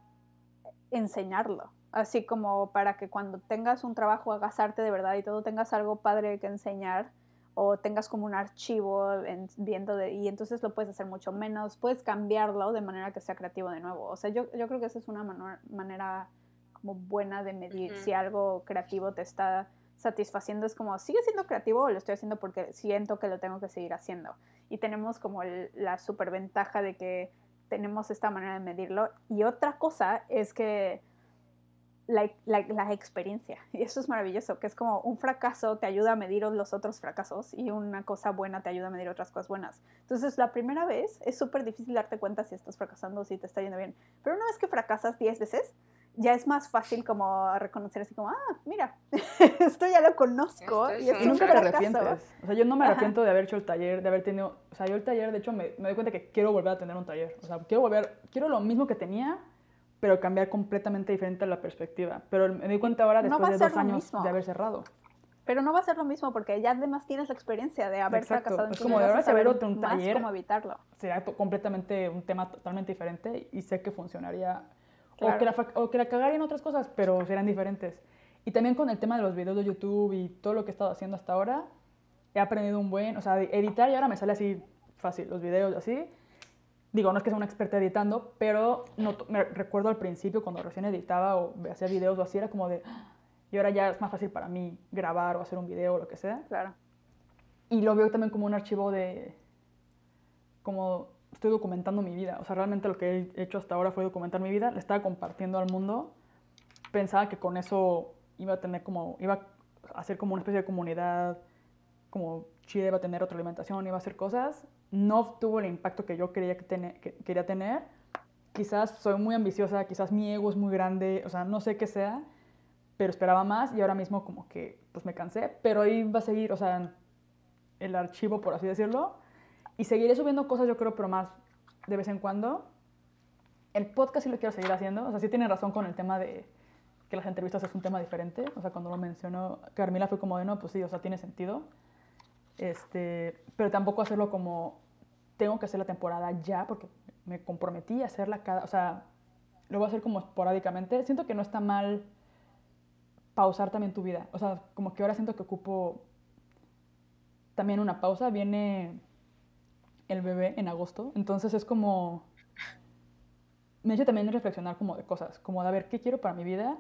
enseñarlo, así como para que cuando tengas un trabajo hagas arte de verdad y todo tengas algo padre que enseñar o tengas como un archivo viendo de, y entonces lo puedes hacer mucho menos, puedes cambiarlo de manera que sea creativo de nuevo. O sea, yo, yo creo que esa es una manera como buena de medir si algo creativo te está satisfaciendo. Es como, ¿sigue siendo creativo o lo estoy haciendo porque siento que lo tengo que seguir haciendo? Y tenemos como la superventaja de que tenemos esta manera de medirlo. Y otra cosa es que la, la, experiencia. Y eso es maravilloso, que es como un fracaso te ayuda a medir los otros fracasos y una cosa buena te ayuda a medir otras cosas buenas. Entonces, la primera vez es súper difícil darte cuenta si estás fracasando o si te está yendo bien. Pero una vez que fracasas 10 veces, ya es más fácil como reconocer así como, ah, mira, esto ya lo conozco y, nunca te arrepientes. O sea, yo no me arrepiento de haber hecho el taller, de haber tenido, o sea, yo el taller, de hecho, me, me doy cuenta que quiero volver a tener un taller. O sea, quiero volver, quiero lo mismo que tenía, pero cambiar completamente diferente la perspectiva. Pero me di cuenta ahora, después de dos años de haber cerrado. Pero no va a ser lo mismo porque ya además tienes la experiencia de haber Exacto. fracasado en Es como de ahora saber otro un taller. cómo evitarlo. Sería completamente un tema totalmente diferente y sé que funcionaría. O, que la, o que la cagaría en otras cosas, pero serían diferentes. Y también con el tema de los videos de YouTube y todo lo que he estado haciendo hasta ahora, he aprendido un buen. O sea, editar y ahora me sale así fácil los videos así digo, no es que sea una experta editando, pero no, me recuerdo al principio cuando recién editaba o hacía videos o así, era como de, y ahora ya es más fácil para mí grabar o hacer un video o lo que sea. Claro. Y lo veo también como un archivo de, como estoy documentando mi vida. O sea, realmente lo que he hecho hasta ahora fue documentar mi vida, le estaba compartiendo al mundo. Pensaba que con eso iba a tener como, iba a hacer como una especie de comunidad, como Chile iba a tener otra alimentación, iba a hacer cosas no tuvo el impacto que yo quería que, quería tener. Quizás soy muy ambiciosa, quizás mi ego es muy grande, o sea, no sé qué sea, pero esperaba más y ahora mismo como que pues me cansé, pero ahí va a seguir, o sea, el archivo, por así decirlo, y seguiré subiendo cosas yo creo, pero más de vez en cuando. El podcast sí lo quiero seguir haciendo, o sea, sí tiene razón con el tema de que las entrevistas es un tema diferente, o sea, cuando lo mencionó Carmila fue como de, no, pues sí, o sea, tiene sentido. Este, pero tampoco hacerlo como tengo que hacer la temporada ya porque me comprometí a hacerla cada, o sea, lo voy a hacer como esporádicamente. Siento que no está mal pausar también tu vida. O sea, como que ahora siento que ocupo también una pausa. Viene el bebé en agosto, entonces es como... Me hecho también reflexionar como de cosas, como de a ver qué quiero para mi vida.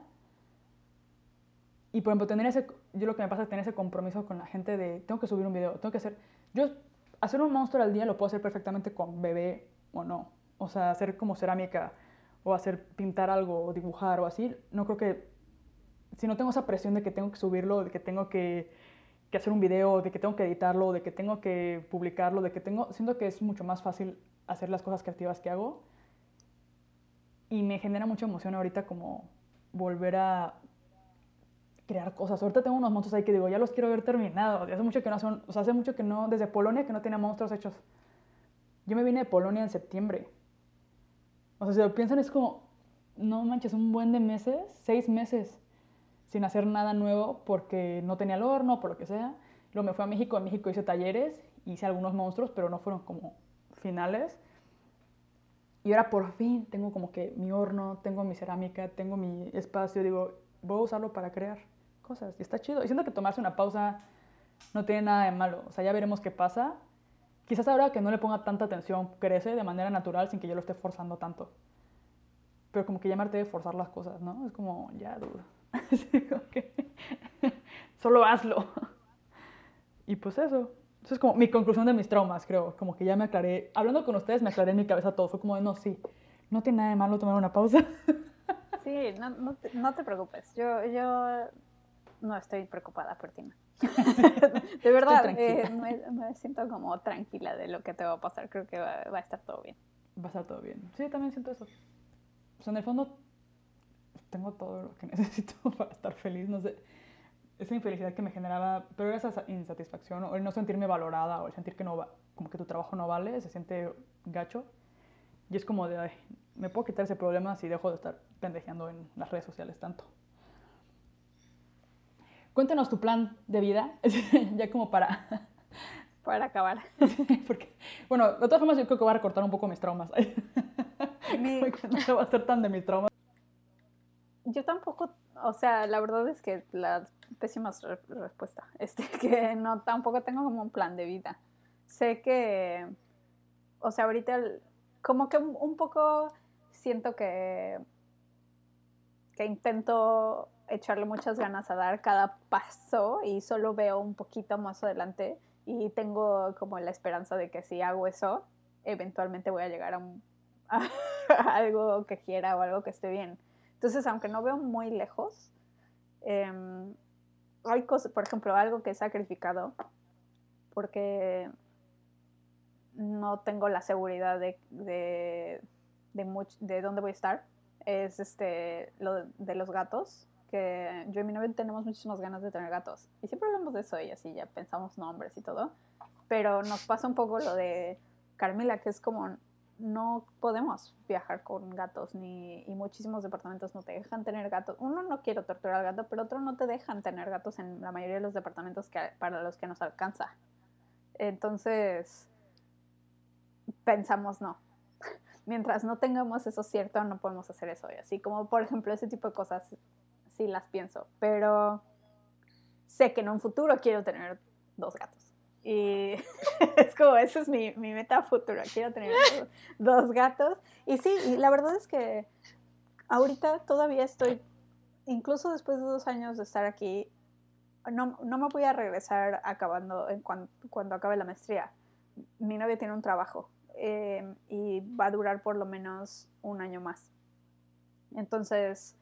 Y por ejemplo, tener ese, yo lo que me pasa es tener ese compromiso con la gente de, tengo que subir un video, tengo que hacer, yo hacer un monstruo al día lo puedo hacer perfectamente con bebé o no. O sea, hacer como cerámica o hacer pintar algo o dibujar o así, no creo que si no tengo esa presión de que tengo que subirlo, de que tengo que, que hacer un video, de que tengo que editarlo, de que tengo que publicarlo, de que tengo, siento que es mucho más fácil hacer las cosas creativas que hago y me genera mucha emoción ahorita como volver a crear cosas. Ahorita tengo unos monstruos ahí que digo, ya los quiero ver terminados. hace mucho que no son, o sea, hace mucho que no, desde Polonia que no tenía monstruos hechos. Yo me vine de Polonia en septiembre. O sea, si lo piensan es como, no manches, un buen de meses, seis meses, sin hacer nada nuevo porque no tenía el horno, por lo que sea. Luego me fui a México, en México hice talleres, hice algunos monstruos, pero no fueron como finales. Y ahora por fin tengo como que mi horno, tengo mi cerámica, tengo mi espacio, digo, voy a usarlo para crear cosas. Y está chido. Y siento que tomarse una pausa no tiene nada de malo. O sea, ya veremos qué pasa. Quizás ahora que no le ponga tanta atención, crece de manera natural sin que yo lo esté forzando tanto. Pero como que me de forzar las cosas, ¿no? Es como, ya, duda. Solo hazlo. Y pues eso. Eso es como mi conclusión de mis traumas, creo. Como que ya me aclaré. Hablando con ustedes, me aclaré en mi cabeza todo. Fue como de, no, sí, no tiene nada de malo tomar una pausa. Sí, no, no, te, no te preocupes. Yo, yo no estoy preocupada por ti. de verdad, eh, me, siento como tranquila de lo que te va a pasar. Creo que va, va, a estar todo bien. Va a estar todo bien. Sí, también siento eso. O sea, en el fondo tengo todo lo que necesito para estar feliz. No sé, esa infelicidad que me generaba, pero esa insatisfacción, o el no sentirme valorada, o el sentir que no va, como que tu trabajo no vale, se siente gacho. Y es como de, ay, me puedo quitar ese problema si dejo de estar pendejeando en las redes sociales tanto. Cuéntanos tu plan de vida, ya como para... Para acabar. Porque, bueno, de todas formas yo creo que voy a recortar un poco mis traumas. Mi... no se va a hacer tan de mis traumas. Yo tampoco, o sea, la verdad es que la pésima respuesta, este, que no, tampoco tengo como un plan de vida. Sé que, o sea, ahorita como que un poco siento que, que intento echarle muchas ganas a dar cada paso y solo veo un poquito más adelante y tengo como la esperanza de que si hago eso, eventualmente voy a llegar a, algo que quiera o algo que esté bien. Entonces, aunque no veo muy lejos, em, hay cosas, por ejemplo, algo que he sacrificado porque no tengo la seguridad de, de, de dónde voy a estar, es este, lo de los gatos yo y mi novio tenemos muchísimas ganas de tener gatos. Y siempre hablamos de eso y así ya pensamos nombres y todo. Pero nos pasa un poco lo de Carmila, que es como no podemos viajar con gatos ni y muchísimos departamentos no te dejan tener gatos. Uno no quiere torturar al gato, pero otro no te dejan tener gatos en la mayoría de los departamentos que, para los que nos alcanza. Entonces pensamos no. Mientras no tengamos eso cierto, no podemos hacer eso. Y así como, por ejemplo, ese tipo de cosas sí las pienso, pero sé que en un futuro quiero tener dos gatos. Y es como, esa es mi, mi meta futura, quiero tener dos, gatos. Y sí, y la verdad es que ahorita todavía estoy, incluso después de dos años de estar aquí, no, no me voy a regresar acabando en cuando, cuando acabe la maestría. Mi novia tiene un trabajo eh, y va a durar por lo menos un año más. Entonces,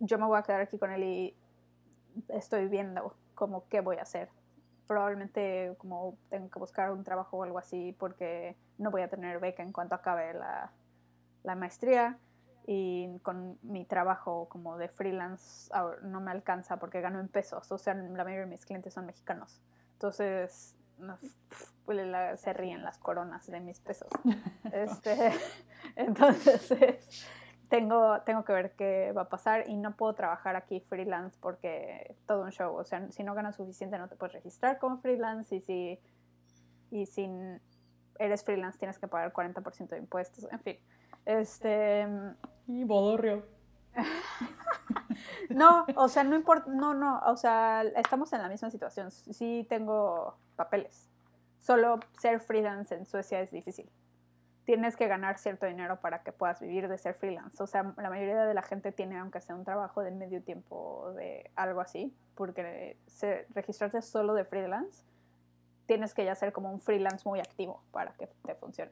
yo me voy a quedar aquí con él y estoy viendo como qué voy a hacer. Probablemente como tengo que buscar un trabajo o algo así porque no voy a tener beca en cuanto acabe la, la maestría y con mi trabajo como de freelance no me alcanza porque gano en pesos, o sea, la mayoría de mis clientes son mexicanos. Entonces, se ríen las coronas de mis pesos. Este, entonces, tengo, tengo que ver qué va a pasar y no puedo trabajar aquí freelance porque todo un show. O sea, si no ganas suficiente no te puedes registrar como freelance y si, y si eres freelance tienes que pagar 40% de impuestos. En fin, este... Y bodorrio. no, o sea, no importa, no, no, o sea, estamos en la misma situación. Sí tengo papeles. Solo ser freelance en Suecia es difícil tienes que ganar cierto dinero para que puedas vivir de ser freelance. O sea, la mayoría de la gente tiene, aunque sea un trabajo de medio tiempo de algo así, porque se, registrarte solo de freelance, tienes que ya ser como un freelance muy activo para que te funcione.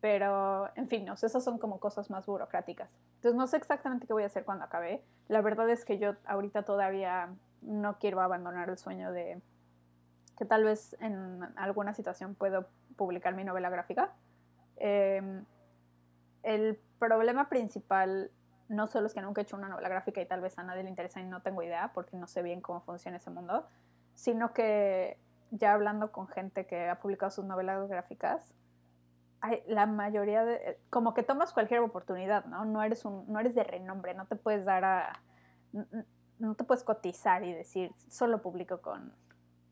Pero, en fin, no, esas son como cosas más burocráticas. Entonces, no sé exactamente qué voy a hacer cuando acabe. La verdad es que yo ahorita todavía no quiero abandonar el sueño de que tal vez en alguna situación puedo publicar mi novela gráfica. Em, el problema principal no solo es que nunca he hecho una novela gráfica y tal vez a nadie le interesa y no tengo idea porque no sé bien cómo funciona ese mundo, sino que ya hablando con gente que ha publicado sus novelas gráficas, la mayoría de, como que tomas cualquier oportunidad, ¿no? No eres, un, no eres de renombre, no te puedes dar a, no te puedes cotizar y decir, solo publico con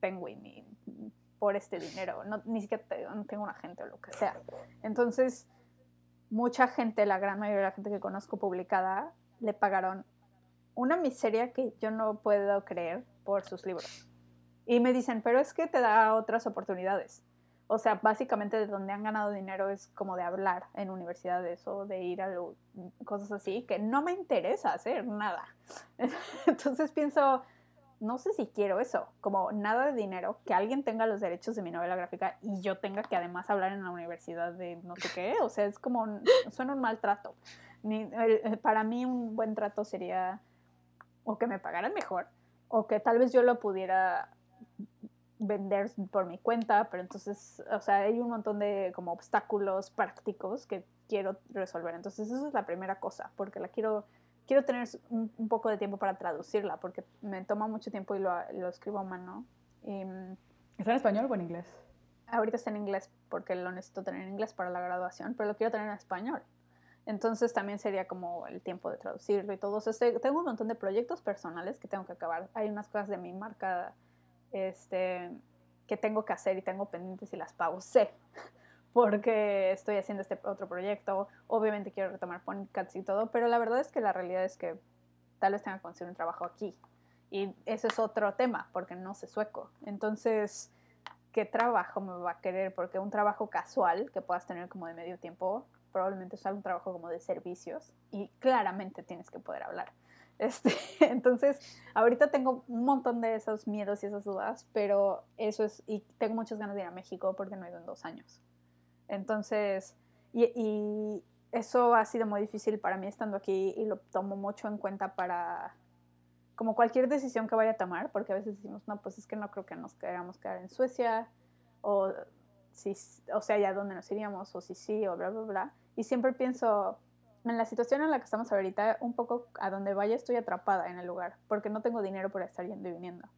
Penguin y por este dinero, no, ni siquiera tengo un agente o lo que sea. Entonces, mucha gente, la gran mayoría de la gente que conozco publicada, le pagaron una miseria que yo no puedo creer por sus libros. Y me dicen, pero es que te da otras oportunidades. O sea, básicamente de donde han ganado dinero es como de hablar en universidades o de ir a cosas así, que no me interesa hacer nada. Entonces pienso, no sé si quiero eso, como nada de dinero, que alguien tenga los derechos de mi novela gráfica y yo tenga que además hablar en la universidad de no sé qué, o sea, es como, suena un maltrato. para mí un buen trato sería o que me pagaran mejor, o que tal vez yo lo pudiera vender por mi cuenta, pero entonces, o sea, hay un montón de como obstáculos prácticos que quiero resolver. Entonces, esa es la primera cosa, porque la quiero, quiero tener un, poco de tiempo para traducirla, porque me toma mucho tiempo y lo, lo escribo a mano. Y, mm, ¿Está en español o en inglés? Ahorita está en inglés porque lo necesito tener en inglés para la graduación, pero lo quiero tener en español. Entonces también sería como el tiempo de traducirlo y todo. eso. tengo un montón de proyectos personales que tengo que acabar. Hay unas cosas de mi marca este, que tengo que hacer y tengo pendientes y las pausé porque estoy haciendo este otro proyecto. Obviamente quiero retomar Ponycats y todo, pero la verdad es que la realidad es que tal vez tenga que conseguir un trabajo aquí. Y ese es otro tema, porque no sé sueco. Entonces, ¿qué trabajo me va a querer? Porque un trabajo casual que puedas tener como de medio tiempo, probablemente es un trabajo como de servicios y claramente tienes que poder hablar. Este, entonces, ahorita tengo un montón de esos miedos y esas dudas, pero eso es, y tengo muchas ganas de ir a México porque no he ido en dos años. Entonces, y, eso ha sido muy difícil para mí estando aquí y lo tomo mucho en cuenta para, como cualquier decisión que vaya a tomar, porque a veces decimos, no, pues es que no creo que nos queramos quedar en Suecia, o si, o sea, ya dónde nos iríamos, o si sí, o bla, bla, bla. Y siempre pienso, en la situación en la que estamos ahorita, un poco a donde vaya estoy atrapada en el lugar, porque no tengo dinero para estar yendo y viniendo.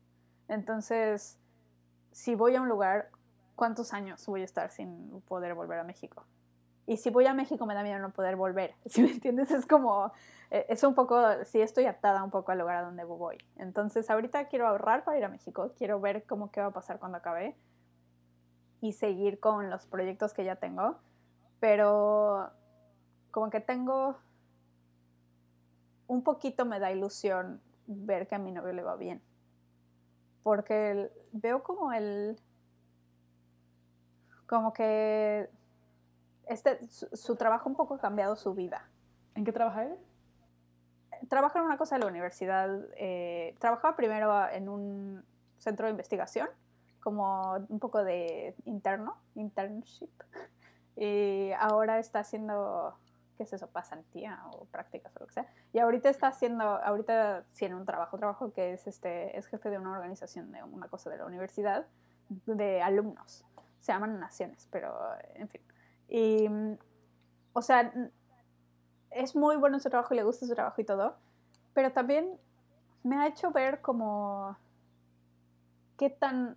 Entonces, si voy a un lugar, ¿cuántos años voy a estar sin poder volver a México? Y si voy a México me da miedo no poder volver, si me entiendes? Es como, eh, es un poco, sí estoy atada un poco al lugar a donde voy. Entonces, ahorita quiero ahorrar para ir a México, quiero ver cómo qué va a pasar cuando acabe y seguir con los proyectos que ya tengo, pero como que tengo un poquito me da ilusión ver que a mi novio le va bien. Porque veo como el, como que este, su, trabajo un poco ha cambiado su vida. ¿En qué trabaja él? Trabaja en una cosa de la universidad. Eh, trabajaba primero en un centro de investigación, como un poco de interno, internship. Y ahora está haciendo ¿qué es eso? Pasantía o prácticas o lo que sea. Y ahorita está haciendo, ahorita sí en un trabajo, trabajo que es, este, es jefe de una organización de una cosa de la universidad de alumnos. Se llaman naciones, pero en fin. Y, o sea, es muy bueno su trabajo y le gusta su trabajo y todo, pero también me ha hecho ver como qué tan,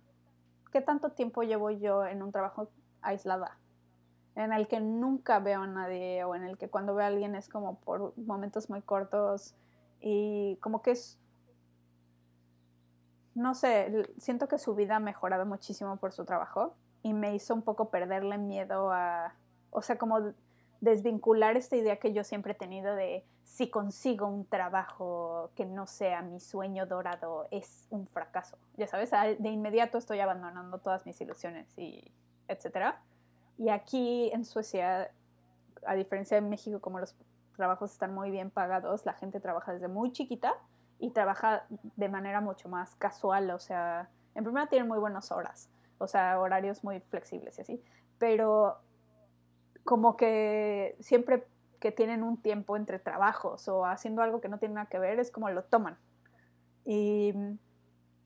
qué tanto tiempo llevo yo en un trabajo aislada en el que nunca veo a nadie o en el que cuando veo a alguien es como por momentos muy cortos y como que es, no sé, siento que su vida ha mejorado muchísimo por su trabajo y me hizo un poco perderle miedo a, o sea, como desvincular esta idea que yo siempre he tenido de si consigo un trabajo que no sea mi sueño dorado es un fracaso. Ya sabes, de inmediato estoy abandonando todas mis ilusiones y etcétera. Y aquí en Suecia, a diferencia de México, como los trabajos están muy bien pagados, la gente trabaja desde muy chiquita y trabaja de manera mucho más casual, o sea, en primera tienen muy buenas horas, o sea, horarios muy flexibles y así, pero como que siempre que tienen un tiempo entre trabajos o haciendo algo que no tiene nada que ver, es como lo toman. Y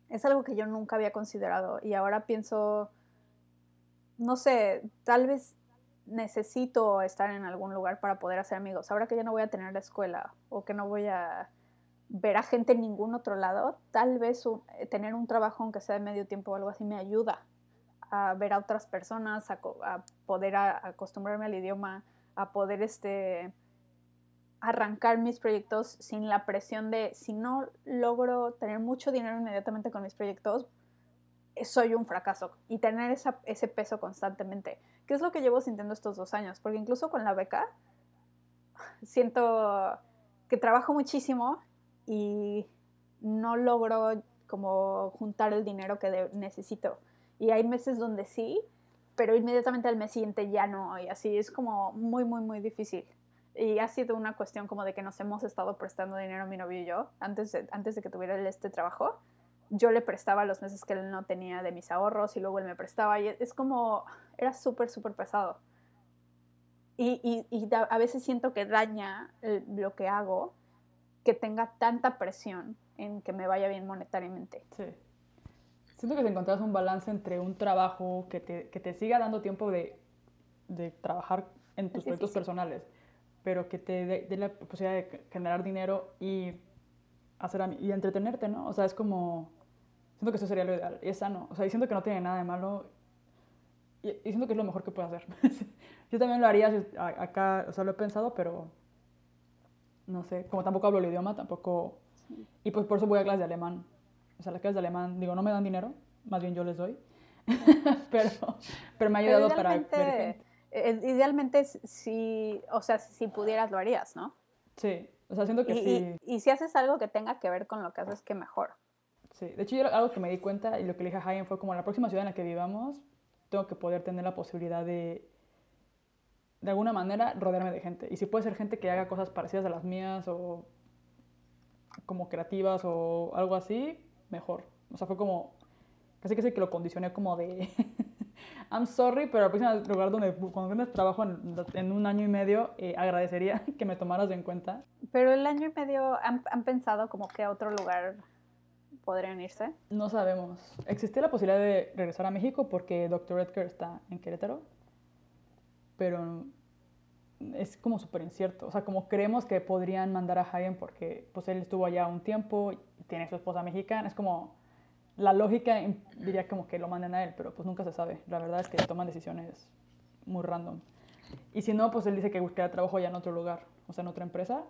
es algo que yo nunca había considerado y ahora pienso, no sé, tal vez necesito estar en algún lugar para poder hacer amigos. Ahora que ya no voy a tener la escuela o que no voy a ver a gente en ningún otro lado, tal vez eh, tener un trabajo, aunque sea de medio tiempo o algo así, me ayuda a ver a otras personas, a, poder acostumbrarme al idioma, a poder este, arrancar mis proyectos sin la presión de si no logro tener mucho dinero inmediatamente con mis proyectos, eh, soy un fracaso. Y tener ese peso constantemente, que es lo que llevo sintiendo estos dos años, porque incluso con la beca siento que trabajo muchísimo y no logro como juntar el dinero que necesito. Y hay meses donde sí, pero inmediatamente al mes siguiente ya no, y así es como muy, muy, muy difícil. Y ha sido una cuestión como de que nos hemos estado prestando dinero mi novio y yo antes de, antes de que tuviera este trabajo. Yo le prestaba los meses que él no tenía de mis ahorros y luego él me prestaba y es como, era súper, súper pesado. Y, a veces siento que daña lo que hago, que tenga tanta presión en que me vaya bien monetariamente. Sí. Siento que si encontras un balance entre un trabajo que te, que te siga dando tiempo de, de trabajar en tus proyectos personales pero que te dé la posibilidad de generar dinero y, hacer, y entretenerte, ¿no? O sea, es como, siento que eso sería lo ideal, y es sano, o sea, siento que no tiene nada de malo, y, siento que es lo mejor que puedo hacer. Yo también lo haría acá, o sea, lo he pensado, pero no sé, como tampoco hablo el idioma, tampoco, y pues por eso voy a clases de alemán, o sea, las clases de alemán, digo, no me dan dinero, más bien yo les doy, pero, pero me ha ayudado para ver gente eh, idealmente, si, o sea, si pudieras, lo harías, ¿no? Sí, o sea, siento que sí. Y, si haces algo que tenga que ver con lo que haces, que mejor. Sí, de hecho, yo algo que me di cuenta y lo que le dije a Hayen fue como la próxima ciudad en la que vivamos, tengo que poder tener la posibilidad de, de alguna manera, rodearme de gente. Y si puede ser gente que haga cosas parecidas a las mías o como creativas o algo así, mejor. O sea, fue como, casi que que lo condicioné como de, I'm sorry, pero el próximo lugar donde cuando tienes trabajo en, un año y medio, eh, agradecería que me tomaras en cuenta. Pero el año y medio, ¿han, pensado como que a otro lugar podrían irse? No sabemos. Existe la posibilidad de regresar a México porque Dr. Edgar está en Querétaro, pero es como súper incierto. O sea, como creemos que podrían mandar a Hayen porque pues él estuvo allá un tiempo, tiene su esposa mexicana, es como la lógica diría como que lo manden a él, pero pues nunca se sabe. La verdad es que toman decisiones muy random. Y si no, pues él dice que buscará trabajo ya en otro lugar, o sea, en otra empresa.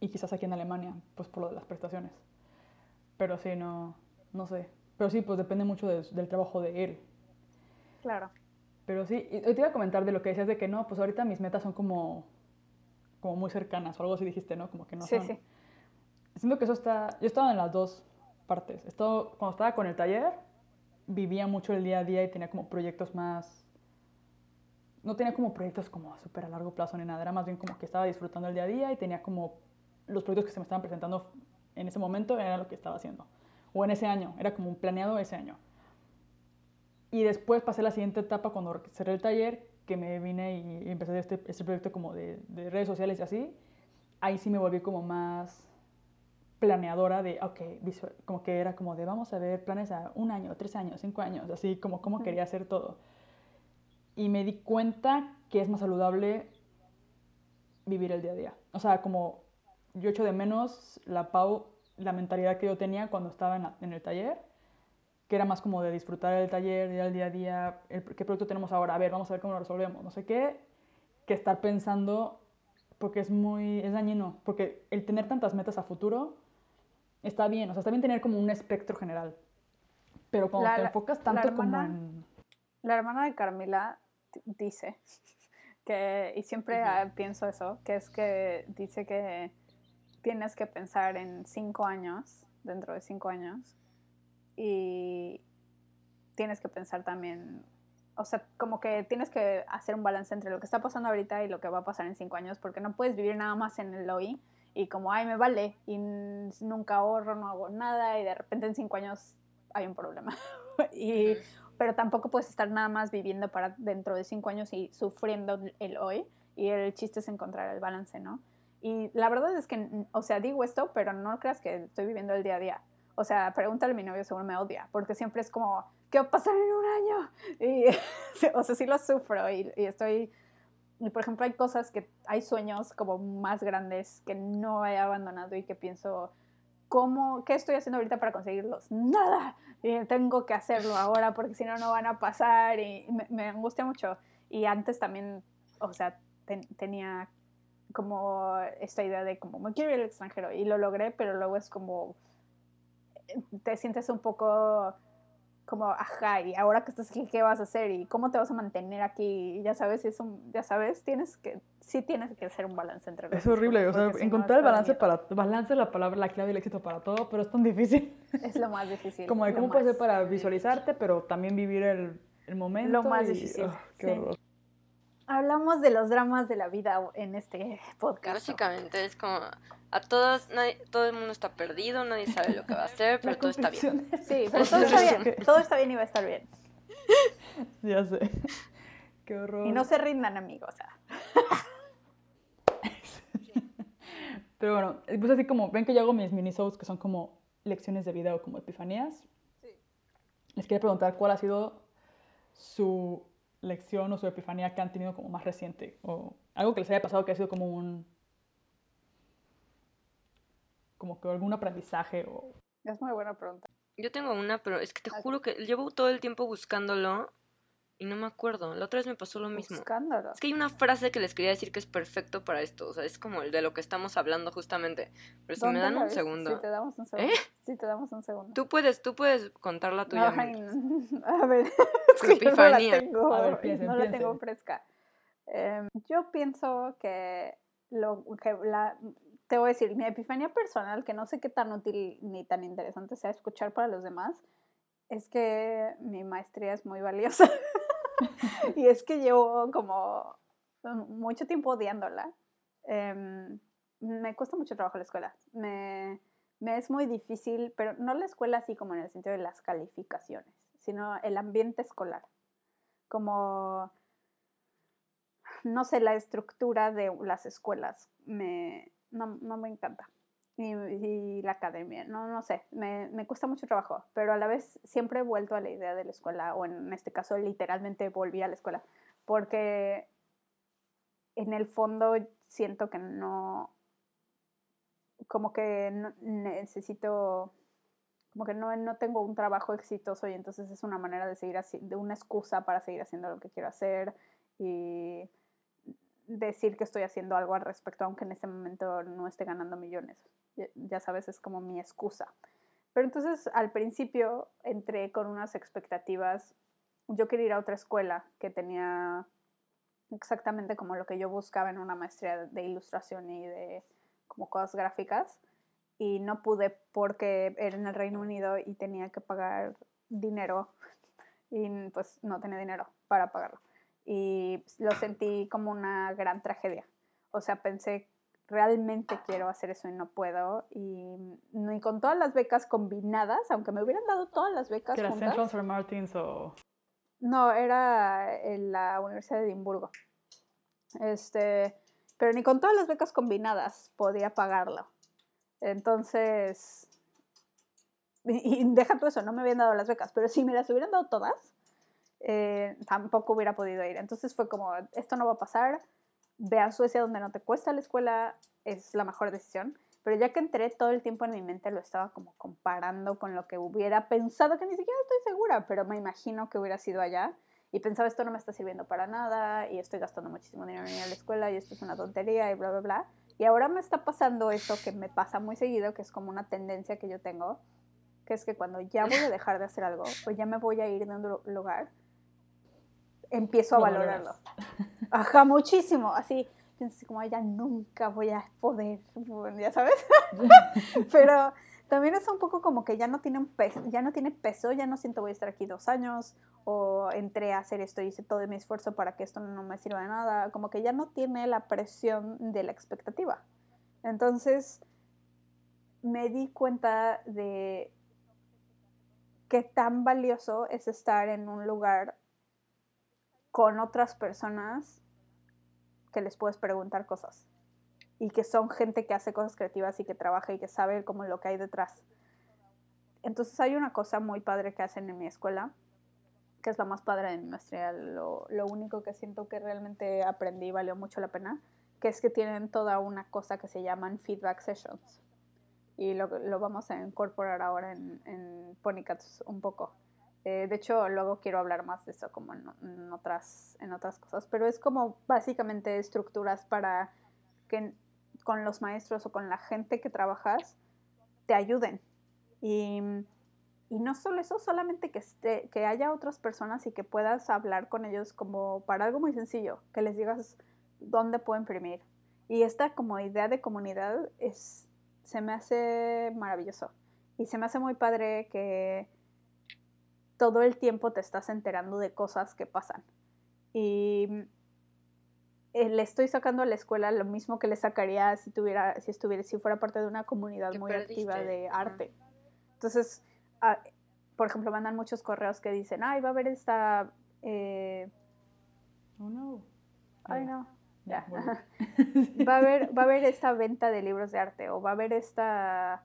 Y quizás aquí en Alemania, pues por lo de las prestaciones. Pero sí, no, no sé. Pero sí, pues depende mucho del trabajo de él. Claro. Pero sí, y te iba a comentar de lo que decías de que no, pues ahorita mis metas son como, como muy cercanas o algo así dijiste, ¿no? Como que no sí, Sí, Siento que eso está, yo estaba en las dos partes. Esto, cuando estaba con el taller, vivía mucho el día a día y tenía como proyectos más... No tenía como proyectos como súper a largo plazo ni nada, era más bien como que estaba disfrutando el día a día y tenía como los proyectos que se me estaban presentando en ese momento era lo que estaba haciendo. O en ese año, era como un planeado ese año. Y después pasé la siguiente etapa cuando cerré el taller, que me vine y, empecé este, este proyecto como de, de redes sociales y así. Ahí sí me volví como más planeadora de, ok, visual, como que era como de, vamos a ver planes a un año, tres años, cinco años, así como cómo quería hacer todo. Y me di cuenta que es más saludable vivir el día a día. O sea, como yo echo de menos la Pau, la mentalidad que yo tenía cuando estaba en, en el taller, que era más como de disfrutar el taller, ir al día a día, el, qué producto tenemos ahora, a ver, vamos a ver cómo lo resolvemos, no sé qué, que estar pensando, porque es muy, es dañino, porque el tener tantas metas a futuro está bien, o sea, está bien tener como un espectro general, pero cuando te enfocas tanto como en... La hermana de Carmila dice que, y siempre pienso eso, que es que dice que tienes que pensar en cinco años, dentro de cinco años, y tienes que pensar también, o sea, como que tienes que hacer un balance entre lo que está pasando ahorita y lo que va a pasar en cinco años, porque no puedes vivir nada más en el hoy y como, ay, me vale, y nunca ahorro, no hago nada, y de repente en cinco años hay un problema. y, pero tampoco puedes estar nada más viviendo para dentro de cinco años y sufriendo el hoy. Y el chiste es encontrar el balance, ¿no? Y la verdad es que, o sea, digo esto, pero no creas que estoy viviendo el día a día. O sea, pregúntale a mi novio, seguro me odia, porque siempre es como, ¿qué va a pasar en un año? Y, o sea, sí lo sufro y, y estoy y por ejemplo, hay cosas que, hay sueños como más grandes que no he abandonado y que pienso, ¿cómo, qué estoy haciendo ahorita para conseguirlos? Nada. Y tengo que hacerlo ahora porque si no, no van a pasar y me, me angustia mucho. Y antes también, o sea, tenía como esta idea de como me quiero ir al extranjero y lo logré, pero luego es como te sientes un poco como, ajá, y ahora que estás aquí, ¿qué vas a hacer? ¿Y cómo te vas a mantener aquí? ya sabes, es un, ya sabes, tienes que, sí tienes que hacer un balance entre los Es horrible, o sea, encontrar el balance para, balance es la palabra, la clave del éxito para todo, pero es tan difícil. Es lo más difícil. como de cómo puedes ser para visualizarte, pero también vivir el, el momento. Lo más difícil. Ah, qué horror hablamos de los dramas de la vida en este podcast. Básicamente es como a todos, todo el mundo está perdido, nadie sabe lo que va a hacer, pero todo está bien. Sí, pero todo está bien, todo está bien y va a estar bien. Ya sé. Qué horror. Y no se rindan, amigos. Pero bueno, pues así como, ven que yo hago mis mini shows que son como lecciones de vida o como epifanías. Sí. Les quería preguntar cuál ha sido su lección o su epifanía que han tenido como más reciente? O algo que les haya pasado que ha sido como un... como que algún aprendizaje o... Es muy buena pregunta. Yo tengo una, pero es que te juro que llevo todo el tiempo buscándolo y no me acuerdo. La otra vez me pasó lo mismo. Buscándolo. Es que hay una frase que les quería decir que es perfecto para esto. O sea, es como el de lo que estamos hablando justamente. Pero si me dan un segundo. Si te damos un segundo. ¿Eh? Si te damos un segundo. Tú puedes, tú puedes contar la tuya. a ver, es que yo no la tengo, a ver, no la tengo fresca. Em, yo pienso que lo que la te voy a decir, mi epifanía personal, que no sé qué tan útil ni tan interesante sea escuchar para los demás, es que mi maestría es muy valiosa. y es que llevo como mucho tiempo odiándola. Em, me cuesta mucho trabajo la escuela. Me, me es muy difícil, pero no la escuela así como en el sentido de las calificaciones, sino el ambiente escolar. Como, no sé, la estructura de las escuelas me, no, no me encanta. Y, la academia, no, no sé, me, me, cuesta mucho trabajo, pero a la vez siempre he vuelto a la idea de la escuela, o en este caso literalmente volví a la escuela, porque en el fondo siento que no, como que necesito, como que no, no tengo un trabajo exitoso y entonces es una manera de seguir así, de una excusa para seguir haciendo lo que quiero hacer y decir que estoy haciendo algo al respecto, aunque en este momento no esté ganando millones. Ya sabes, es como mi excusa. Pero entonces al principio entré con unas expectativas. Yo quería ir a otra escuela que tenía exactamente como lo que yo buscaba en una maestría de ilustración y de como cosas gráficas. Y no pude porque era en el Reino Unido y tenía que pagar dinero y pues no tenía dinero para pagarlo y lo sentí como una gran tragedia. O sea, pensé, realmente quiero hacer eso y no puedo. Y ni con todas las becas combinadas, aunque me hubieran dado todas las becas ¿Que era Central St. Martins o...? No, era en la Universidad de Edimburgo. Este, pero ni con todas las becas combinadas podía pagarlo. Entonces, y, y deja tú eso, no me habían dado las becas, pero si me las hubieran dado todas, eh, tampoco hubiera podido ir. Entonces fue como, esto no va a pasar, ve a Suecia donde no te cuesta la escuela, es la mejor decisión. Pero ya que entré, todo el tiempo en mi mente lo estaba como comparando con lo que hubiera pensado, que ni siquiera estoy segura, pero me imagino que hubiera sido allá. Y pensaba, esto no me está sirviendo para nada, y estoy gastando muchísimo dinero en ir a la escuela, y esto es una tontería, y bla, bla, bla. Y ahora me está pasando eso que me pasa muy seguido, que es como una tendencia que yo tengo, que es que cuando ya voy a dejar de hacer algo, o ya me voy a ir de un lugar, empiezo a valorarlo. Ajá, muchísimo, así, como ya nunca voy a poder, ya sabes. Pero también es un poco como que ya no tiene un peso, ya no tiene peso, ya no siento voy a estar aquí dos años o entré a hacer esto y hice todo mi esfuerzo para que esto no me sirva de nada, como que ya no tiene la presión de la expectativa. Entonces me di cuenta de qué tan valioso es estar en un lugar con otras personas que les puedes preguntar cosas y que son gente que hace cosas creativas y que trabaja y que sabe como lo que hay detrás. Entonces hay una cosa muy padre que hacen en mi escuela, que es la más padre de mi maestría, lo, lo único que siento que realmente aprendí y valió mucho la pena, que es que tienen toda una cosa que se llaman feedback sessions. Y lo, lo vamos a incorporar ahora en, en Ponycats un poco. Eh, de hecho, luego quiero hablar más de eso como en, otras, en otras cosas, pero es como básicamente estructuras para que con los maestros o con la gente que trabajas te ayuden. Y, y no solo eso, solamente que, esté, que haya otras personas y que puedas hablar con ellos como para algo muy sencillo, que les digas dónde puedo imprimir. Y esta como idea de comunidad es, se me hace maravilloso. Y se me hace muy padre que todo el tiempo te estás enterando de cosas que pasan. Y eh, le estoy sacando a la escuela lo mismo que le sacaría si tuviera, si estuviera, si fuera parte de una comunidad muy perdiste? activa de arte. Entonces, ah, por ejemplo, mandan muchos correos que dicen, ay, va a haber esta... Eh... Oh, no. Ay, no. Ya. va, a haber, va a haber esta venta de libros de arte o va a haber esta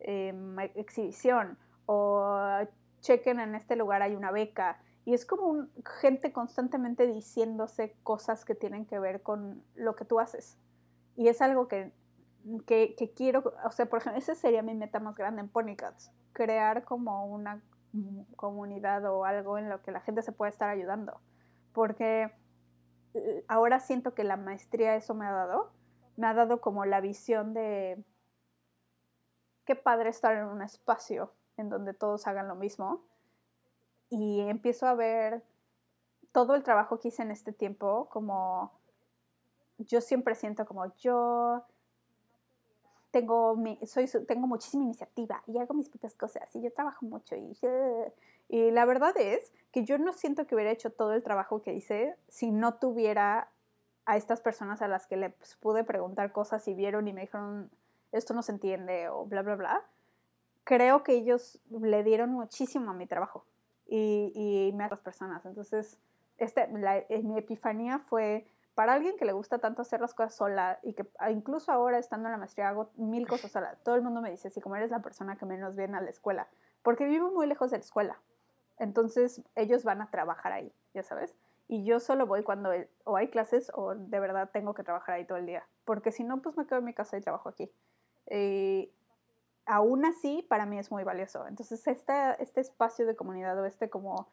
eh, exhibición o chequen en este lugar hay una beca. Y es como un, gente constantemente diciéndose cosas que tienen que ver con lo que tú haces. Y es algo que, que, que quiero, o sea, por ejemplo, esa sería mi meta más grande en Ponycats, crear como una comunidad o algo en lo que la gente se pueda estar ayudando. Porque ahora siento que la maestría eso me ha dado, me ha dado como la visión de qué padre estar en un espacio en donde todos hagan lo mismo. Y empiezo a ver todo el trabajo que hice en este tiempo como yo siempre siento como yo tengo, mi, soy, tengo muchísima iniciativa y hago mis propias cosas y yo trabajo mucho y, y la verdad es que yo no siento que hubiera hecho todo el trabajo que hice si no tuviera a estas personas a las que les pude preguntar cosas y vieron y me dijeron esto no se entiende o bla bla bla creo que ellos le dieron muchísimo a mi trabajo y, y a otras personas. Entonces, este, la, eh, mi epifanía fue para alguien que le gusta tanto hacer las cosas sola y que ah, incluso ahora estando en la maestría hago mil cosas sola. Todo el mundo me dice, así como eres la persona que menos viene a la escuela, porque vivo muy lejos de la escuela. Entonces ellos van a trabajar ahí, ya sabes. Y yo solo voy cuando o hay clases o de verdad tengo que trabajar ahí todo el día. Porque si no, pues me quedo en mi casa y trabajo aquí. Y aún así para mí es muy valioso. Entonces, este, este espacio de comunidad o este como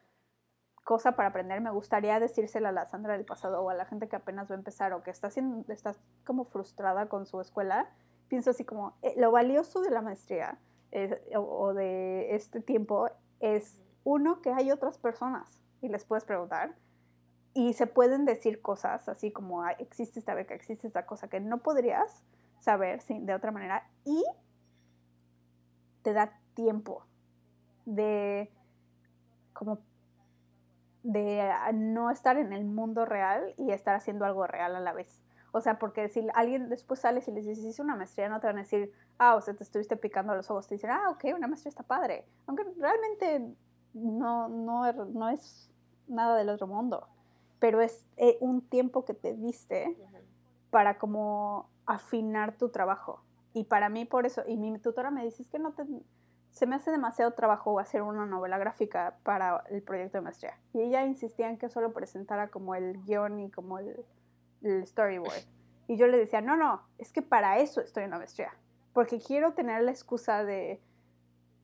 cosa para aprender, me gustaría decírsela a la Sandra del pasado o a la gente que apenas va a empezar o que está, siendo, está como frustrada con su escuela. Pienso así como, eh, lo valioso de la maestría o, o de este tiempo es, uno, que hay otras personas y les puedes preguntar y se pueden decir cosas así como existe esta beca, existe esta cosa que no podrías saber de otra manera y te da tiempo de como de no estar en el mundo real y estar haciendo algo real a la vez. O sea, porque si alguien después sales y les dices, hice una maestría, no te van a decir, ah, o sea, te estuviste picando los ojos. Te dicen, ah, ok, una maestría está padre. Aunque realmente no, no, no es nada del otro mundo. Pero es eh, un tiempo que te diste para como afinar tu trabajo. Y para mí por eso, y mi tutora me dice, es que no te, se me hace demasiado trabajo hacer una novela gráfica para el proyecto de maestría. Y ella insistía en que solo presentara como el guion y como el, el storyboard. Y yo le decía, no, no, es que para eso estoy en la maestría. Porque quiero tener la excusa de,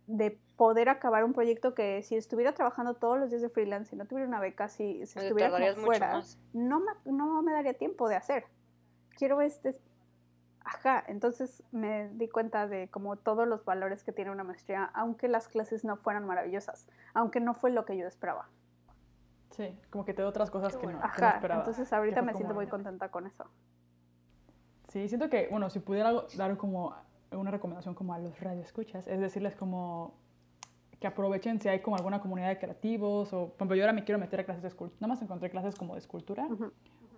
de poder acabar un proyecto que si estuviera trabajando todos los días de freelance y no tuviera una beca, si, si estuviera como fuera, no me, no me daría tiempo de hacer. Quiero este Ajá, entonces me di cuenta de como todos los valores que tiene una maestría, aunque las clases no fueran maravillosas, aunque no fue lo que yo esperaba. Sí, como que te doy otras cosas que no, Ajá, esperaba. Entonces ahorita me siento muy contenta con eso. Sí, siento que, bueno, si pudiera dar como una recomendación como a los radioescuchas, es decirles como que aprovechen si hay como alguna comunidad de creativos o, por ejemplo, yo ahora me quiero meter a clases de escultura, nada más encontré clases como de escultura,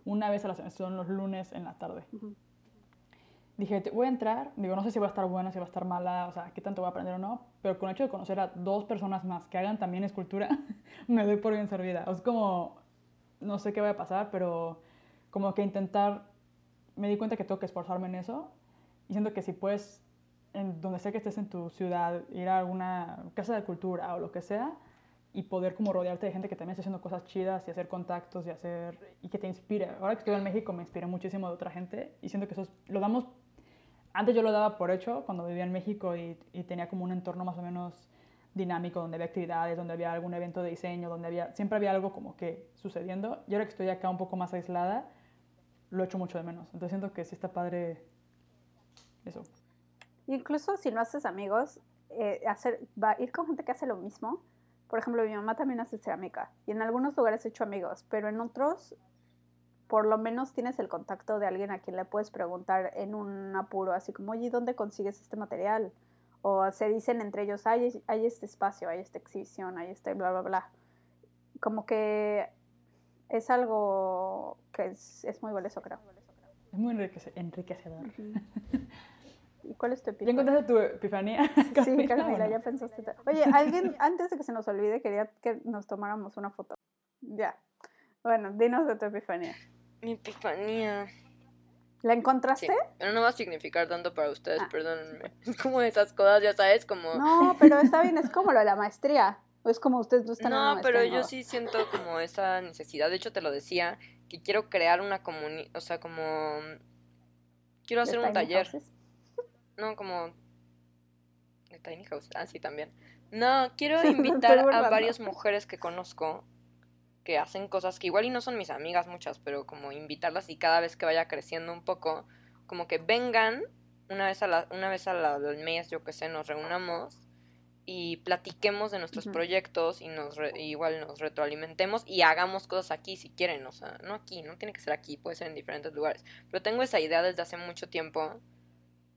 una vez a la semana, son los lunes en la tarde. Dije, "Te- voy a entrar, digo, no sé si va a estar buena, si va a estar mala, o sea, qué tanto voy a aprender o no, pero con el hecho de conocer a dos personas más que hagan también escultura, me doy por bien servida. Es como, no sé qué va a pasar, pero como que intentar, me di cuenta que tengo que esforzarme en eso y siento que si puedes, en donde sea que estés en tu ciudad, ir a alguna casa de cultura o lo que sea, y poder como rodearte de gente que también está haciendo cosas chidas y hacer contactos y hacer y que te inspire. Ahora que estoy en México me inspiré muchísimo de otra gente y siento que eso es- lo damos antes yo lo daba por hecho cuando vivía en México y, tenía como un entorno más o menos dinámico donde había actividades, donde había algún evento de diseño, donde había siempre había algo como que sucediendo. Y ahora que estoy acá un poco más aislada, lo echo mucho de menos. Entonces siento que sí está padre eso. Incluso si no haces amigos, eh, hacer, va, ir con gente que hace lo mismo. Por ejemplo, mi mamá también hace cerámica y en algunos lugares he hecho amigos, pero en otros por lo menos tienes el contacto de alguien a quien le puedes preguntar en un apuro, así como, oye, ¿dónde consigues este material? O se dicen entre ellos, hay, hay este espacio, hay esta exhibición, hay este bla, bla, bla. Como que es algo que es, es muy valioso, creo. Es muy enriquece- enriquecedor. ¿Y cuál es tu ¿Ya epifanía? encontraste tu epifanía? Sí, ya pensaste. Oye, alguien, antes de que se nos olvide, quería que nos tomáramos una foto. Ya. Bueno, dinos de tu epifanía. Mi epifanía. ¿La Sí, encontraste? pero no va a significar tanto para ustedes, Ah. perdónenme. Es como esas cosas, ya sabes, como... No, pero está bien, es como lo de la maestría. O es como ustedes no están en una No, pero yo sí siento como esa necesidad. De hecho, te lo decía, que quiero crear una comunidad, o sea, como... Quiero ¿De hacer un taller. houses? No, como... De Tiny House. Ah, sí, también. No, quiero invitar a varias mujeres que conozco que hacen cosas que igual y no son mis amigas muchas, pero como invitarlas y cada vez que vaya creciendo un poco, como que vengan una vez a la, una vez a la- al mes, yo que sé, nos reunamos y platiquemos de nuestros proyectos y nos re- igual nos retroalimentemos y hagamos cosas aquí si quieren, o sea, no aquí, no tiene que ser aquí, puede ser en diferentes lugares. Pero tengo esa idea desde hace mucho tiempo,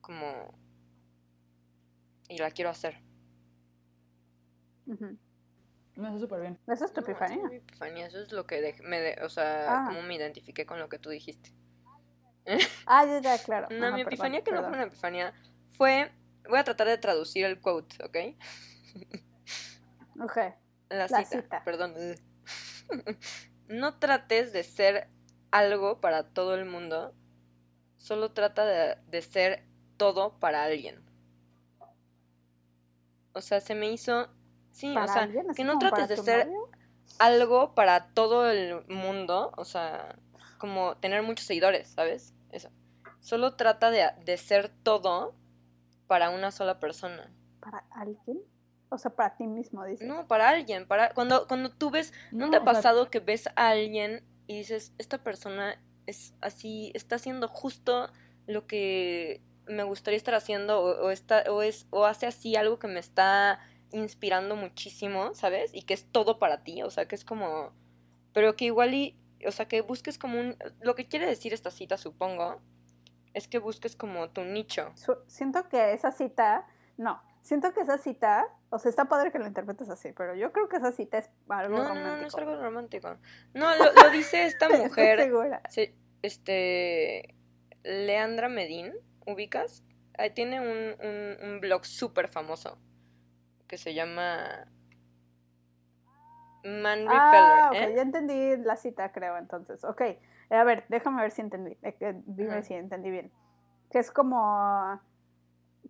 como... Y la quiero hacer. No, está súper bien. Esa es tu No, esa es epifanía. mi epifanía, eso es lo que me, de- o sea, Ah. como me identifiqué con lo que tú dijiste. Ah, ya, ya, claro. No, Ajá, mi perdón, epifanía que no fue una epifanía fue, voy a tratar de traducir el quote, ¿ok? Ok. La, La cita, cita. perdón. no trates de ser algo para todo el mundo, solo trata de, de ser todo para alguien. O sea, se me hizo... Sí, ¿Para o sea, que no trates de ser novio? algo para todo el mundo, o sea, como tener muchos seguidores, ¿sabes? Eso. Solo trata de, de ser todo para una sola persona. ¿Para alguien? O sea, para ti mismo, dices. No, para alguien, para cuando cuando tú ves, ¿no, No, te ha sea- pasado que ves a alguien y dices, esta persona es así, está haciendo justo lo que me gustaría estar haciendo o, o está o es o hace así algo que me está inspirando muchísimo, ¿sabes? Y que es todo para ti, o sea, que es como pero que igual y, o sea, que busques como un lo que quiere decir esta cita, supongo, es que busques como tu nicho. Siento que esa cita, no, siento que esa cita, o sea, está padre que lo interpretes así, pero yo creo que esa cita es algo No, no, romántico. no, no es algo romántico. No, lo, lo dice esta Estoy mujer. segura. Se- este. Leandra Medin, ¿ubicas? Ahí tiene un, un, un blog súper famoso que se llama. Man Repeller, Ah, ok, ¿eh? ya entendí la cita, creo, entonces. Ok, a ver, déjame ver si entendí, eh, dime si entendí bien. Que es como,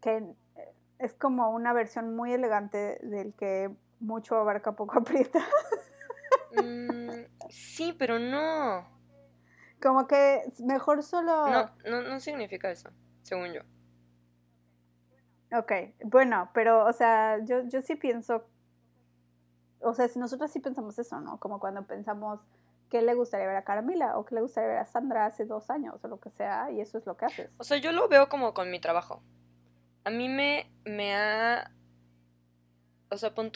que eh, es como una versión muy elegante del que mucho abarca, poco aprieta. Mm, sí, pero no. Como que mejor solo... No, no, no significa eso, según yo. Ok, bueno, pero, o sea, yo, yo sí pienso, o sea, si nosotros sí pensamos eso, ¿no? Como cuando pensamos qué le gustaría ver a Carmila o qué le gustaría ver a Sandra hace dos años o lo que sea, y eso es lo que haces. O sea, yo lo veo como con mi trabajo. A mí me, me ha... O sea, pon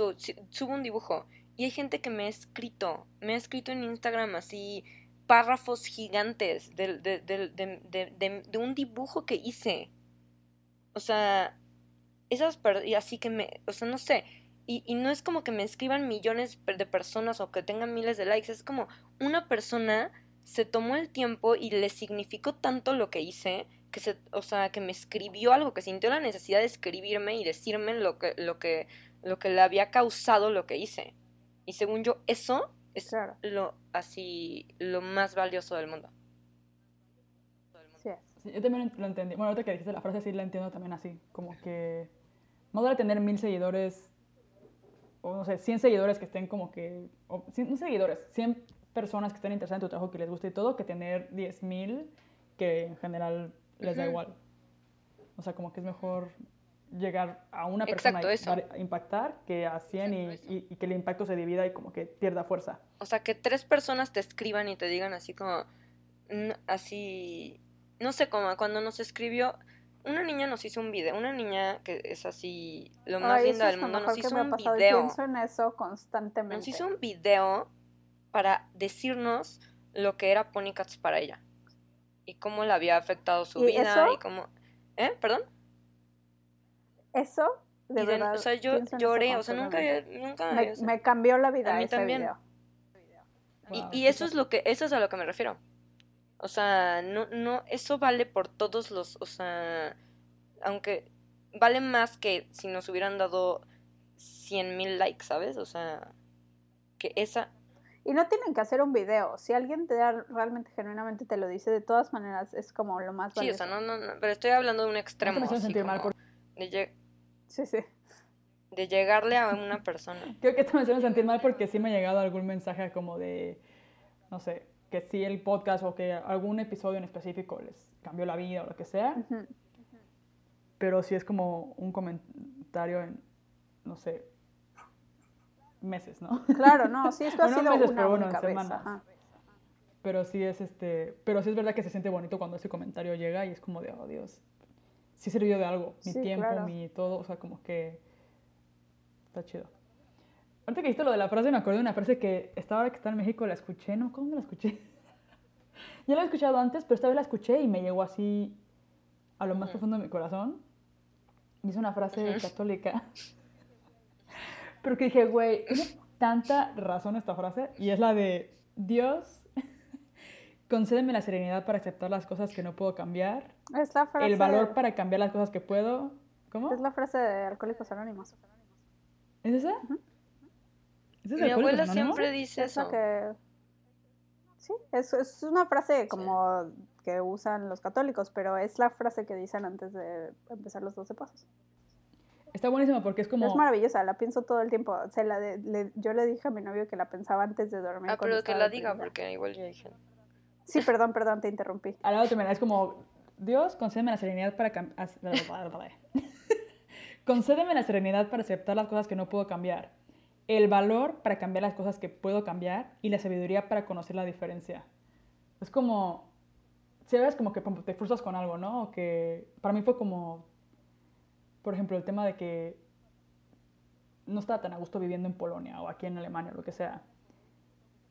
subo un dibujo y hay gente que me ha escrito, me ha escrito en Instagram así párrafos gigantes de- de- de- de un dibujo que hice. O sea, esas y así que me, o sea, no sé. Y, y no es como que me escriban millones de personas o que tengan miles de likes, es como una persona se tomó el tiempo y le significó tanto lo que hice que se, o sea, que me escribió algo, que sintió la necesidad de escribirme y decirme lo que, lo que, lo que le había causado lo que hice. Y según yo, eso es Claro. lo así lo más valioso del mundo. Sí, yo también lo entendí. Bueno, ahorita que dijiste la frase sí la entiendo también así. Como que no debe tener mil seguidores o no sé, 100 seguidores que estén como que, o 100, no seguidores, 100 personas que estén interesadas en tu trabajo, que les guste y todo, que tener 10 mil que en general les da igual. O sea, como que es mejor llegar a una persona Exacto, y impactar que a 100 y, y- y que el impacto se divida y como que pierda fuerza. O sea, que tres personas te escriban y te digan así como, así, no sé, como cuando nos escribió, una niña nos hizo un video, una niña que es así, lo más Ay, es del lo mundo, nos que hizo un video, pienso en eso constantemente. nos hizo un video para decirnos lo que era Ponycats para ella y cómo le había afectado su ¿Y vida eso? y cómo, ¿eh? ¿Perdón? Eso, de Y de- verdad. o sea, yo lloré, o sea, nunca había, nunca Me, había- me cambió la vida A mí ese también. video. Y, Wow, y qué eso es lo que, eso es a lo que me refiero. O sea, no, no, eso vale por todos los, o sea, aunque vale más que si nos hubieran dado 100 mil likes, ¿sabes? O sea, que esa, Y no tienen que hacer un video. Si alguien te da realmente, genuinamente te lo dice, de todas maneras es como lo más sí, o valioso. sea, no, no, no, pero estoy hablando de un extremo, me hizo así sentir mal por- de, Sí, sí. de llegarle a una persona. Creo que esto me hace sentir mal porque sí me ha llegado algún mensaje como de, no sé, que sí el podcast o que algún episodio en específico les cambió la vida o lo que sea, pero sí es como un comentario en, no sé, meses, ¿no? Claro, no, sí, esto ha sido meses, una pero bueno, en semanas. ajá. Pero sí es este, pero sí es verdad que se siente bonito cuando ese comentario llega y es como de, oh Dios, sí sirvió de algo, mi Sí, tiempo, claro. mi todo, o sea, como que está chido. Ahorita que dijiste lo de la frase, me acordé de una frase que estaba que está en México, la escuché, ¿no? ¿Cómo la escuché? ya la he escuchado antes, pero esta vez la escuché y me llegó así a lo más Ujú. profundo de mi corazón. Y es una frase católica. pero que dije, güey, tiene tanta razón esta frase. Y es la de Dios, concédeme la serenidad para aceptar las cosas que no puedo cambiar. Es la frase. El valor para cambiar las cosas que puedo. ¿Cómo? Es la frase de Alcohólicos Anónimos. ¿Es esa? ¿Es esa de Mi abuela siempre dice Es eso. que. Sí, es, es una frase como que usan los católicos, pero es la frase que dicen antes de empezar los 12 pasos. Está buenísima porque es como... Es maravillosa, la pienso todo el tiempo. Se la de- le- yo le dije a mi novio que la pensaba antes de dormir. Ah, pero que la diga, porque igual ya dije. Sí, perdón, perdón, te interrumpí. Al lado termina, es como, Dios, concédeme la serenidad para cam- concédeme la serenidad para aceptar las cosas que no puedo cambiar, el valor para cambiar las cosas que puedo cambiar y la sabiduría para conocer la diferencia. Es como, si ves como que te frustras con algo, ¿no? O que para mí fue como, por ejemplo, el tema de que no estaba tan a gusto viviendo en Polonia o aquí en Alemania o lo que sea.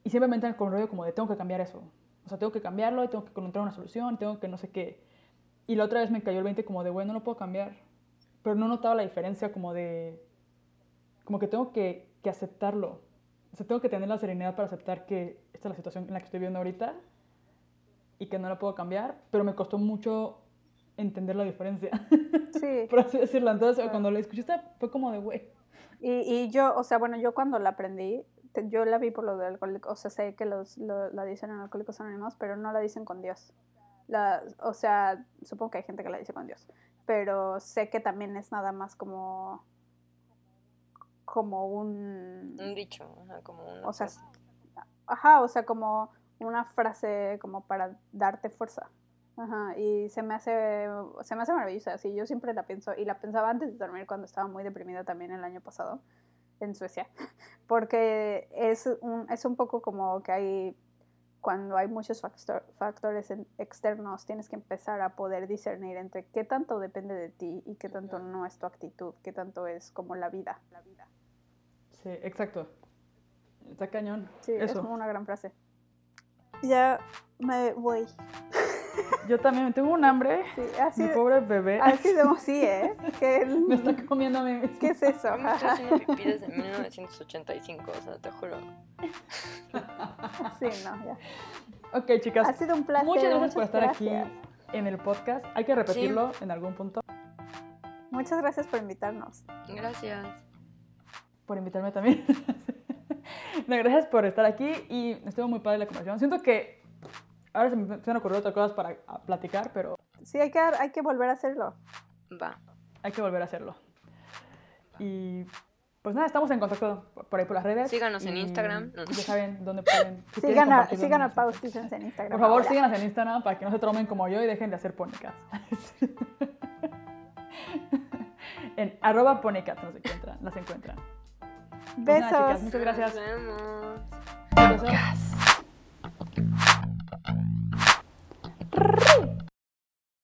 Y siempre me entra con el rollo como de tengo que cambiar eso. O sea, tengo que cambiarlo y tengo que encontrar una solución, tengo que no sé qué. Y la otra vez me cayó el 20 como de, bueno, no lo puedo cambiar. Pero no notaba la diferencia como de... Como que tengo que, que aceptarlo. O sea, tengo que tener la serenidad para aceptar que esta es la situación en la que estoy viviendo ahorita y que no la puedo cambiar. Pero me costó mucho entender la diferencia, Sí. por así decirlo. Entonces, cuando la escuché, fue como de, güey. Y, y yo, o sea, bueno, yo cuando la aprendí, te- yo la vi por lo de alcohólicos, o sea, sé que los, lo- la dicen en Alcohólicos Anónimos, pero no la dicen con Dios. La, o sea, supongo que hay gente que la dice con Dios, pero sé que también es nada más como como un Un dicho, ajá, como una o sea, frase. ajá, o sea, como una frase como para darte fuerza. Ajá, y se me hace se me hace maravillosa, así yo siempre la pienso y la pensaba antes de dormir cuando estaba muy deprimida también el año pasado en Suecia, porque es un, es un poco como que hay cuando hay muchos factor- factores en- externos, tienes que empezar a poder discernir entre qué tanto depende de ti y qué tanto no es tu actitud, qué tanto es como la vida. La vida. Sí, exacto. Está cañón. Sí, es Eso. una gran frase. Ya me voy. Yo también tengo un hambre. Sí, así, Mi pobre bebé. así de sí, ¿eh? ¿Qué, Me está comiendo a mí mismo. ¿Qué es eso? Me estoy haciendo pipí desde 1985, o sea, te juro. Sí, no, ya. Ok, chicas. Ha sido un placer. Muchas gracias por estar gracias. aquí. en el podcast. Hay que repetirlo en algún punto. Muchas gracias por invitarnos. Gracias. Por invitarme también. no, gracias por estar aquí y estuvo muy padre la conversación. Siento que ahora se me, se han ocurrido otras cosas para ah, platicar, pero Sí, hay que, hay que volver a hacerlo. Va. hay que volver a hacerlo. Y pues nada, estamos en contacto por por ahí por las redes. Síganos en Instagram. Ya saben dónde pueden. si Sigan a, sigan a en- Pau Stevens en Instagram. Por favor, ahora. síganos en Instagram para que no se tromen como yo y dejen de hacer ponicats. en arroba ponicats nos encuentran, las encuentran. Besos. Nada, chicas, muchas gracias. Nos vemos. Besos.